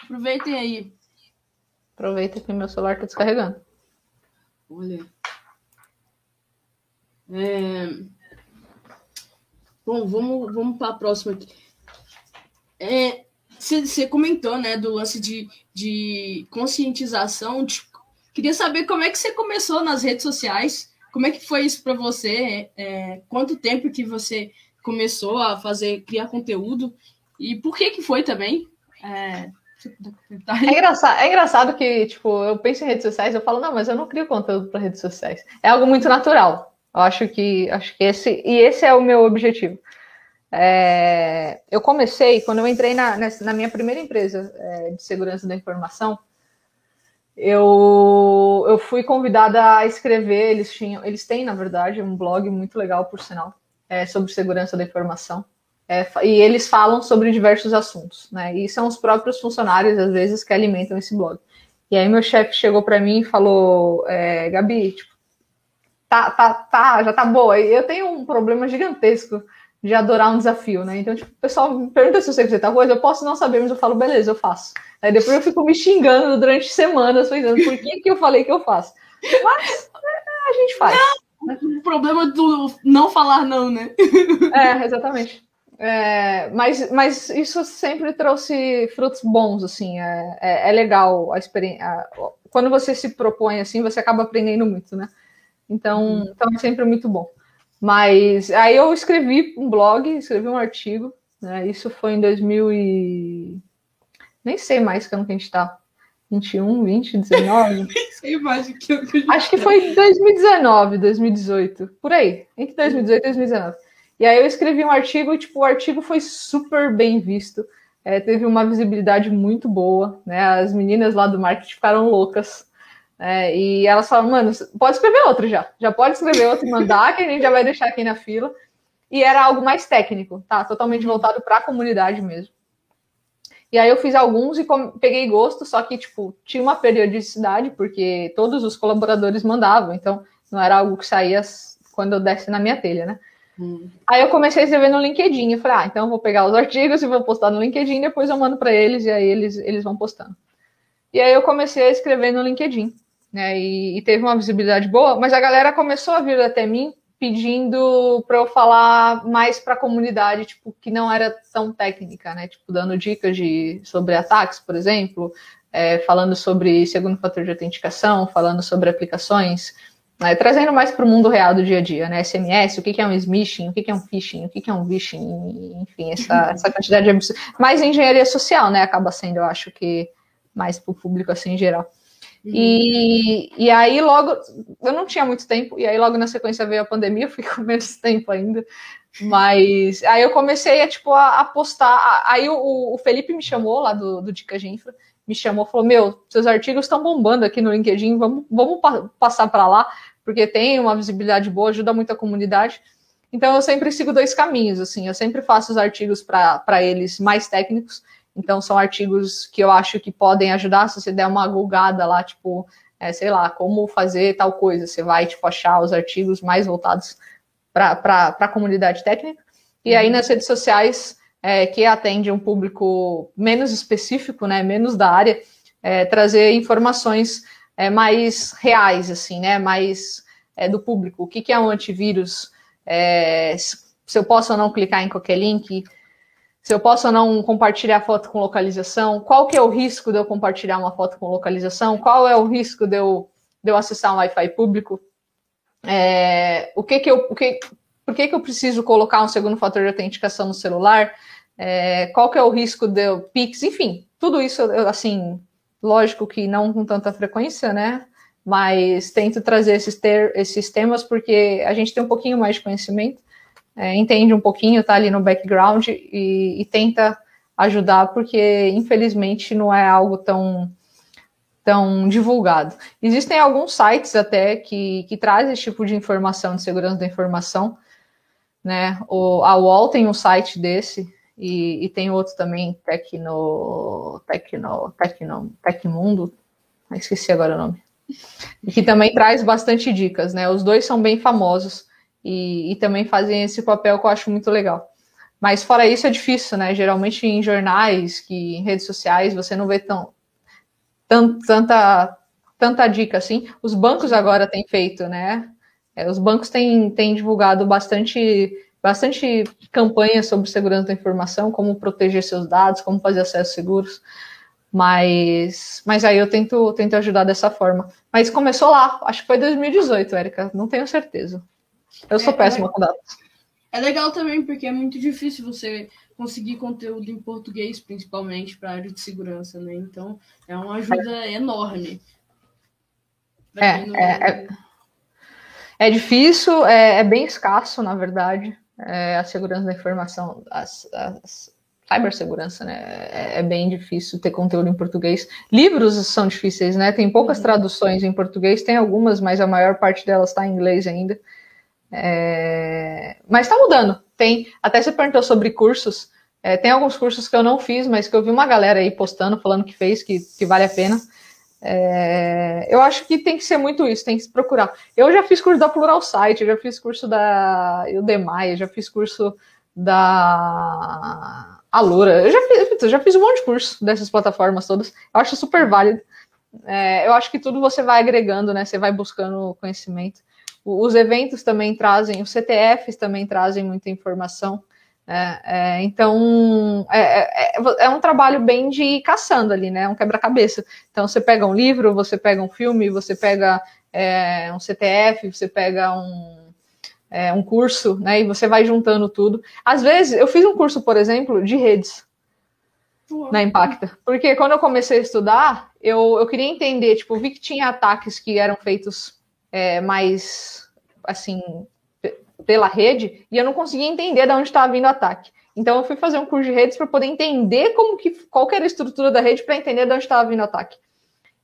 Speaker 1: Aproveitem aí.
Speaker 2: Aproveita que meu celular está descarregando.
Speaker 1: Olha. É... Bom, vamos, vamos para a próxima aqui. É, você comentou, né, do lance de, de conscientização. Tipo, queria saber como é que você começou nas redes sociais. Como é que foi isso para você? É, quanto tempo que você começou a fazer, criar conteúdo? E por que que foi também? É,
Speaker 2: é engraçado, é engraçado que, tipo, eu penso em redes sociais, eu falo, não, mas eu não crio conteúdo para redes sociais. É algo muito natural. Eu acho que, acho que esse, e esse é o meu objetivo. É, eu comecei, quando eu entrei na, na minha primeira empresa é, de segurança da informação, eu, eu fui convidada a escrever, eles tinham, eles têm, na verdade, um blog muito legal, por sinal, é, sobre segurança da informação. É, e eles falam sobre diversos assuntos, né? E são os próprios funcionários, às vezes, que alimentam esse blog. E aí meu chefe chegou para mim e falou, é, Gabi, tipo, tá, tá, tá, já tá boa. Eu tenho um problema gigantesco de adorar um desafio, né? Então, tipo, o pessoal me pergunta se eu sei fazer tal coisa, eu posso não saber, mas eu falo, beleza, eu faço. Aí depois eu fico me xingando durante semanas, pensando por que, que eu falei que eu faço. Mas é, a gente faz.
Speaker 1: Não, o problema do não falar não, né?
Speaker 2: É, exatamente. É, mas, mas isso sempre trouxe frutos bons, assim, é, é, é legal a experiência. Quando você se propõe assim, você acaba aprendendo muito, né? Então, então é sempre muito bom. Mas aí eu escrevi um blog, escrevi um artigo, né? Isso foi em 2000 e... Nem sei mais que ano que a gente tá. 21, 20, 19? Nem sei mais que ano que a gente Acho que foi 2019, 2018. Por aí. Entre 2018 e 2019. E aí eu escrevi um artigo e, tipo, o artigo foi super bem visto. É, teve uma visibilidade muito boa, né? As meninas lá do marketing ficaram loucas. É, e elas falaram, mano, pode escrever outro já. Já pode escrever outro e mandar, que a gente já vai deixar aqui na fila. E era algo mais técnico, tá? Totalmente voltado para a comunidade mesmo. E aí eu fiz alguns e peguei gosto, só que, tipo, tinha uma periodicidade, porque todos os colaboradores mandavam, então não era algo que saía quando eu desce na minha telha, né? Hum. Aí eu comecei a escrever no LinkedIn. Eu falei, ah, então eu vou pegar os artigos e vou postar no LinkedIn, depois eu mando para eles e aí eles, eles vão postando. E aí eu comecei a escrever no LinkedIn, né? E, e, teve uma visibilidade boa, mas a galera começou a vir até mim pedindo para eu falar mais para a comunidade, tipo, que não era tão técnica, né? Tipo, dando dicas de, sobre ataques, por exemplo, é, falando sobre segundo fator de autenticação, falando sobre aplicações, né? trazendo mais para o mundo real do dia a dia, né? SMS, o que, que é um smishing, o que, que é um phishing, o que, que é um vishing, enfim, essa, essa quantidade de absurdo. Mais engenharia social, né? Acaba sendo, eu acho que mais para o público assim em geral. E, e aí logo, eu não tinha muito tempo, e aí logo na sequência veio a pandemia, eu fui com menos tempo ainda. Mas aí eu comecei a, tipo, a, a postar. Aí o, o, Felipe me chamou lá do, do Dica de Infra, me chamou falou: Meu, seus artigos estão bombando aqui no LinkedIn, vamos, vamos pa passar para lá, porque tem uma visibilidade boa, ajuda muito a comunidade. Então eu sempre sigo dois caminhos, assim, eu sempre faço os artigos para eles mais técnicos então, são artigos que eu acho que podem ajudar se você der uma gulgada lá, tipo, é, sei lá, como fazer tal coisa. Você vai, tipo, achar os artigos mais voltados para a comunidade técnica. E aí, uhum. nas redes sociais, é, que atende um público menos específico, né, menos da área, é, trazer informações é, mais reais, assim, né, mais é, do público. O que, que é um antivírus? É, se eu posso ou não clicar em qualquer link, se eu posso ou não compartilhar foto com localização, qual que é o risco de eu compartilhar uma foto com localização, qual é o risco de eu, de eu acessar um Wi-Fi público, é, o que que eu, o que, por que, que eu preciso colocar um segundo fator de autenticação no celular, é, qual que é o risco de eu, Pix, enfim, tudo isso, assim, lógico que não com tanta frequência, né, mas tento trazer esses, ter, esses temas porque a gente tem um pouquinho mais de conhecimento, é, entende um pouquinho, tá ali no background e, e, tenta ajudar, porque infelizmente não é algo tão, tão divulgado. Existem alguns sites até que, que trazem esse tipo de informação de segurança da informação. Né? O, a UOL tem um site desse, e, e, tem outro também, Tecno, Tecno, Tecno, Tecmundo, esqueci agora o nome, que também traz bastante dicas, né? Os dois são bem famosos e, e, também fazem esse papel que eu acho muito legal. Mas fora isso é difícil, né? Geralmente em jornais, que em redes sociais você não vê tão, tão tanta tanta dica assim. Os bancos agora têm feito, né? É, os bancos têm, têm divulgado bastante bastante campanhas sobre segurança da informação, como proteger seus dados, como fazer acessos seguros. Mas, mas aí eu tento, tento ajudar dessa forma. Mas começou lá, acho que foi 2018, Érica, não tenho certeza. Eu sou é, péssima com dados.
Speaker 1: É legal também, porque é muito difícil você conseguir conteúdo em português, principalmente para a área de segurança, né? Então, é uma ajuda é. enorme.
Speaker 2: É, não... é, é, é, difícil, é, é, bem escasso, na verdade, é, a segurança da informação, as, as cibersegurança, né? É, é, bem difícil ter conteúdo em português. Livros são difíceis, né? Tem poucas uhum. traduções em português, tem algumas, mas a maior parte delas está em inglês ainda. É... Mas está mudando. Tem. Até você perguntou sobre cursos. É, tem alguns cursos que eu não fiz, mas que eu vi uma galera aí postando, falando que fez, que, que vale a pena. É, eu acho que tem que ser muito isso, tem que se procurar. Eu já fiz curso da Plural Site, eu já fiz curso da Udemy, já fiz curso da Alura, eu já fiz, já fiz um monte de curso dessas plataformas todas. Eu acho super válido. É, eu acho que tudo você vai agregando, né? Você vai buscando conhecimento. Os eventos também trazem, os CTFs também trazem muita informação. É, é, então, é, é, é, é, um trabalho bem de caçando ali, né? Um quebra-cabeça. Então, você pega um livro, você pega um filme, você pega é, um CTF, você pega um, é, um curso, né? E você vai juntando tudo. Às vezes, eu fiz um curso, por exemplo, de redes na Impacta. Porque quando eu comecei a estudar, eu, eu queria entender, tipo, vi que tinha ataques que eram feitos é, mais assim pela rede e eu não conseguia entender de onde estava vindo o ataque. Então eu fui fazer um curso de redes para poder entender como que qual que era a estrutura da rede para entender de onde estava vindo o ataque.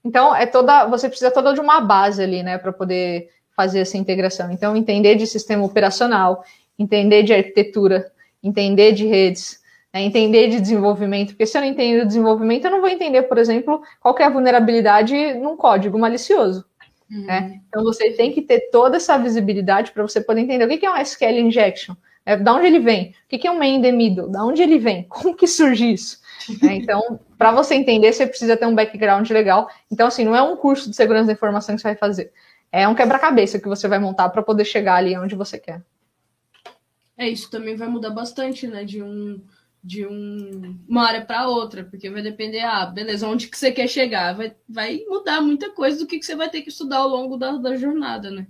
Speaker 2: Então é toda você precisa toda de uma base ali, né, para poder fazer essa integração. Então entender de sistema operacional, entender de arquitetura, entender de redes, né, entender de desenvolvimento, porque se eu não entendo de desenvolvimento, eu não vou entender, por exemplo, qual é a vulnerabilidade num código malicioso. Uhum. Né? Então você tem que ter toda essa visibilidade para você poder entender o que é um SQL injection, né? da onde ele vem, o que é um main middle, da onde ele vem, como que surge isso. Né? Então, para você entender, você precisa ter um background legal. Então, assim, não é um curso de segurança da informação que você vai fazer. é um quebra-cabeça que você vai montar para poder chegar ali onde você quer.
Speaker 1: É, isso também vai mudar bastante, né? De um de um, uma área para outra, porque vai depender, ah, beleza, onde que você quer chegar? Vai, vai mudar muita coisa do que, que você vai ter que estudar ao longo da, da jornada, né?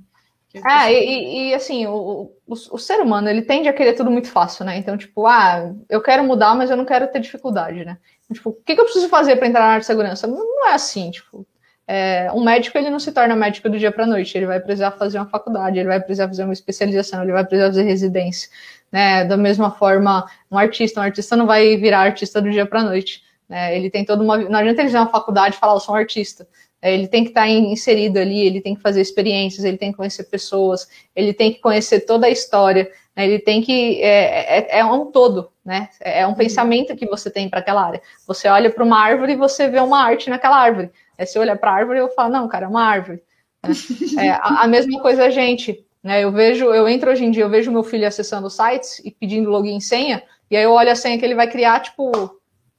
Speaker 2: É, e, e, assim, o, o, o, ser humano, ele tende a querer tudo muito fácil, né? Então, tipo, ah, eu quero mudar, mas eu não quero ter dificuldade, né? Tipo, o que, que eu preciso fazer para entrar na área de segurança? Não é assim, tipo, é, um médico, ele não se torna médico do dia para noite, ele vai precisar fazer uma faculdade, ele vai precisar fazer uma especialização, ele vai precisar fazer residência, né? Da mesma forma, um artista, um artista não vai virar artista do dia para noite, né? Ele tem toda uma... Não adianta ele fazer uma faculdade e falar, eu sou um artista, é, ele tem que estar inserido ali, ele tem que fazer experiências, ele tem que conhecer pessoas, ele tem que conhecer toda a história, né? ele tem que. É, é, é, um todo, né? É um uhum. pensamento que você tem para aquela área. Você olha para uma árvore e você vê uma arte naquela árvore. Aí você olha para a árvore e eu falo, não, cara, é uma árvore. Né? É, a, a, mesma coisa a gente. Né? Eu vejo, eu entro hoje em dia, eu vejo meu filho acessando sites e pedindo login e senha, e aí eu olho a senha que ele vai criar, tipo,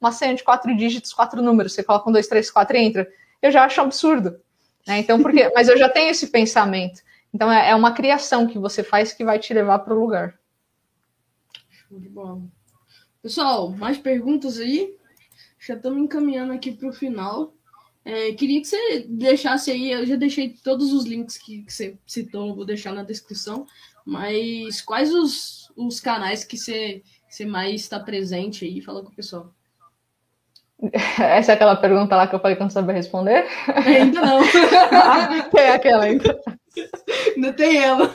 Speaker 2: uma senha de quatro dígitos, quatro números. Você coloca um, dois, três, quatro e entra eu já acho absurdo. Né? Então, porque, mas eu já tenho esse pensamento. Então, é, é uma criação que você faz que vai te levar para o lugar.
Speaker 1: Show de bola. Pessoal, mais perguntas aí? Já estamos encaminhando aqui para o final. É, queria que você deixasse aí, eu já deixei todos os links que, que você citou, vou deixar na descrição, mas quais os, os canais que você, você mais está presente aí? Fala com o pessoal.
Speaker 2: Essa é aquela pergunta lá que eu falei que eu não sabia responder?
Speaker 1: Ainda não.
Speaker 2: tem aquela ainda.
Speaker 1: Não tem ela.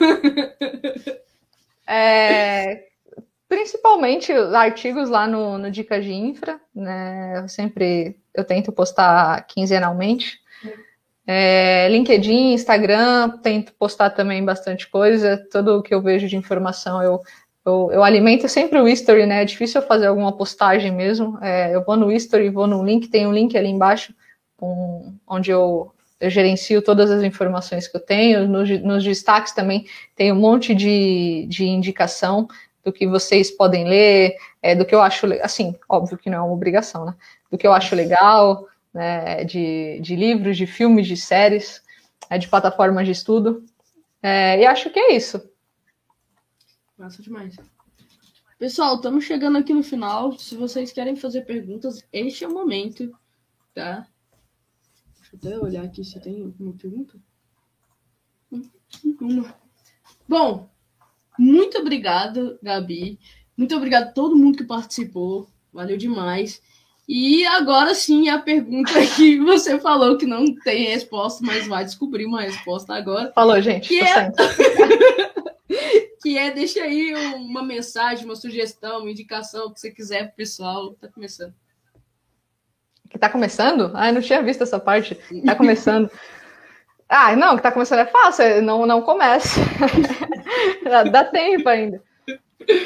Speaker 2: É, principalmente artigos lá no, no Dicas de Infra, né? Eu sempre eu tento postar quinzenalmente. É, LinkedIn, Instagram, tento postar também bastante coisa. Tudo o que eu vejo de informação eu eu, eu, alimento sempre o history, né? É difícil eu fazer alguma postagem mesmo. É, eu vou no history, vou no link, tem um link ali embaixo, um, onde eu, eu, gerencio todas as informações que eu tenho. Nos, nos destaques também tem um monte de, de indicação do que vocês podem ler, é, do que eu acho, assim, óbvio que não é uma obrigação, né? Do que eu acho legal, né? De, de livros, de filmes, de séries, é, de plataformas de estudo. É, e acho que é isso.
Speaker 1: Massa demais. Pessoal, estamos chegando aqui no final. Se vocês querem fazer perguntas, este é o momento, tá? Deixa eu até olhar aqui se tem alguma pergunta. Uma. Bom, muito obrigado, Gabi. Muito obrigado a todo mundo que participou. Valeu demais. E agora sim a pergunta que você falou que não tem resposta, mas vai descobrir uma resposta agora.
Speaker 2: Falou, gente.
Speaker 1: Que é... que é deixa aí uma mensagem, uma sugestão, uma indicação, o que você quiser pro pessoal. Tá começando.
Speaker 2: Que tá começando? Ah, eu não tinha visto essa parte. Tá começando. ah, não, que tá começando é fácil, não, não comece. dá, tempo ainda.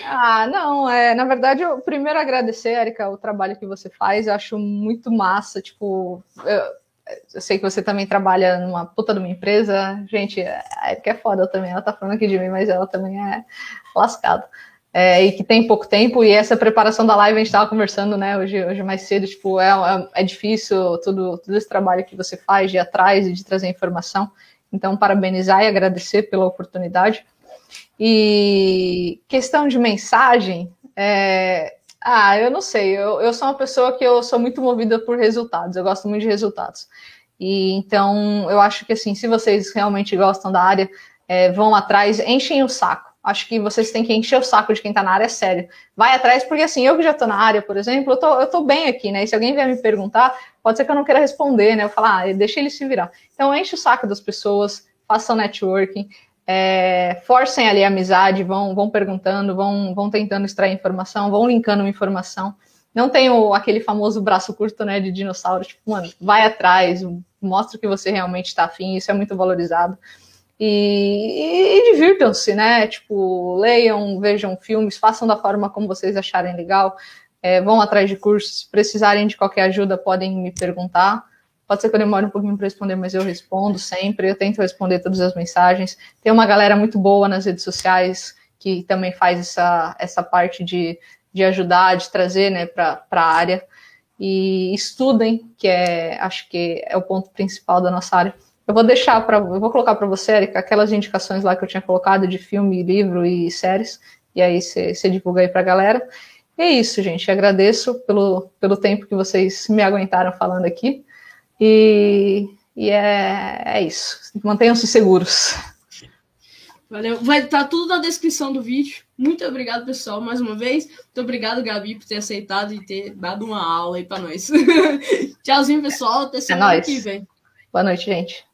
Speaker 2: Ah, não, é, na verdade, eu primeiro agradecer, Erika, o trabalho que você faz, eu acho muito massa, tipo, eu, eu sei que você também trabalha numa puta de uma empresa. Gente, a Erika é foda também. Ela tá falando aqui de mim, mas ela também é lascada. É, e que tem pouco tempo, e essa preparação da live a gente estava conversando, né, hoje, hoje mais cedo, tipo, é, é, é, difícil tudo, todo esse trabalho que você faz de ir atrás e de trazer informação. Então, parabenizar e agradecer pela oportunidade. E questão de mensagem, é, ah, eu não sei. Eu, eu sou uma pessoa que eu sou muito movida por resultados. Eu gosto muito de resultados. E então eu acho que assim, se vocês realmente gostam da área, é, vão atrás, enchem o saco. Acho que vocês têm que encher o saco de quem está na área sério. Vai atrás, porque assim, eu que já estou na área, por exemplo, eu tô, eu tô bem aqui, né? E se alguém vier me perguntar, pode ser que eu não queira responder, né? Eu falar, ah, deixa ele se virar. Então enche o saco das pessoas, façam networking é, forcem ali a amizade, vão, vão perguntando, vão, vão tentando extrair informação, vão linkando informação. Não tem o, aquele famoso braço curto, né, de dinossauro, tipo, mano, vai atrás, mostra que você realmente está afim, isso é muito valorizado. E, e, divirtam-se, né? Tipo, leiam, vejam filmes, façam da forma como vocês acharem legal, é, vão atrás de cursos, se precisarem de qualquer ajuda, podem me perguntar. Pode ser que eu demore um pouquinho para responder, mas eu respondo sempre. Eu tento responder todas as mensagens. Tem uma galera muito boa nas redes sociais que também faz essa, essa parte de, de ajudar, de trazer né, para a área. E estudem, que é, acho que é o ponto principal da nossa área. Eu vou deixar para, eu vou colocar para você, Erika, aquelas indicações lá que eu tinha colocado de filme, livro e séries, e aí você divulga aí para a galera. E é isso, gente. Agradeço pelo, pelo tempo que vocês me aguentaram falando aqui. E, e é, é isso. Mantenham-se seguros.
Speaker 1: Valeu. Vai estar tá tudo na descrição do vídeo. Muito obrigado, pessoal, mais uma vez. Muito obrigado, Gabi, por ter aceitado e ter dado uma aula aí para nós. Tchauzinho, pessoal. Até é semana é que vem.
Speaker 2: Boa noite, gente.